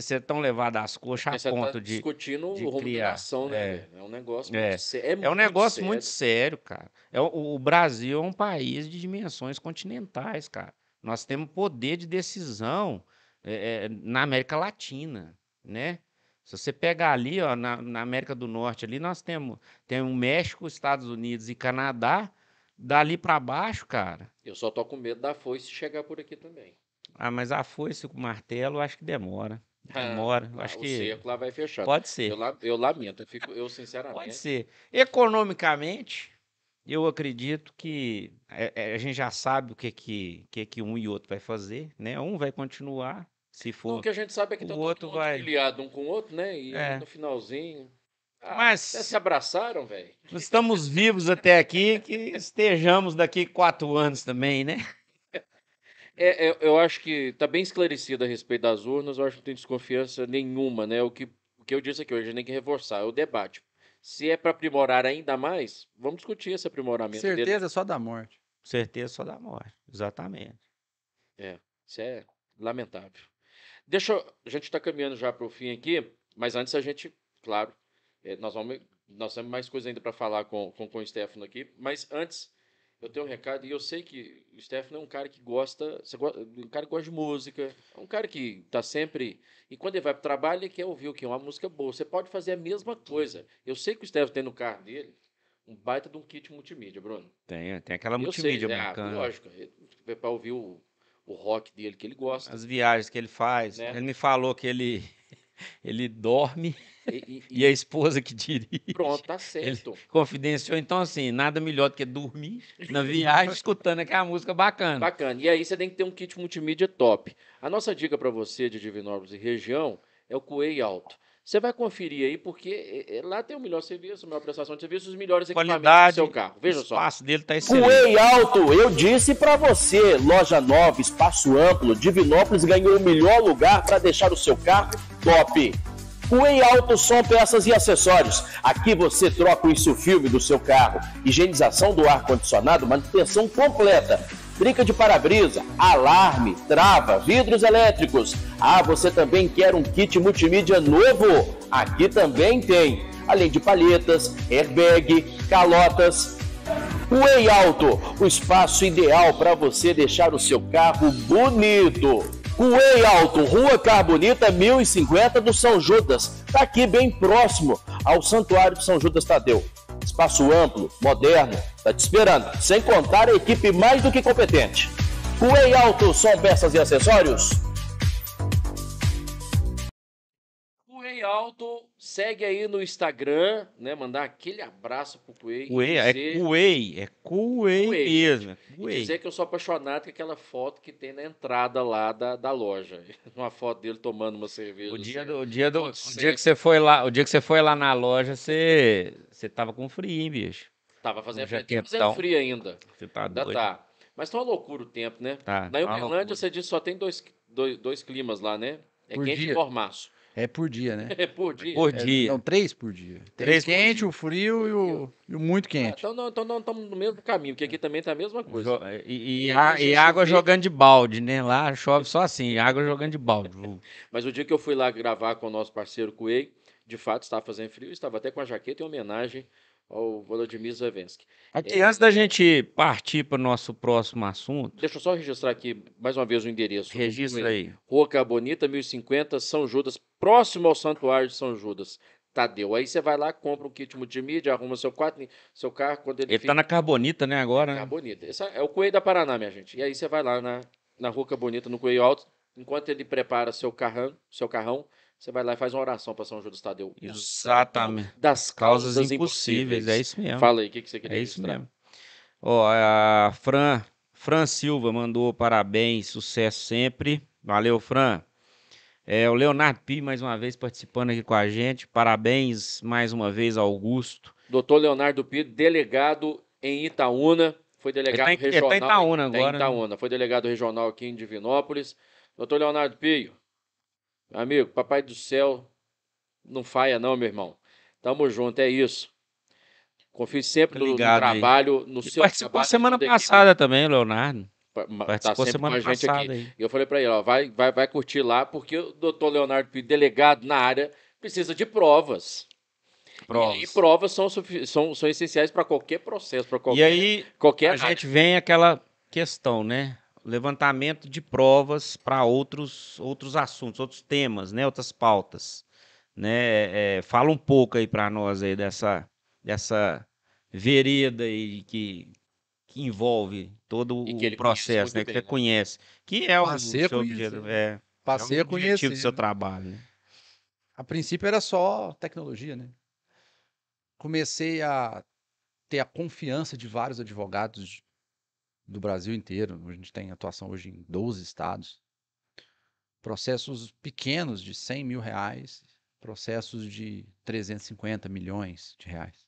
ser tão levado às coxas a Porque você tá ponto de. discutindo de o rumo da criar. nação, né? É. É um negócio É. muito sério. É um negócio muito sério. sério, cara. É, o, o Brasil é um país de dimensões continentais, cara. Nós temos poder de decisão é, é, na América Latina, né? Se você pegar ali, ó, na, na América do Norte, ali nós temos, temos México, Estados Unidos e Canadá. Dali para baixo, cara. Eu só tô com medo da foice chegar por aqui também. Ah, mas a foice com o martelo, acho que demora. Demora. Eu Ah, acho o que cerco lá vai fechar. pode ser. Eu, eu lamento, eu, fico, eu sinceramente. Pode ser. Economicamente, eu acredito que é, é, a gente já sabe o que que, que que um e outro vai fazer, né? Um vai continuar, se for. o que a gente sabe é que o tá outro todo mundo vai- filiado um com o outro, né? E É. no finalzinho. Ah, Mas- até se abraçaram, velho. Estamos vivos até aqui, que estejamos daqui quatro anos também, né? É, é, eu acho que está bem esclarecido a respeito das urnas, eu acho que não tem desconfiança nenhuma, né? O que, o que eu disse aqui hoje, a gente tem que reforçar, é o debate. Se é para aprimorar ainda mais, vamos discutir esse aprimoramento dele. Certeza só da morte. Certeza só da morte. Exatamente. Isso é lamentável. Deixa eu, a gente está caminhando já para o fim aqui, mas antes a gente, claro, eh, nós vamos nós temos mais coisa ainda para falar com, com, com o Stefano aqui, mas antes eu tenho um recado e eu sei que o Stefano é um cara que gosta, um cara que gosta de música, é um cara que está sempre e quando ele vai para o trabalho ele quer ouvir o que uma música boa. Você pode fazer a mesma coisa. Eu sei que o Stefano tem no carro dele um baita de um kit multimídia, Bruno. Tem, tem aquela Eu multimídia sei, né? Ah, bacana. lógico, para ouvir o, o rock dele que ele gosta. As viagens que ele faz. Né? Ele me falou que ele, ele dorme E, e- e a esposa que dirige. pronto, tá certo. Confidenciou. Então, assim, nada melhor do que dormir na viagem escutando aquela música bacana. Bacana. E aí você tem que ter um kit multimídia top. A nossa dica para você de Divinópolis e região é o Coei Alto. Você vai conferir aí, porque eh, lá tem o melhor serviço, a melhor prestação de serviço, os melhores equipamentos Qualidade, do seu carro. Veja o só. espaço dele tá excelente. Coei Alto, eu disse pra você, loja nova, espaço amplo, Divinópolis ganhou o melhor lugar para deixar o seu carro top. Coei Alto Som Peças e Acessórios. Aqui você troca o insufilme do seu carro, higienização do ar-condicionado, manutenção completa. Trinca de para-brisa, alarme, trava, vidros elétricos. Ah, você também quer um kit multimídia novo? Aqui também tem. Além de palhetas, airbag, calotas, Way Alto, o espaço ideal para você deixar o seu carro bonito. Way Alto, Rua Carbonita 1050 do São Judas, tá aqui bem próximo ao Santuário de São Judas Tadeu. Espaço amplo, moderno, tá te esperando, sem contar a equipe mais do que competente. Way Alto, som, peças e acessórios. Coei Alto, segue aí no Instagram, né? Mandar aquele abraço pro Coei. Cuei, é Cuei, é Cuei Cuei. mesmo. é E Cuei. dizer que eu sou apaixonado com aquela foto que tem na entrada lá da, da loja. Uma foto dele tomando uma cerveja. O dia, do, o, dia do, o dia que você foi lá, o dia que você foi lá na loja, você, você tava com frio, hein, bicho? Tava fazendo, frio, jaquetão. fazendo frio ainda. Você tá Ainda doido. tá. Mas tá uma loucura o tempo, né? Tá, Na tá Uberlândia, loucura. você disse que só tem dois, dois, dois climas lá, né? É Por quente e dia. mormaço. É por dia, né? É por dia. Por É, dia. não, três por dia. Três Três por quente, dia. o frio e o, e o muito Ah, quente. então não, então não estamos no mesmo caminho, porque aqui também tá a mesma coisa. Jo- E, e, E a- e água jogando de balde, né? Lá chove só assim, água jogando de balde. Mas o dia que eu fui lá gravar com o nosso parceiro Coei, de fato estava fazendo frio, estava até com a jaqueta em homenagem ao Volodymyr Zelensky. Aqui, antes da gente partir para o nosso próximo assunto, Deixa eu só registrar aqui mais uma vez o endereço. registra aí. Rua Carbonita, 1050, São Judas, próximo ao Santuário de São Judas. Tadeu. Aí você vai lá, compra um kit multimídia, arruma seu seu carro, quando ele, Ele tá na Carbonita, né, agora? né? Carbonita. Esse é o Coelho da Paraná, minha gente. E aí você vai lá na, na Rua Carbonita, no Coelho Alto, enquanto ele prepara seu carrão, seu carrão, você vai lá e faz uma oração para São Judas Tadeu. Exatamente. Das Causas causas, impossíveis, é isso mesmo. Fala aí, o que, que você queria É isso registrar? mesmo. Ó, a Fran, Fran Silva mandou parabéns, sucesso sempre. Valeu, Fran. É, o Leonardo Pi, mais uma vez, participando aqui com a gente. Parabéns mais uma vez, Augusto. Doutor Leonardo Pires, delegado em Itaúna, foi delegado tá em- ele tá em regional. Itaúna tá em agora, né? Itaúna, foi delegado regional aqui em Divinópolis. Doutor Leonardo Pio, amigo, papai do céu, não faia não, meu irmão. Tamo junto, é isso. Confie sempre no, no Ligado aí. trabalho, no E seu participou trabalho, semana equipe. passada também, Leonardo. Ma- Participou tá semana passada aqui. aí. E eu falei pra ele, ó, vai, vai, vai curtir lá, porque o doutor Leonardo Pio, delegado na área, precisa de provas. E aí, provas são, são, são essenciais para qualquer processo, para qualquer, E aí, qualquer a área. gente vem aquela questão, né? Levantamento de provas para outros, outros assuntos, outros temas, né? Outras pautas, né? É, fala um pouco aí para nós aí dessa, dessa vereda aí que, que envolve todo E o que conhece processo, né? Que bem, você né? conhece, que é o Passei a seu conhecer. é, Passei é o objetivo conhecer. do seu né? trabalho. né? A princípio era só tecnologia, né? Comecei a ter a confiança de vários advogados de- do Brasil inteiro. A gente tem atuação hoje em 12 estados. Processos pequenos de 100 mil reais, processos de 350 milhões de reais.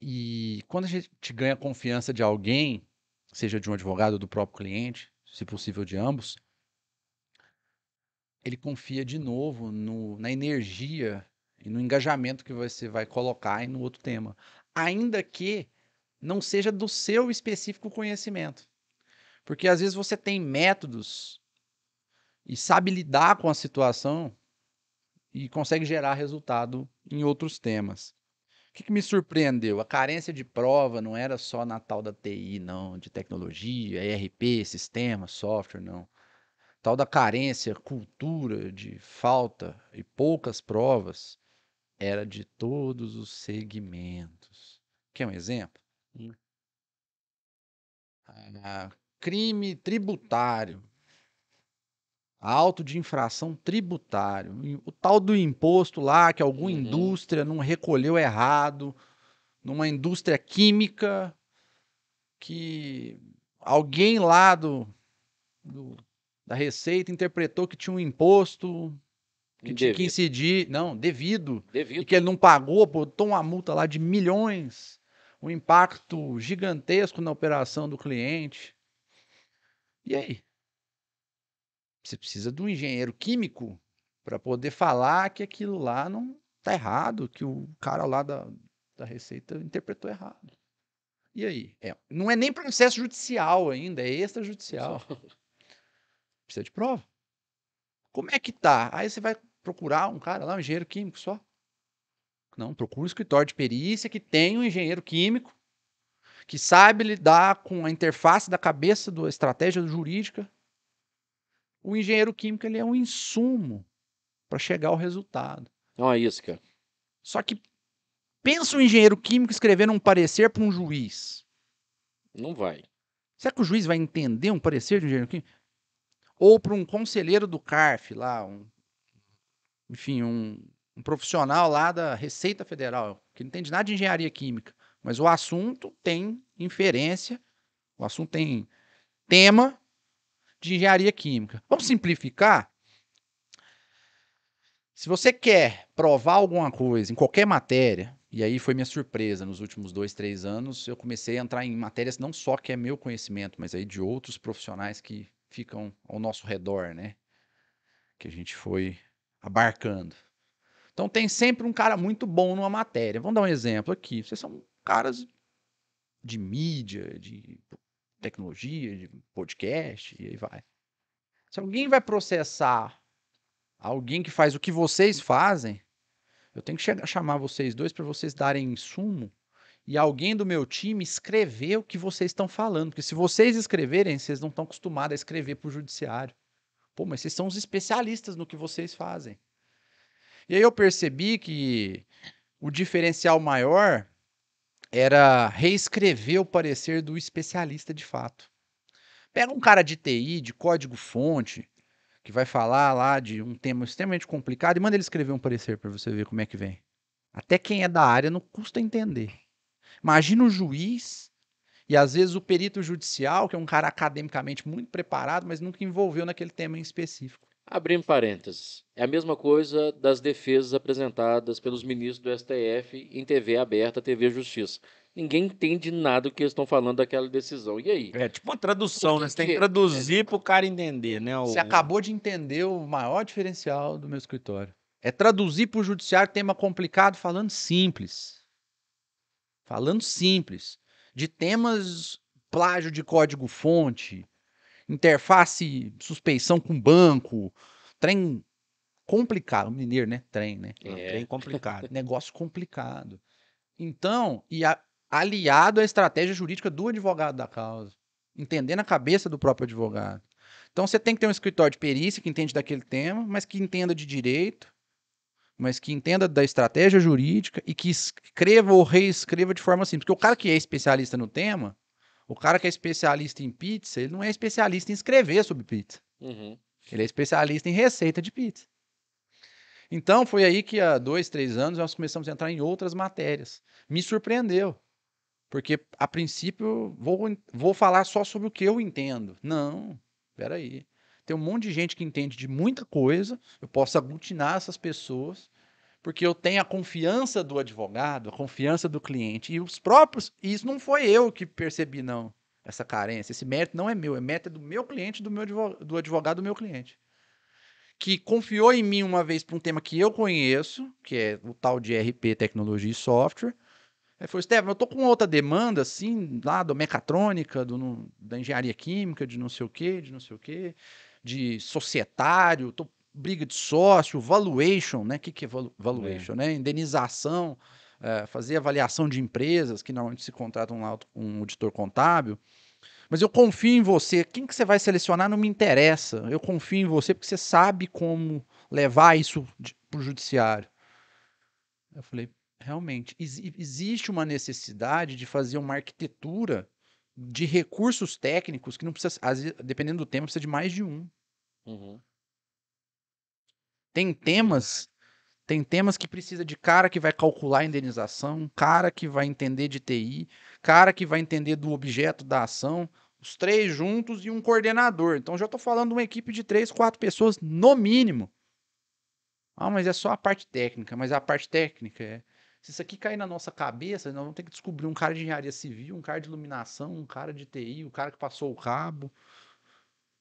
E quando a gente ganha confiança de alguém, seja de um advogado ou do próprio cliente, se possível de ambos, ele confia de novo no- na energia e no engajamento que você vai colocar em no outro tema. Ainda que não seja do seu específico conhecimento. Porque às vezes você tem métodos e sabe lidar com a situação e consegue gerar resultado em outros temas. O que, que me surpreendeu? A carência de prova não era só na tal da TI, não, de tecnologia, ERP, sistema, software, não. Tal da carência, cultura de falta e poucas provas era de todos os segmentos. Quer um exemplo? Hum. Ah, crime tributário. Auto de infração tributário. E O tal do imposto lá que alguma Uhum. indústria não recolheu errado, numa indústria química que alguém lá do, do- da Receita interpretou que tinha um imposto que tinha que incidir, não, devido, e Devido. que ele não pagou, botou uma multa lá de milhões, um impacto gigantesco na operação do cliente. E aí? Você precisa de um engenheiro químico para poder falar que aquilo lá não tá errado, que o cara lá da, da Receita interpretou errado. E aí? É, não é nem processo judicial ainda, é extrajudicial. Precisa de prova. Como é que tá? Aí você vai procurar um cara lá, um engenheiro químico só. Não, procura um escritório de perícia que tem um engenheiro químico que sabe lidar com a interface da cabeça da estratégia jurídica. O engenheiro químico ele é um insumo para chegar ao resultado. É uma isca. Só que pensa um engenheiro químico escrevendo um parecer para um juiz. Não vai. Será que o juiz vai entender um parecer de um engenheiro químico? Ou para um conselheiro do CARF lá, um, enfim, um, um profissional lá da Receita Federal, que não entende nada de engenharia química, mas o assunto tem inferência, o assunto tem tema de engenharia química. Vamos simplificar? Se você quer provar alguma coisa em qualquer matéria, e aí foi minha surpresa nos últimos dois, três anos, eu comecei a entrar em matérias não só que é meu conhecimento, mas aí de outros profissionais que ficam ao nosso redor, né? Que a gente foi abarcando. Então tem sempre um cara muito bom numa matéria. Vamos dar um exemplo aqui. Vocês são caras de mídia, de tecnologia, de podcast, e aí vai. Se alguém vai processar alguém que faz o que vocês fazem, eu tenho que chegar, chamar vocês dois para vocês darem insumo e alguém do meu time escrever o que vocês estão falando. Porque se vocês escreverem, vocês não estão acostumados a escrever para o judiciário. Pô, mas vocês são os especialistas no que vocês fazem. E aí eu percebi que o diferencial maior era reescrever o parecer do especialista de fato. Pega um cara de TI, de código-fonte, que vai falar lá de um tema extremamente complicado e manda ele escrever um parecer para você ver como é que vem. Até quem é da área não custa entender. Imagina o juiz e às vezes o perito judicial, que é um cara academicamente muito preparado, mas nunca envolveu naquele tema em específico. Abrindo parênteses, é a mesma coisa das defesas apresentadas pelos ministros do STF em TV aberta, TV Justiça. Ninguém entende nada do que eles estão falando daquela decisão. E aí? É tipo uma tradução, Por né? Você tem que que- traduzir pro cara entender, né? O- Você acabou de entender o maior diferencial do meu escritório. É traduzir para o judiciário tema complicado falando simples. Falando simples. De temas plágio de código-fonte, interface, suspeição com banco, trem complicado. Mineiro, né? Trem, né? É trem complicado. Negócio complicado. Então, e a- aliado à estratégia jurídica do advogado da causa, entendendo a cabeça do próprio advogado. Então, você tem que ter um escritório de perícia que entende daquele tema, mas que entenda de direito, mas que entenda da estratégia jurídica e que escreva ou reescreva de forma simples. Porque o cara que é especialista no tema, o cara que é especialista em pizza, ele não é especialista em escrever sobre pizza. Uhum. Ele é especialista em receita de pizza. Então, foi aí que há dois, três anos nós começamos a entrar em outras matérias. Me surpreendeu. Porque, a princípio, vou, vou falar só sobre o que eu entendo. Não, peraí. Tem um monte de gente que entende de muita coisa, eu posso aglutinar essas pessoas, porque eu tenho a confiança do advogado, a confiança do cliente. E os próprios. E isso não foi eu que percebi, não, essa carência. Esse mérito não é meu, é mérito do meu cliente, do, meu advogado, do advogado do meu cliente que confiou em mim uma vez para um tema que eu conheço, que é o tal de RP, tecnologia e software. Aí falou, Estevam, eu tô com outra demanda, assim, lá da mecatrônica, do, no- da engenharia química, de não sei o quê, de não sei o quê. de societário, tô- briga de sócio, valuation, né? O que, que é valu- valuation? Né? Indenização, eh, fazer avaliação de empresas, que normalmente se contratam lá um auditor contábil. Mas eu confio em você. Quem que você vai selecionar não me interessa. Eu confio em você porque você sabe como levar isso para o judiciário. Eu falei, realmente, exi- existe uma necessidade de fazer uma arquitetura de recursos técnicos que não precisa, dependendo do tema, precisa de mais de um. Uhum. Tem temas, tem temas que precisa de cara que vai calcular a indenização, cara que vai entender de TI, cara que vai entender do objeto da ação, os três juntos e um coordenador. Então já estou falando de uma equipe de três, quatro pessoas no mínimo. Ah, mas é só a parte técnica, mas a parte técnica é se isso aqui cair na nossa cabeça, nós vamos ter que descobrir um cara de engenharia civil, um cara de iluminação, um cara de TI, o cara que passou o cabo,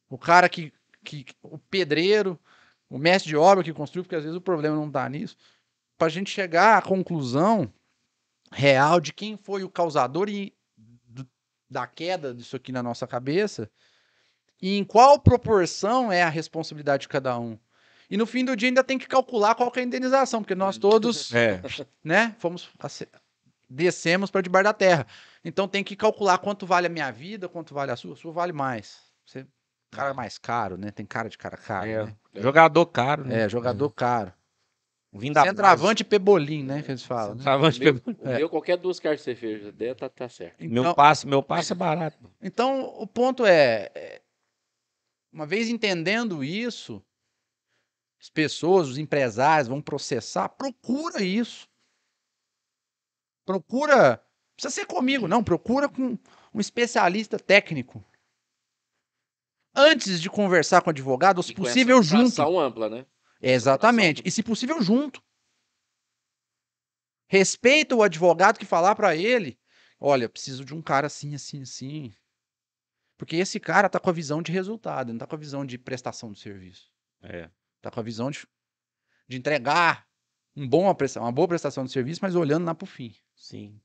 o cara que, que o pedreiro, o mestre de obra que construiu, porque às vezes o problema não está nisso, para a gente chegar à conclusão real de quem foi o causador e do- da queda disso aqui na nossa cabeça e em qual proporção é a responsabilidade de cada um. E no fim do dia ainda tem que calcular qual que é a indenização, porque nós todos É. né? Fomos descemos para debaixo da terra. Então tem que calcular quanto vale a minha vida, quanto vale a sua. A sua vale mais. Você cara mais caro, né? Tem cara de cara caro, É. né? Jogador caro, né? É, jogador caro. Vim da Centroavante pebolim, né? Que eles falam. né? Centroavante Meu, pegou- o meu, qualquer duas caixas de cerveja der, tá, tá certo. Meu Então, passe, meu passe é barato. então o ponto é, é, uma vez entendendo isso, as pessoas, os empresários vão processar, procura isso. Procura, não precisa ser comigo, não, procura com um especialista técnico. Antes de conversar com o advogado, se possível junto. ampla, né? Exatamente. E se possível junto. Respeita o advogado que falar para ele, olha, eu preciso de um cara assim, assim, assim. Porque esse cara tá com a visão de resultado, não tá com a visão de prestação de serviço. É. Tá com a visão de, de entregar um bom, uma boa prestação de serviço, mas olhando lá pro fim. Sim.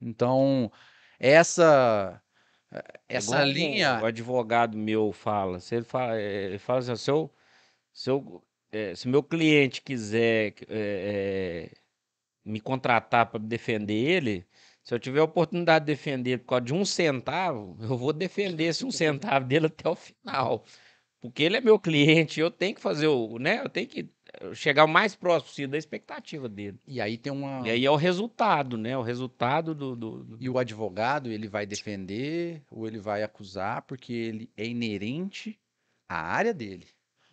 Então, essa essa Igual linha O advogado meu fala. Se ele fala, eh, ele fala assim, se, eu, se, eu, eh, se meu cliente quiser eh, me contratar para defender ele, se eu tiver a oportunidade de defender por causa de um centavo, eu vou defender esse um centavo dele até o final. Porque ele é meu cliente, eu tenho que fazer o, né? Eu tenho que chegar o mais próximo possível da expectativa dele. e aí tem uma E aí é o resultado, né? O resultado do- do, do, E o advogado, ele vai defender ou ele vai acusar porque ele é inerente à área dele.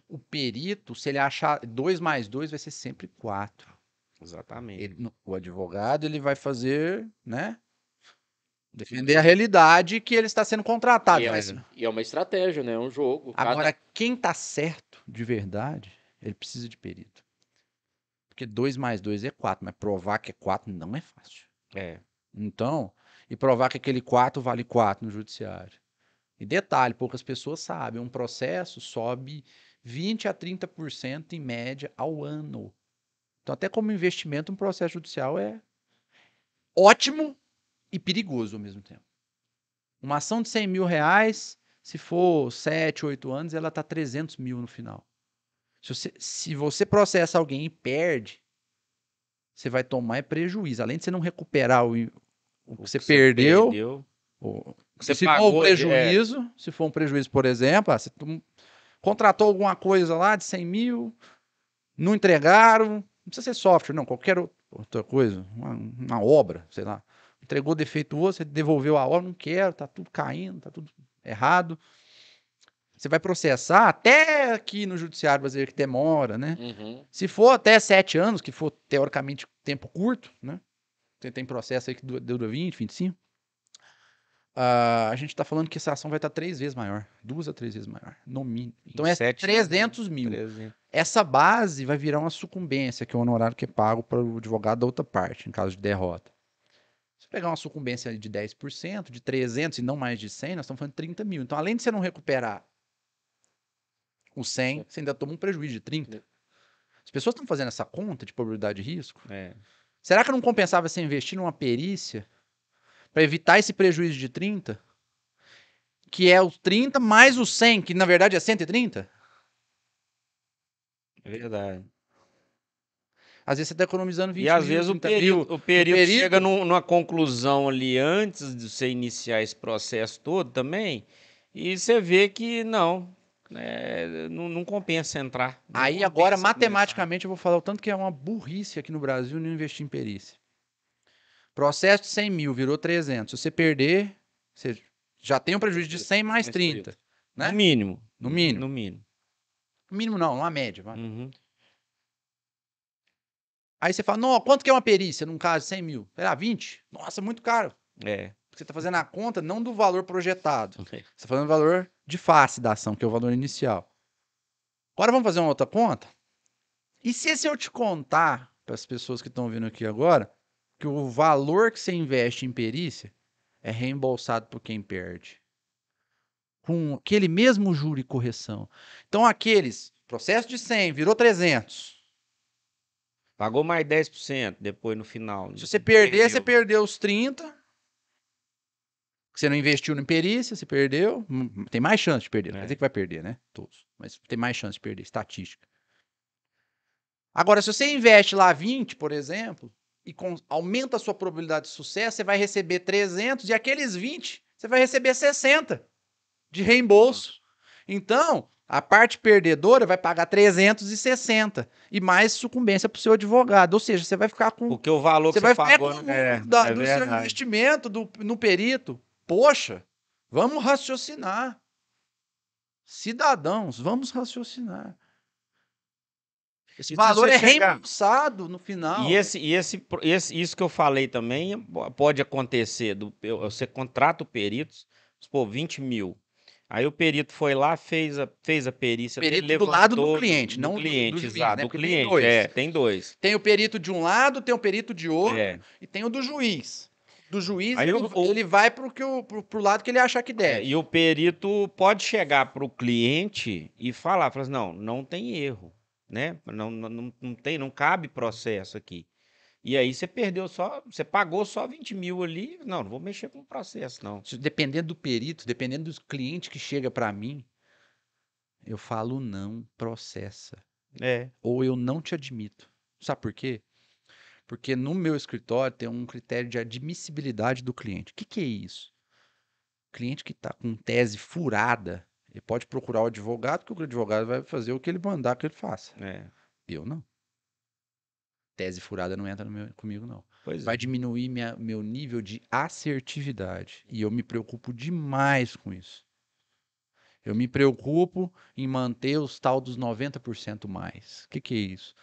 O perito, se ele achar dois mais dois, vai ser sempre quatro. Exatamente. Ele- o advogado, ele vai fazer, né? Defender a realidade que ele está sendo contratado. E é, Mas, e é uma estratégia, né? É um jogo. Cada- agora, quem tá certo de verdade, ele precisa de perito. Porque dois mais dois é quatro, mas provar que é quatro não é fácil. É. Então, e provar que aquele 4 vale 4 no judiciário. E detalhe, poucas pessoas sabem, um processo sobe 20 a 30% em média ao ano. Então, até como investimento, um processo judicial é ótimo e perigoso ao mesmo tempo. Uma ação de 100 mil reais, se for 7, 8 anos, ela tá 300 mil no final. Se você, se você processa alguém e perde, você vai tomar é prejuízo. Além de você não recuperar o, o que você perdeu, o- Você se for um pagou, é. prejuízo, se for um prejuízo, por exemplo, ah, você contratou alguma coisa lá de 100 mil, não entregaram, não precisa ser software, não, qualquer ou- outra coisa, uma, uma obra, sei lá. Entregou defeituoso, você devolveu a obra, não quero, tá tudo caindo, tá tudo errado. Você vai processar até aqui no judiciário brasileiro que demora, né? Uhum. Se for até sete anos, que for teoricamente tempo curto, né? Tem, tem processo aí que du- dura 20, 25. ah, a gente está falando que essa ação vai estar três vezes maior. Duas a três vezes maior, no mínimo. Então é sete- 300 mil. 13. Essa base vai virar uma sucumbência, que é o honorário que é pago para o advogado da outra parte, em caso de derrota. Se pegar uma sucumbência de 10%, de 300 e não mais de 100, nós estamos falando de 30 mil. Então, além de você não recuperar o 100, você ainda toma um prejuízo de 30. As pessoas estão fazendo essa conta de probabilidade de risco. É. Será que não compensava você investir numa perícia para evitar esse prejuízo de 30? Que é os 30 mais os 100, que na verdade é 130? É verdade. Às vezes você está economizando 20 E às mil, vezes o 30 mil. período, o período período- chega num- numa conclusão ali antes de você iniciar esse processo todo também, e você vê que não, é, não, não compensa entrar. não Aí compensa agora, começar. matematicamente, eu vou falar o tanto que é uma burrice aqui no Brasil não investir em perícia. Processo de 100 mil virou 300. Se você perder, você já tem um prejuízo de 100 mais Mais 30. né? No mínimo. No mínimo. No mínimo. No mínimo não, uma média. Uhum. Aí você fala, não, quanto que é uma perícia num caso de 100 mil? Sei lá, 20? Nossa, muito caro. É. Você está fazendo a conta não do valor projetado. Você está fazendo o valor de face da ação, que é o valor inicial. Agora vamos fazer uma outra conta? E se, se eu te contar, para as pessoas que estão vindo aqui agora, que o valor que você investe em perícia é reembolsado por quem perde? Com aquele mesmo juro e correção. Então, aqueles, processo de 100 virou 300. Pagou mais 10% depois no final. Se você perder, você Perdeu. perdeu os 30. Você não investiu em perícia, você perdeu. Hum, Tem mais chance de perder. Não É. quer dizer que vai perder, né? Todos. Mas tem mais chance de perder, estatística. Agora, se você investe lá 20, por exemplo, e com- aumenta a sua probabilidade de sucesso, você vai receber 300 e aqueles 20, você vai receber 60 de reembolso. Então, a parte perdedora vai pagar 360 e mais sucumbência para o seu advogado. Ou seja, você vai ficar com Porque o valor você que vai você ficar pagou com o da- é do seu investimento do, no perito. Poxa, vamos raciocinar. Cidadãos, vamos raciocinar. Esse se valor é chegar- reembolsado no final. E esse, e esse, esse, isso que eu falei também po- pode acontecer. Do, você contrata o perito, pô, 20 mil. Aí o perito foi lá, fez a, fez a perícia. Perito do lado do cliente, do, não do- do cliente, juiz, exato. né? Do Porque tem cliente, dois. é, tem dois. Tem o perito de um lado, tem o perito de outro É. e tem o do juiz. Do juiz, Aí ele, o- ele vai pro, que o, pro, pro lado que ele achar que É, deve. e o perito pode chegar para o cliente e falar, falar assim, não, não tem erro, né? Não, não, não, não tem, não cabe processo aqui. E aí você perdeu só, você pagou só 20 mil ali, não, não vou mexer com o processo, não. Dependendo do perito, dependendo dos clientes que chega para mim, eu falo não, processa. É, Ou eu não te admito. Sabe por quê? Porque no meu escritório tem um critério de admissibilidade do cliente. O que, que é isso? Cliente que está com tese furada, ele pode procurar o advogado, que o advogado vai fazer o que ele mandar que ele faça. é. Eu não. Tese furada não entra no meu- comigo, não. Pois é. vai diminuir minha- meu nível de assertividade. E eu me preocupo demais com isso. Eu me preocupo em manter os tal dos 90% mais. O que, que é isso?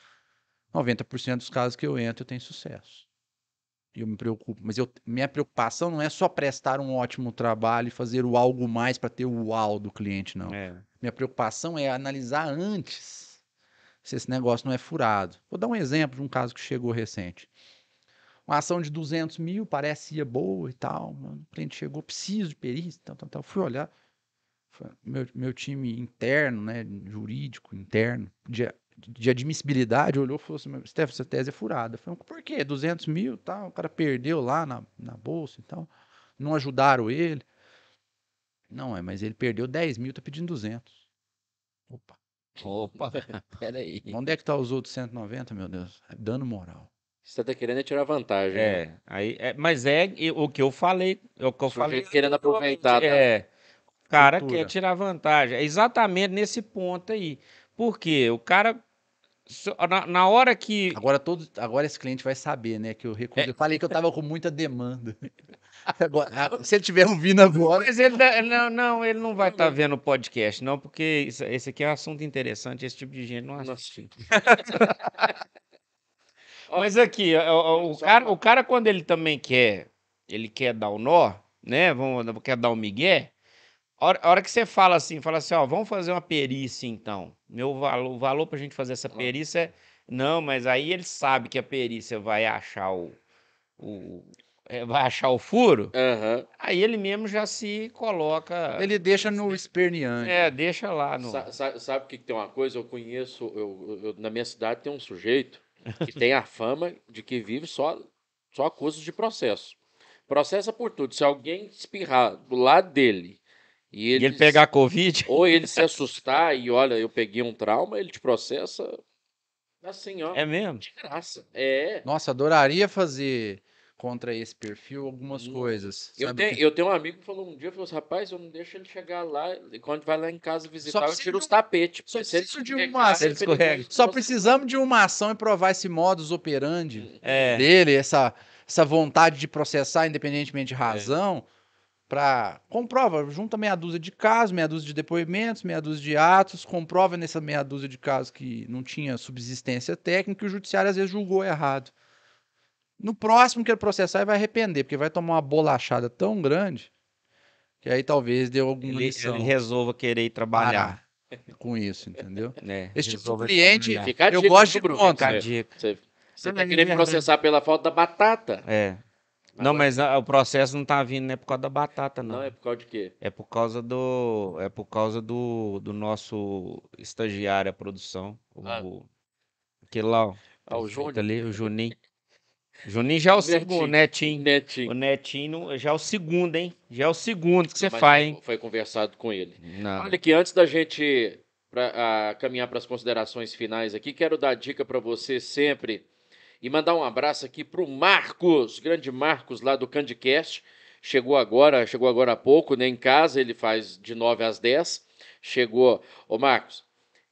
90% dos casos que eu entro eu tenho sucesso. E eu me preocupo. Mas eu- minha preocupação não é só prestar um ótimo trabalho e fazer o algo mais para ter o uau do cliente, não. É. Minha preocupação é analisar antes se esse negócio não é furado. Vou dar um exemplo de um caso que chegou recente. Uma ação de 200 mil, parecia boa e tal. O cliente chegou, preciso de perícia, tal, tal, tal. Fui olhar. Meu, meu time interno, né, jurídico, interno, de, de admissibilidade, olhou e falou assim, "Mas, Stefan, essa tese é furada. Eu falei, por quê? 200 mil, tal, o cara perdeu lá na, na bolsa e tal. Não ajudaram ele. Não, é, mas ele perdeu 10 mil, tá pedindo 200. Opa. Opa, peraí. Onde é que tá os outros 190, meu Deus? É dano moral. Você tá querendo é tirar vantagem. né? É, aí, é, mas é o que eu falei, é o que eu O falei. querendo aproveitar. tá? É, o cara Cultura. quer tirar vantagem. É exatamente nesse ponto aí. Por quê? O cara, na, na hora que Agora todo, agora esse cliente vai saber, né, que eu recusei. Eu falei que eu tava com muita demanda. Agora, ah, se ele estiver ouvindo agora, Mas ele não, não, ele não vai estar vendo o podcast, não, porque isso- esse aqui é um assunto interessante, esse tipo de gente não assiste. Mas aqui, o, o- cara, o cara, quando ele também quer, ele quer dar o nó, né? Vamos, quer dar o migué. A hora, a hora que você fala assim, fala assim, ó, vamos fazer uma perícia então. Meu valor, o valor pra gente fazer essa perícia é. Não, mas aí ele sabe que a perícia vai achar o. o é, vai achar o furo. Aham. Aí ele mesmo já se coloca. ele deixa no esperneante. É, deixa lá no. Sa- sa- Sabe o que, que tem uma coisa? Eu conheço, eu, eu- na minha cidade tem um sujeito que tem a fama de que vive só, só a custos de processo. Processa por tudo. Se alguém espirrar do lado dele e E ele, ele pegar Covid. ou ele se assustar e olha, eu peguei um trauma, ele te processa Assim, ó. É mesmo? De graça. É. Nossa, adoraria fazer contra esse perfil algumas Hum. coisas. Eu tenho, eu tenho um amigo que falou um dia, falou assim, rapaz, eu não deixo ele chegar lá, e quando vai lá em casa visitar, eu tiro de os tapetes. só ele precisa de uma- se ele. Só precisamos de uma ação e provar esse modus operandi É. dele, essa, essa vontade de processar independentemente É. de razão, para comprova, junta meia dúzia de casos, meia dúzia de depoimentos, meia dúzia de atos, comprova nessa meia dúzia de casos que não tinha subsistência técnica e o judiciário às vezes julgou errado. No próximo que ele processar, ele vai arrepender, porque vai tomar uma bolachada tão grande que aí talvez dê alguma Ele, lição ele resolva querer ir trabalhar. com isso, entendeu? né? Esse tipo de cliente- Eu gosto de Bruno? conta. Você, você, você tá querendo me é processar pela falta da batata. É. Não, mas a- o processo não tá vindo, não é por causa da batata, não. Não, é por causa de quê? É por causa do. É por causa do, do nosso estagiário à produção. O, Ah. aquele lá, ó. Ah, o perfeito Júnior. ali, o Juninho. Juninho já é o segundo, o Netinho. O Netinho. Netinho já é o segundo, hein? Já é o segundo que você Mas faz, hein? Foi conversado com ele. Olha aqui, antes da gente pra, ah, caminhar para as considerações finais aqui, quero dar dica para você sempre e mandar um abraço aqui para o Marcos, grande Marcos lá do Candicast. Chegou agora, chegou agora há pouco, né? Em casa, ele faz de 9 às 10. Chegou. Ô, Marcos,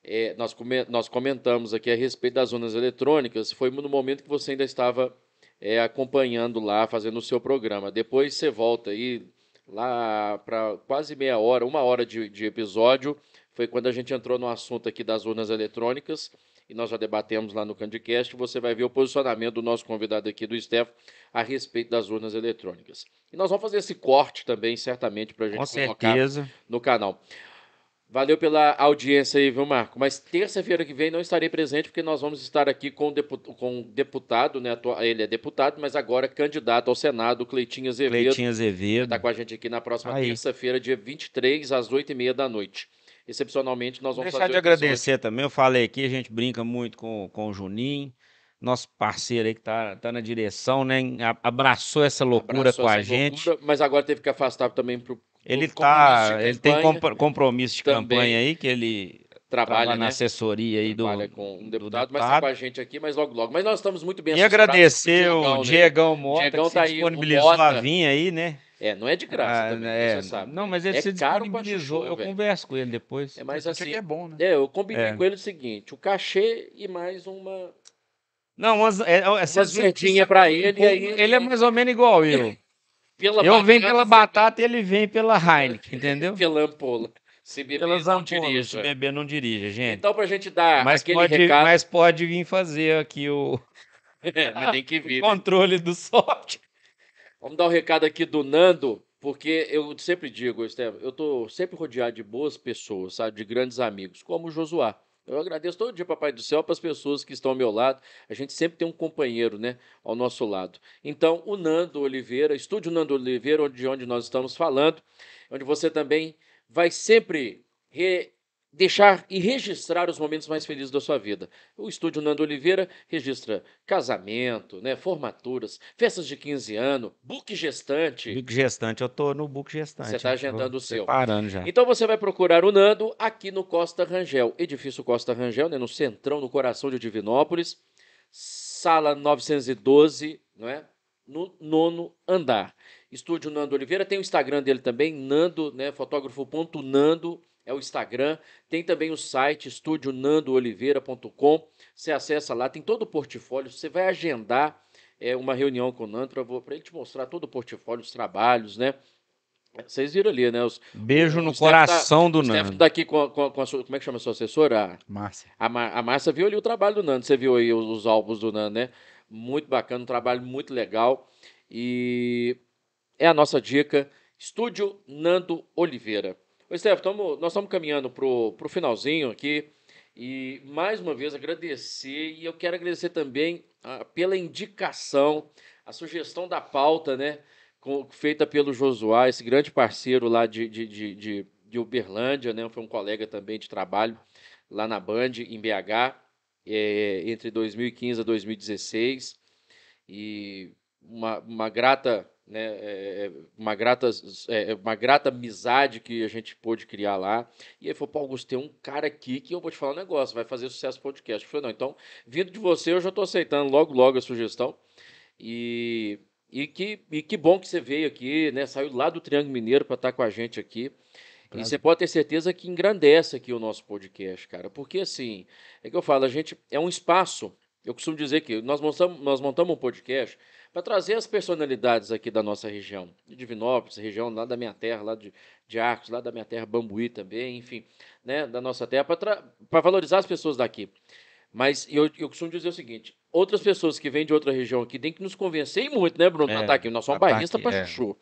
é, nós, come- nós comentamos aqui a respeito das zonas eletrônicas. Foi no momento que você ainda estava é, acompanhando lá, fazendo o seu programa. Depois você volta aí lá para quase meia hora, uma hora de, de episódio. Foi quando a gente entrou no assunto aqui das urnas eletrônicas e nós já debatemos lá no Candicast. Você vai ver o posicionamento do nosso convidado aqui, do Steph, a respeito das urnas eletrônicas. E nós vamos fazer esse corte também, certamente, para a gente Com colocar certeza. no canal. Valeu pela audiência aí, viu, Marco? Mas terça-feira que vem não estarei presente, porque nós vamos estar aqui com o depu- com deputado, né? Ele é deputado, mas agora candidato ao Senado, Cleitinho Azevedo. Cleitinho Azevedo. Está com a gente aqui na próxima terça-feira, dia 23, às 8h30 da noite. Excepcionalmente, nós vamos Deixar fazer de o episódio- agradecer também, eu falei aqui, a gente brinca muito com, com o Juninho, nosso parceiro aí que tá, tá na direção, né? A- Abraçou essa loucura Abraçou com a essa gente. loucura, mas agora teve que afastar também para o Ele tá, de ele tem compro- compromisso de Também. campanha aí, que ele trabalho, trabalha na né? assessoria aí do, Trabalha com um do deputado, mas está com a gente aqui, mas logo, logo. Mas nós estamos muito bem E agradecer o Diegão, né? Diegão Mota, Diegão que se tá o disponibilizou a vir aí, né? É, não é de graça Ah, também, é, você sabe. Não, mas ele É se disponibilizou. eu velho. converso com ele depois. É Isso aqui assim. é bom, né? É, eu combinei É. com ele o seguinte: o cachê e mais uma. Não, umas, é, é, Uma pra ele, e aí. Ele é mais ou menos igual eu. Pela Eu venho batata, pela batata e ele vem pela Heineken, entendeu? Pela ampola. Se beber, Pelas não ampolas. Se dirija. beber, não dirija, gente. Então, pra gente dar mas, aquele pode, recado. mas pode vir fazer aqui o mas tem que o vir. controle do soft. Vamos dar o recado aqui do Nando, porque eu sempre digo, Estevam, eu tô sempre rodeado de boas pessoas, sabe? De grandes amigos, como o Josuá. Eu agradeço todo dia, Papai do Céu, para as pessoas que estão ao meu lado. A gente sempre tem um companheiro, né, ao nosso lado. Então, o Nando Oliveira, Estúdio Nando Oliveira, onde, onde nós estamos falando, onde você também vai sempre re- deixar e registrar os momentos mais felizes da sua vida. O Estúdio Nando Oliveira registra casamento, né, formaturas, festas de 15 anos, book gestante. Book gestante, eu tô no book gestante. Você tá hein? agendando o seu. Preparando já. Então você vai procurar o Nando aqui no Costa Rangel, edifício Costa Rangel, né, no centrão, no coração de Divinópolis, sala 912, não é? No nono andar. Estúdio Nando Oliveira, tem o Instagram dele também, Nando, né, fotógrafo.nando é o Instagram. Tem também o site estudionandooliveira.com. Você acessa lá, tem todo o portfólio. Você vai agendar é, uma reunião com o Nando para ele te mostrar todo o portfólio, os trabalhos, né? Vocês viram ali, né? Os, Beijo o no Steph tá- coração do o Nando. daqui com, a- com, a- com a sua, como é que chama a sua assessora? Márcia. A, a Márcia viu ali o trabalho do Nando, você viu aí os, os álbuns do Nando, né? Muito bacana, um trabalho muito legal. E é a nossa dica, Estúdio Nando Oliveira. Ô, Steph, nós estamos caminhando pro, pro finalzinho aqui. E mais uma vez agradecer, e eu quero agradecer também pela indicação, a sugestão da pauta, né? com- feita pelo Josuá, esse grande parceiro lá de, de, de, de, de Uberlândia, né? Foi um colega também de trabalho lá na Band, em BH, eh, entre 2015 a 2016. E uma, uma grata né, é, é, uma, grata, é, é, uma grata amizade que a gente pôde criar lá. E aí falou, Paulo Augusto, tem um cara aqui que eu vou te falar um negócio, vai fazer sucesso podcast. Eu falei, não, então, vindo de você, eu já estou aceitando logo, logo a sugestão. E, e, que, e que bom que você veio aqui, né? Saiu lá do Triângulo Mineiro para estar tá com a gente aqui. E você pode ter certeza que engrandece aqui o nosso podcast, cara. Porque, assim, é que eu falo, a gente é um espaço. Eu costumo dizer que nós montamos, nós montamos um podcast para trazer as personalidades aqui da nossa região, de Divinópolis, região lá da minha terra, lá de, de Arcos, lá da minha terra, Bambuí também, enfim, né, da nossa terra, para valorizar as pessoas daqui. Mas eu, eu costumo dizer o seguinte: outras pessoas que vêm de outra região aqui têm que nos convencer muito, né, Bruno? É, tá aqui. Nós somos bairristas para é. chuchu.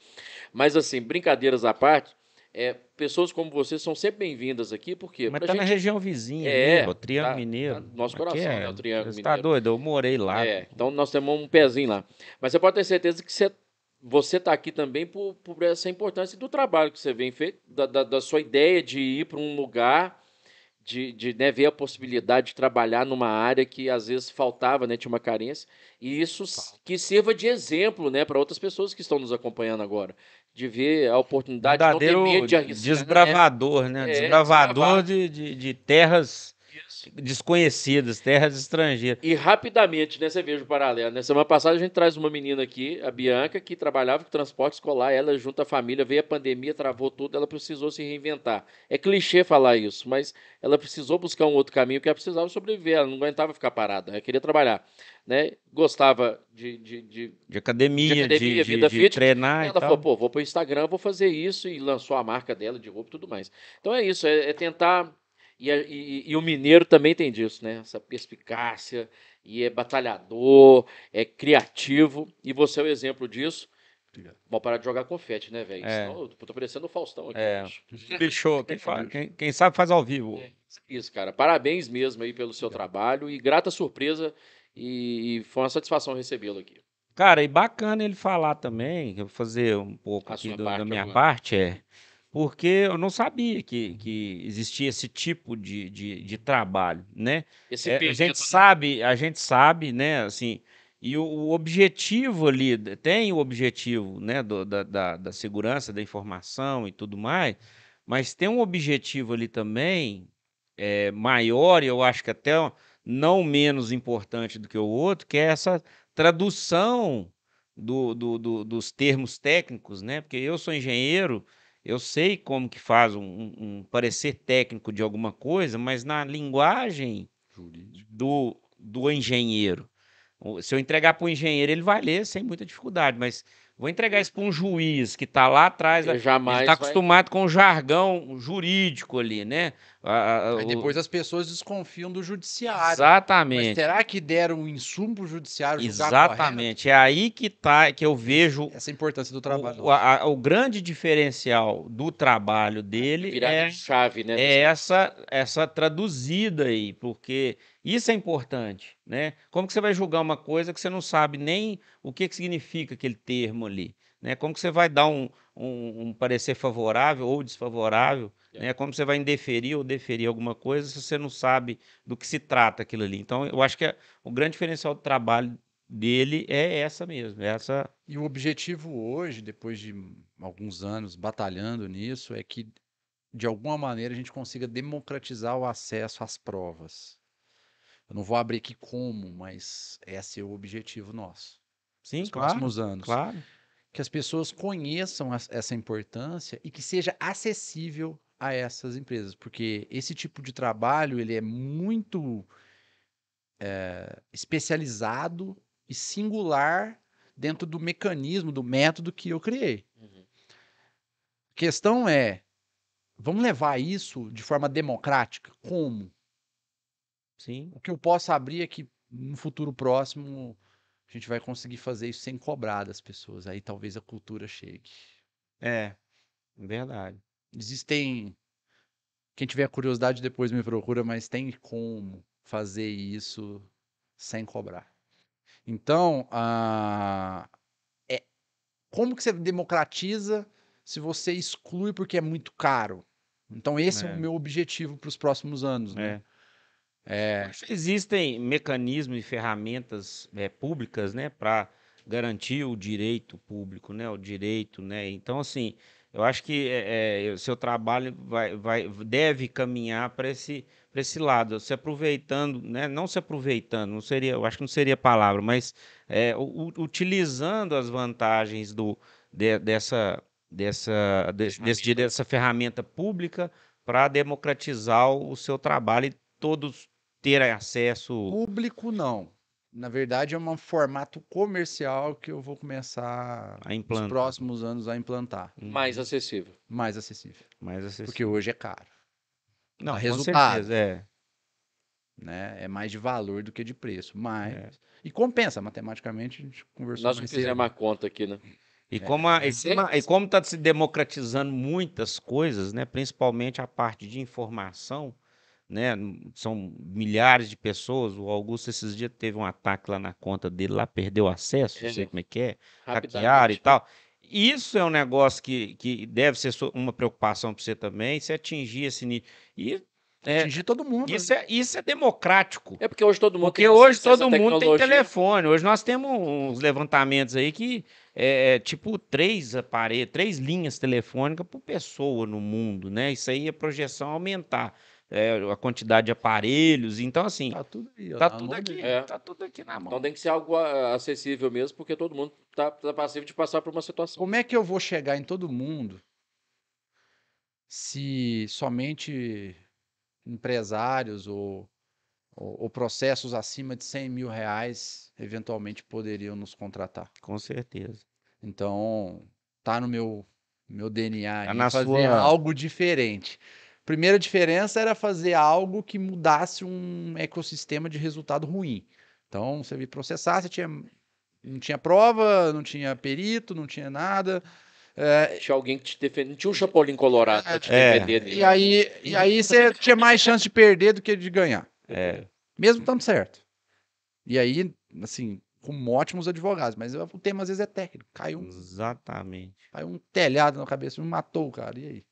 Mas, assim, brincadeiras à parte, é, pessoas como você são sempre bem-vindas aqui, porque. Mas tá gente... na região vizinha, é, o Triângulo tá, Mineiro. Tá nosso coração, é, né? O Triângulo você tá Mineiro. Tá doido, eu morei lá. É, então nós temos um pezinho lá. Mas você pode ter certeza que você, você tá aqui também por, por essa importância do trabalho que você vem feito, da, da, da sua ideia de ir para um lugar de, de né, ver a possibilidade de trabalhar numa área que às vezes faltava, né, tinha uma carência, e isso que sirva de exemplo né, para outras pessoas que estão nos acompanhando agora, de ver a oportunidade de não ter medo de arriscar. Né? Desbravador, né? É, desbravador de, de, de terras desconhecidas, terras estrangeiras. E rapidamente, né, você veja o paralelo. Né? Semana passada a gente traz uma menina aqui, a Bianca, que trabalhava com transporte escolar, ela junto à família, veio a pandemia, travou tudo, ela precisou se reinventar. É clichê falar isso, mas ela precisou buscar um outro caminho, que ela precisava sobreviver, ela não aguentava ficar parada, ela queria trabalhar. Né? Gostava de, de, de, de academia, de, academia, de, vida de, fit. treinar. Ela falou, pô, vou para o Instagram, vou fazer isso, e lançou a marca dela de roupa e tudo mais. Então é isso, é, é tentar e, e, e, o mineiro também tem disso, né? Essa perspicácia, e é batalhador, é criativo, e você é o exemplo disso. Vamos parar de jogar confete, né, velho? É. Senão eu tô parecendo o Faustão aqui. É. Bicho, quem, quem, quem, sabe faz ao vivo. É. Isso, cara. Parabéns mesmo aí pelo seu trabalho e grata surpresa. E, foi uma satisfação recebê-lo aqui. Cara, e bacana ele falar também, eu vou fazer um pouco A aqui do, da minha agora. parte, é porque eu não sabia que, que existia esse tipo de, de, de trabalho, né? É, a gente né? sabe, a gente sabe, né? Assim, e o, o objetivo ali tem o objetivo, né? Do, da, da, da segurança da informação e tudo mais, mas tem um objetivo ali também é, maior, e eu acho que até não menos importante do que o outro, que é essa tradução do, do, do, dos termos técnicos, né? Porque eu sou engenheiro eu sei como que faz um, um parecer técnico de alguma coisa, mas na linguagem do, do engenheiro. Se eu entregar para o engenheiro, ele vai ler sem muita dificuldade, mas Vou entregar isso para um juiz que está lá atrás. Ele está acostumado com o jargão jurídico ali, né? A, a, Aí depois o... as pessoas desconfiam do judiciário. Exatamente. Mas será que deram um insumo para o judiciário Exatamente. É aí que tá que eu vejo essa importância do trabalho. O, a, o grande diferencial do trabalho dele Virar é chave, né? É essa essa traduzida aí, porque isso é importante, né? Como que você vai julgar uma coisa que você não sabe nem o que, que significa aquele termo ali? Né? Como que você vai dar um, um, um parecer favorável ou desfavorável? É. Né? Como você vai indeferir ou deferir alguma coisa se você não sabe do que se trata aquilo ali? Então, eu acho que é, o grande diferencial do trabalho dele é essa mesmo, é essa... E o objetivo hoje, depois de alguns anos batalhando nisso, é que de alguma maneira a gente consiga democratizar o acesso às provas. Eu não vou abrir aqui como, mas esse é o objetivo nosso. Sim, nos claro, próximos anos. Claro. Que as pessoas conheçam essa importância e que seja acessível a essas empresas, porque esse tipo de trabalho ele é muito é, especializado e singular dentro do mecanismo, do método que eu criei. Uhum. A questão é, vamos levar isso de forma democrática? Como? Sim. O que eu posso abrir é que no futuro próximo a gente vai conseguir fazer isso sem cobrar das pessoas. Aí talvez a cultura chegue. É, verdade. Existem. Quem tiver curiosidade depois me procura, mas tem como fazer isso sem cobrar. Então, a... é... como que você democratiza se você exclui porque é muito caro? Então, esse é, é o meu objetivo para os próximos anos. Né? É. É, existem mecanismos e ferramentas é, públicas né, para garantir o direito público, né? O direito, né? Então, assim, eu acho que é, é, o seu trabalho vai, vai, deve caminhar para esse, esse lado, se aproveitando, né? Não se aproveitando, não seria, eu acho que não seria a palavra, mas é, u- utilizando as vantagens do, de- dessa, dessa, desse, desse dessa ferramenta pública para democratizar o seu trabalho e todos terem acesso. Público, não. Na verdade, é um formato comercial que eu vou começar A nos próximos anos a implantar. Mais acessível. Mais acessível. Mais acessível. Porque hoje é caro. Não, com resultado. certeza, é. Né? É mais de valor do que de preço. Mas. É. E compensa, matematicamente, a gente conversou Nós cedo. fizemos a conta aqui, né? E a, e, é como a- e como está se democratizando muitas coisas, né? Principalmente a parte de informação, né? São milhares de pessoas. O Augusto esses dias teve um ataque lá na conta dele, lá perdeu acesso, não sei É. como é que é, hackearam e Rapidamente. tal. Isso é um negócio que, que deve ser uma preocupação para você também, se atingir esse nível. E é, Atingir todo mundo. isso, é, isso é democrático. É porque hoje todo mundo Porque tem hoje todo mundo tem telefone. Hoje nós temos uns levantamentos aí que é é tipo três aparelhos, três linhas telefônicas por pessoa no mundo, né? Isso aí é projeção aumentar é, a quantidade de aparelhos. Então, assim, Tá tudo aí. ó, tá na tudo aqui. É. tá tudo aqui na mão. Então tem que ser algo ah, acessível mesmo, porque todo mundo tá, tá passivo de passar por uma situação. Como é que eu vou chegar em todo mundo se somente empresários ou, ou, ou processos acima de 100 mil reais eventualmente poderiam nos contratar? Com certeza. Então, tá no meu, meu DNA Tá fazer sua- algo diferente. Primeira diferença era fazer algo que mudasse um ecossistema de resultado ruim. Então, você me processar, você tinha, não tinha prova, não tinha perito, não tinha nada. É, Tinha alguém que te defende. Não tinha um Chapolin Colorado pra te É. defender dele. e aí, e aí você tinha mais chance de perder do que de ganhar, É, mesmo estando certo. E aí, assim, com ótimos advogados, mas o tema às vezes é técnico. Caiu um exatamente. Aí um telhado na cabeça, me matou o cara. E aí?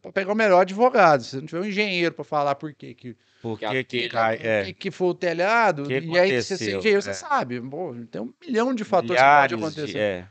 Pra pegar o melhor advogado. Se não tiver um engenheiro pra falar por quê que, Por Que que que cai? que, É, que foi o telhado. Que e aí, você é aconteceu, engenheiro, você é. sabe. Pô, tem um milhão de fatores milhares que pode acontecer. de, é.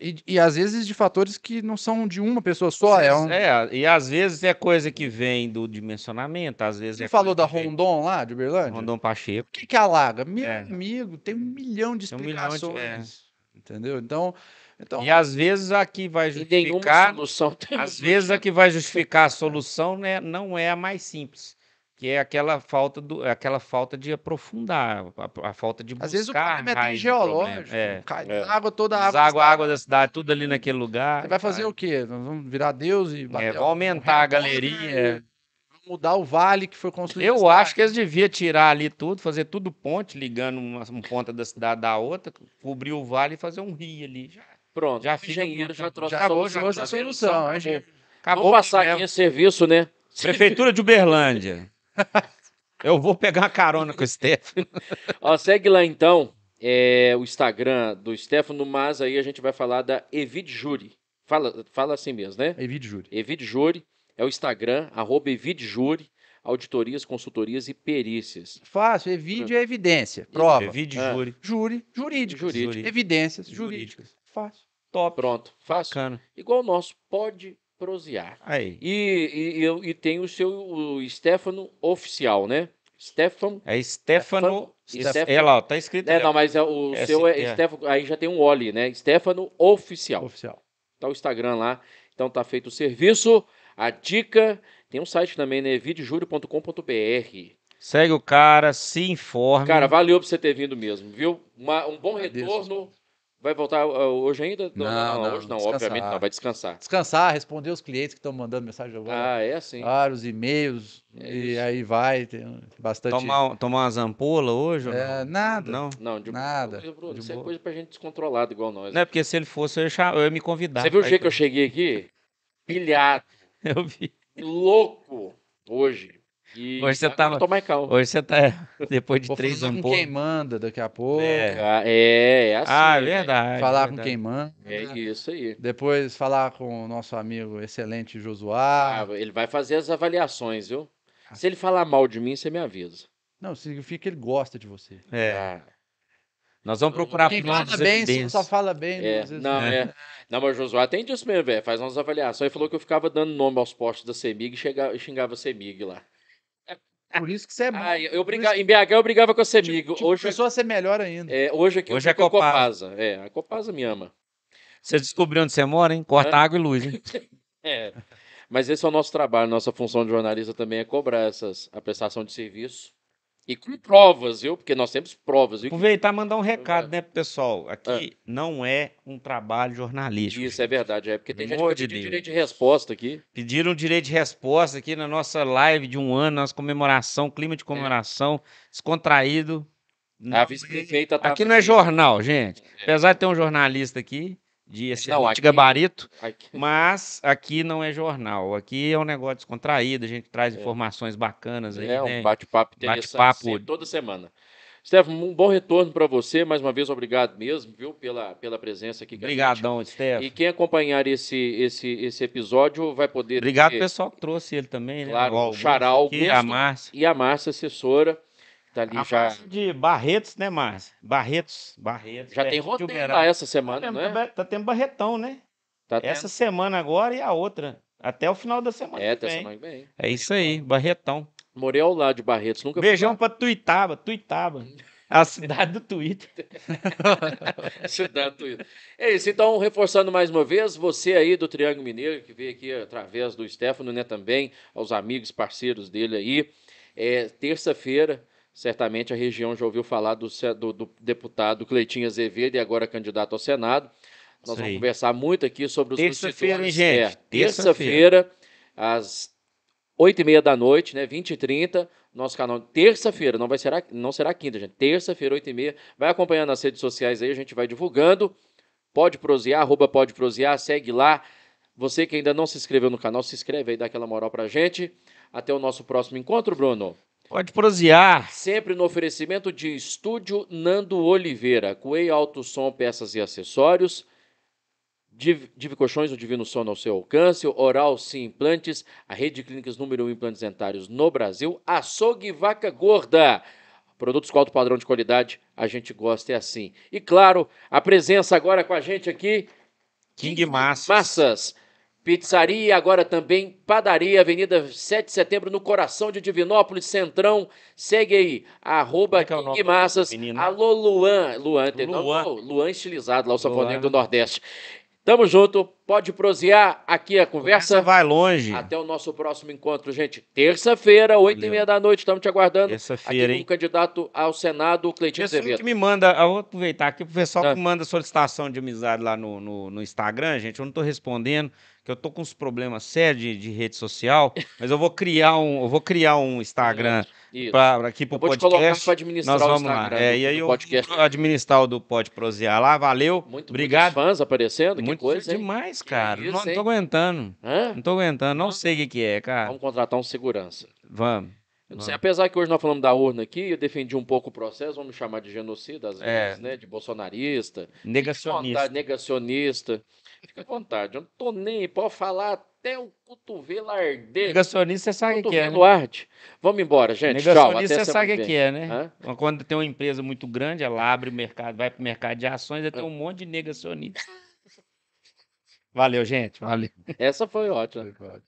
E, e às vezes de fatores que não são de uma pessoa só. É um... É, e às vezes é coisa que vem do dimensionamento, às vezes Você é falou da que vem- Rondon lá, de Uberlândia? Rondon Pacheco. O que, que alaga? Meu É. amigo, tem um milhão de Tem um milhão de- explicações. Entendeu? Então, então E às vezes aqui vai E nenhuma justificar, solução tem. às vezes a que vai justificar a solução né, não é a mais simples, que é aquela falta do, aquela falta de aprofundar, a, a falta de buscar às vezes o problema é até geológico. É. Cai É. água, toda a água. Deságua a água da cidade, tudo ali naquele lugar. Você vai fazer o quê? Nós vamos virar Deus e É, bater vai o- aumentar a galeria. Vamos mudar o vale que foi construído. Eu acho que eles deviam tirar ali tudo, fazer tudo ponte, ligando uma, uma ponta da cidade da outra, cobrir o vale e fazer um rio ali. Já, Pronto, Já o engenheiro já trouxe Já a acabou, solução. já trouxe a solução. Acabou. hein? acabou Vamos passar aqui esse serviço, né? Prefeitura de Uberlândia. Eu vou pegar uma carona com o Stefano. Ó, segue lá então é, o Instagram do Stefano, mas aí a gente vai falar da Evid Júri. Fala, fala assim mesmo, né? Evite júri. Evid Júri é o Instagram, arroba Evid Júri, auditorias, consultorias e perícias. Fácil, evite é evidência. Prova. Ah. júri. Júri, jurídico. Jurídico. Evidências Jurídicas. Fácil. Top. Pronto, fácil. Bacana. Igual o nosso, pode prosear. Aí. E, e, e, eu- e tem o seu o Stefano oficial, né? Stefano. É Stefano. Stefano- É lá, tá escrito. É, não, mas é, o É, seu é, é. Stefano. Aí já tem um Oli, né? Stefano Oficial. Oficial. Tá o Instagram lá. Então tá feito o serviço. A dica. Tem um site também, né? videojúri.com.br. Segue o cara, se informe. Cara, valeu por você ter vindo mesmo, viu? Uma- um bom retorno. Vai voltar uh, hoje ainda? Não, não, hoje não, descansar. obviamente não. Vai descansar. Descansar, responder os clientes que estão mandando mensagem agora. Ah, é assim. Vários e-mails. É e aí vai, tem bastante. tomar, tomar umas ampolas hoje? ou É, não? nada. Não. Não, de Nada, Bruno, de Isso é boa. coisa pra gente descontrolada igual nós. Não é porque se ele fosse, eu ia, eu me convidar. Você viu o jeito que eu ir cheguei aqui? Pilhado, Eu vi. louco hoje. E Hoje você calmo. Hoje você tá. Depois de Vou três falar com quem manda daqui a pouco. É. Ah, É, é assim. Ah, é né? verdade. falar com verdade. quem manda. É isso aí. Depois falar com o nosso amigo excelente Ah, Josuá. ele vai fazer as avaliações, viu? Se ele falar mal de mim, você me avisa. Não, significa que ele gosta de você. É. Ah, Nós vamos procurar Quem fala bem, só fala bem. né? É, não, é. Não, mas o Josué tem disso mesmo, velho. Faz umas avaliações. Ele falou que eu ficava dando nome aos postos da CEMIG e chega- e xingava a CEMIG lá. Por isso que você é bom. Ah, eu briga... Em BH eu brigava com a CEMIG. Tipo, hoje, começou a ser melhor ainda. é, hoje aqui Hoje eu é a Copasa. Copasa. É, a Copasa me ama. Você descobriu onde você mora, hein? Corta Hã? água e luz, hein? É. Mas esse é o nosso trabalho. Nossa função de jornalista também é cobrar essas, a prestação de serviço. E com provas, viu? Porque nós temos provas, viu? Aproveitar e mandar um recado, né, pessoal? Aqui não é um trabalho jornalístico. Isso é verdade, é porque tem gente que Amor de Deus. direito de resposta aqui. Pediram direito de resposta aqui na nossa live de um ano, nossa comemoração, clima de comemoração, descontraído. Não A vice-prefeita tá. Aqui não é jornal, gente. Apesar de ter um jornalista aqui, de excelente aqui- gabarito, Aqui- mas aqui não é jornal. Aqui é um negócio descontraído, a gente traz informações bacanas aí, É né? um bate-papo interessante Bate-papo. sempre, toda semana. Stefano, um bom retorno para você. Mais uma vez, obrigado mesmo, viu, pela, pela presença aqui. a gente. Obrigadão, E quem acompanhar esse, esse, esse episódio vai poder. Obrigado ter- pessoal que trouxe ele também, né? Claro, o Augusto aqui, a. Márcia. E a Márcia, assessora, tá ali A já. De Barretos, né, Márcia? Barretos, Barretos. Já tem roteiro lá essa Tá semana, tendo, não é? tá tendo Barretão, né? Tá tendo? Essa semana agora e a outra. Até o final da semana. É, que tá vem. semana que vem. É isso aí, Barretão. Morei ao lado de Barretos, nunca Beijão pra Tuitaba, Tuitaba. A cidade do Twitter. Cidade do- É isso, então, reforçando mais uma vez, você aí do Triângulo Mineiro, que veio aqui através do Stefano, né, também, aos amigos, parceiros dele aí, é, terça-feira, certamente a região já ouviu falar do, do- do deputado Cleitinho Azevedo e agora candidato ao Senado. Nós vamos conversar muito aqui sobre os Terça-feira, hein, gente? É, terça-feira, às 8 e meia da noite, né? 20 e 30, nosso canal. Terça-feira, não vai ser, não será quinta, gente. Terça-feira, 8 e meia. Vai acompanhando nas redes sociais aí, a gente vai divulgando. Pode prosear, arroba pode prosear, segue lá. Você que ainda não se inscreveu no canal, se inscreve aí, dá aquela moral pra gente. Até o nosso próximo encontro, Bruno. Pode prosear. Sempre no oferecimento de Estúdio Nando Oliveira, Coei Alto Som, peças e acessórios. Div, Div Colchões, o Divino Sono ao seu alcance. Oral Sim Implantes, a rede de clínicas número 1 um implantes dentários no Brasil. Açougue Vaca Gorda. Produtos com alto padrão de qualidade, a gente gosta, é assim. E claro, a presença agora com a gente aqui, King Massas. Massas. Pizzaria, agora também padaria, Avenida 7 de Setembro, no coração de Divinópolis, Centrão. Segue aí, arroba é é Massas. Alô, Luan. Luan? Luan. Luan. Luan estilizado, lá o safoneiro do Nordeste. Tamo junto, pode prosear aqui a conversa. vai longe. Até o nosso próximo encontro, gente. Terça-feira, 8 e meia da noite, estamos te aguardando. Aqui Terça-feira, com o hein? candidato ao Senado, Cleitinho Pessoal Azevedo. que me manda, eu vou aproveitar aqui, o pessoal Ah. que manda solicitação de amizade lá no, no, no Instagram, gente, eu não tô respondendo, que eu tô com uns problemas sérios de, de rede social, mas eu vou criar um, eu vou criar um Instagram pra, aqui pro Eu vou te colocar podcast. para administrar Nós o vamos Instagram lá. É, e aí eu podcast. vou administrar o do Pode Prosear lá, valeu. Muito Obrigado. fãs aparecendo, que Muito coisa, hein? demais, cara. isso, não, não tô aguentando. Hã? Não tô aguentando, não sei o que, que é, cara. Vamos contratar um segurança. Vamos. Sei, apesar que hoje nós falamos da urna aqui, eu defendi um pouco o processo, vamos chamar de genocida às É. vezes, né? De bolsonarista. Negacionista. negacionista. Fica à vontade, eu não tô nem, aí, pode falar até o cotovelo arder. Negacionista, você sabe o que, é, né? Arde. Vamos embora, gente. Tchau. Negacionista, Até você sabe o que, é, né? Hã? Quando tem uma empresa muito grande, ela abre o mercado, vai pro mercado de ações, tem um monte de negacionista. Valeu, gente. Valeu. Essa foi ótima. Pode.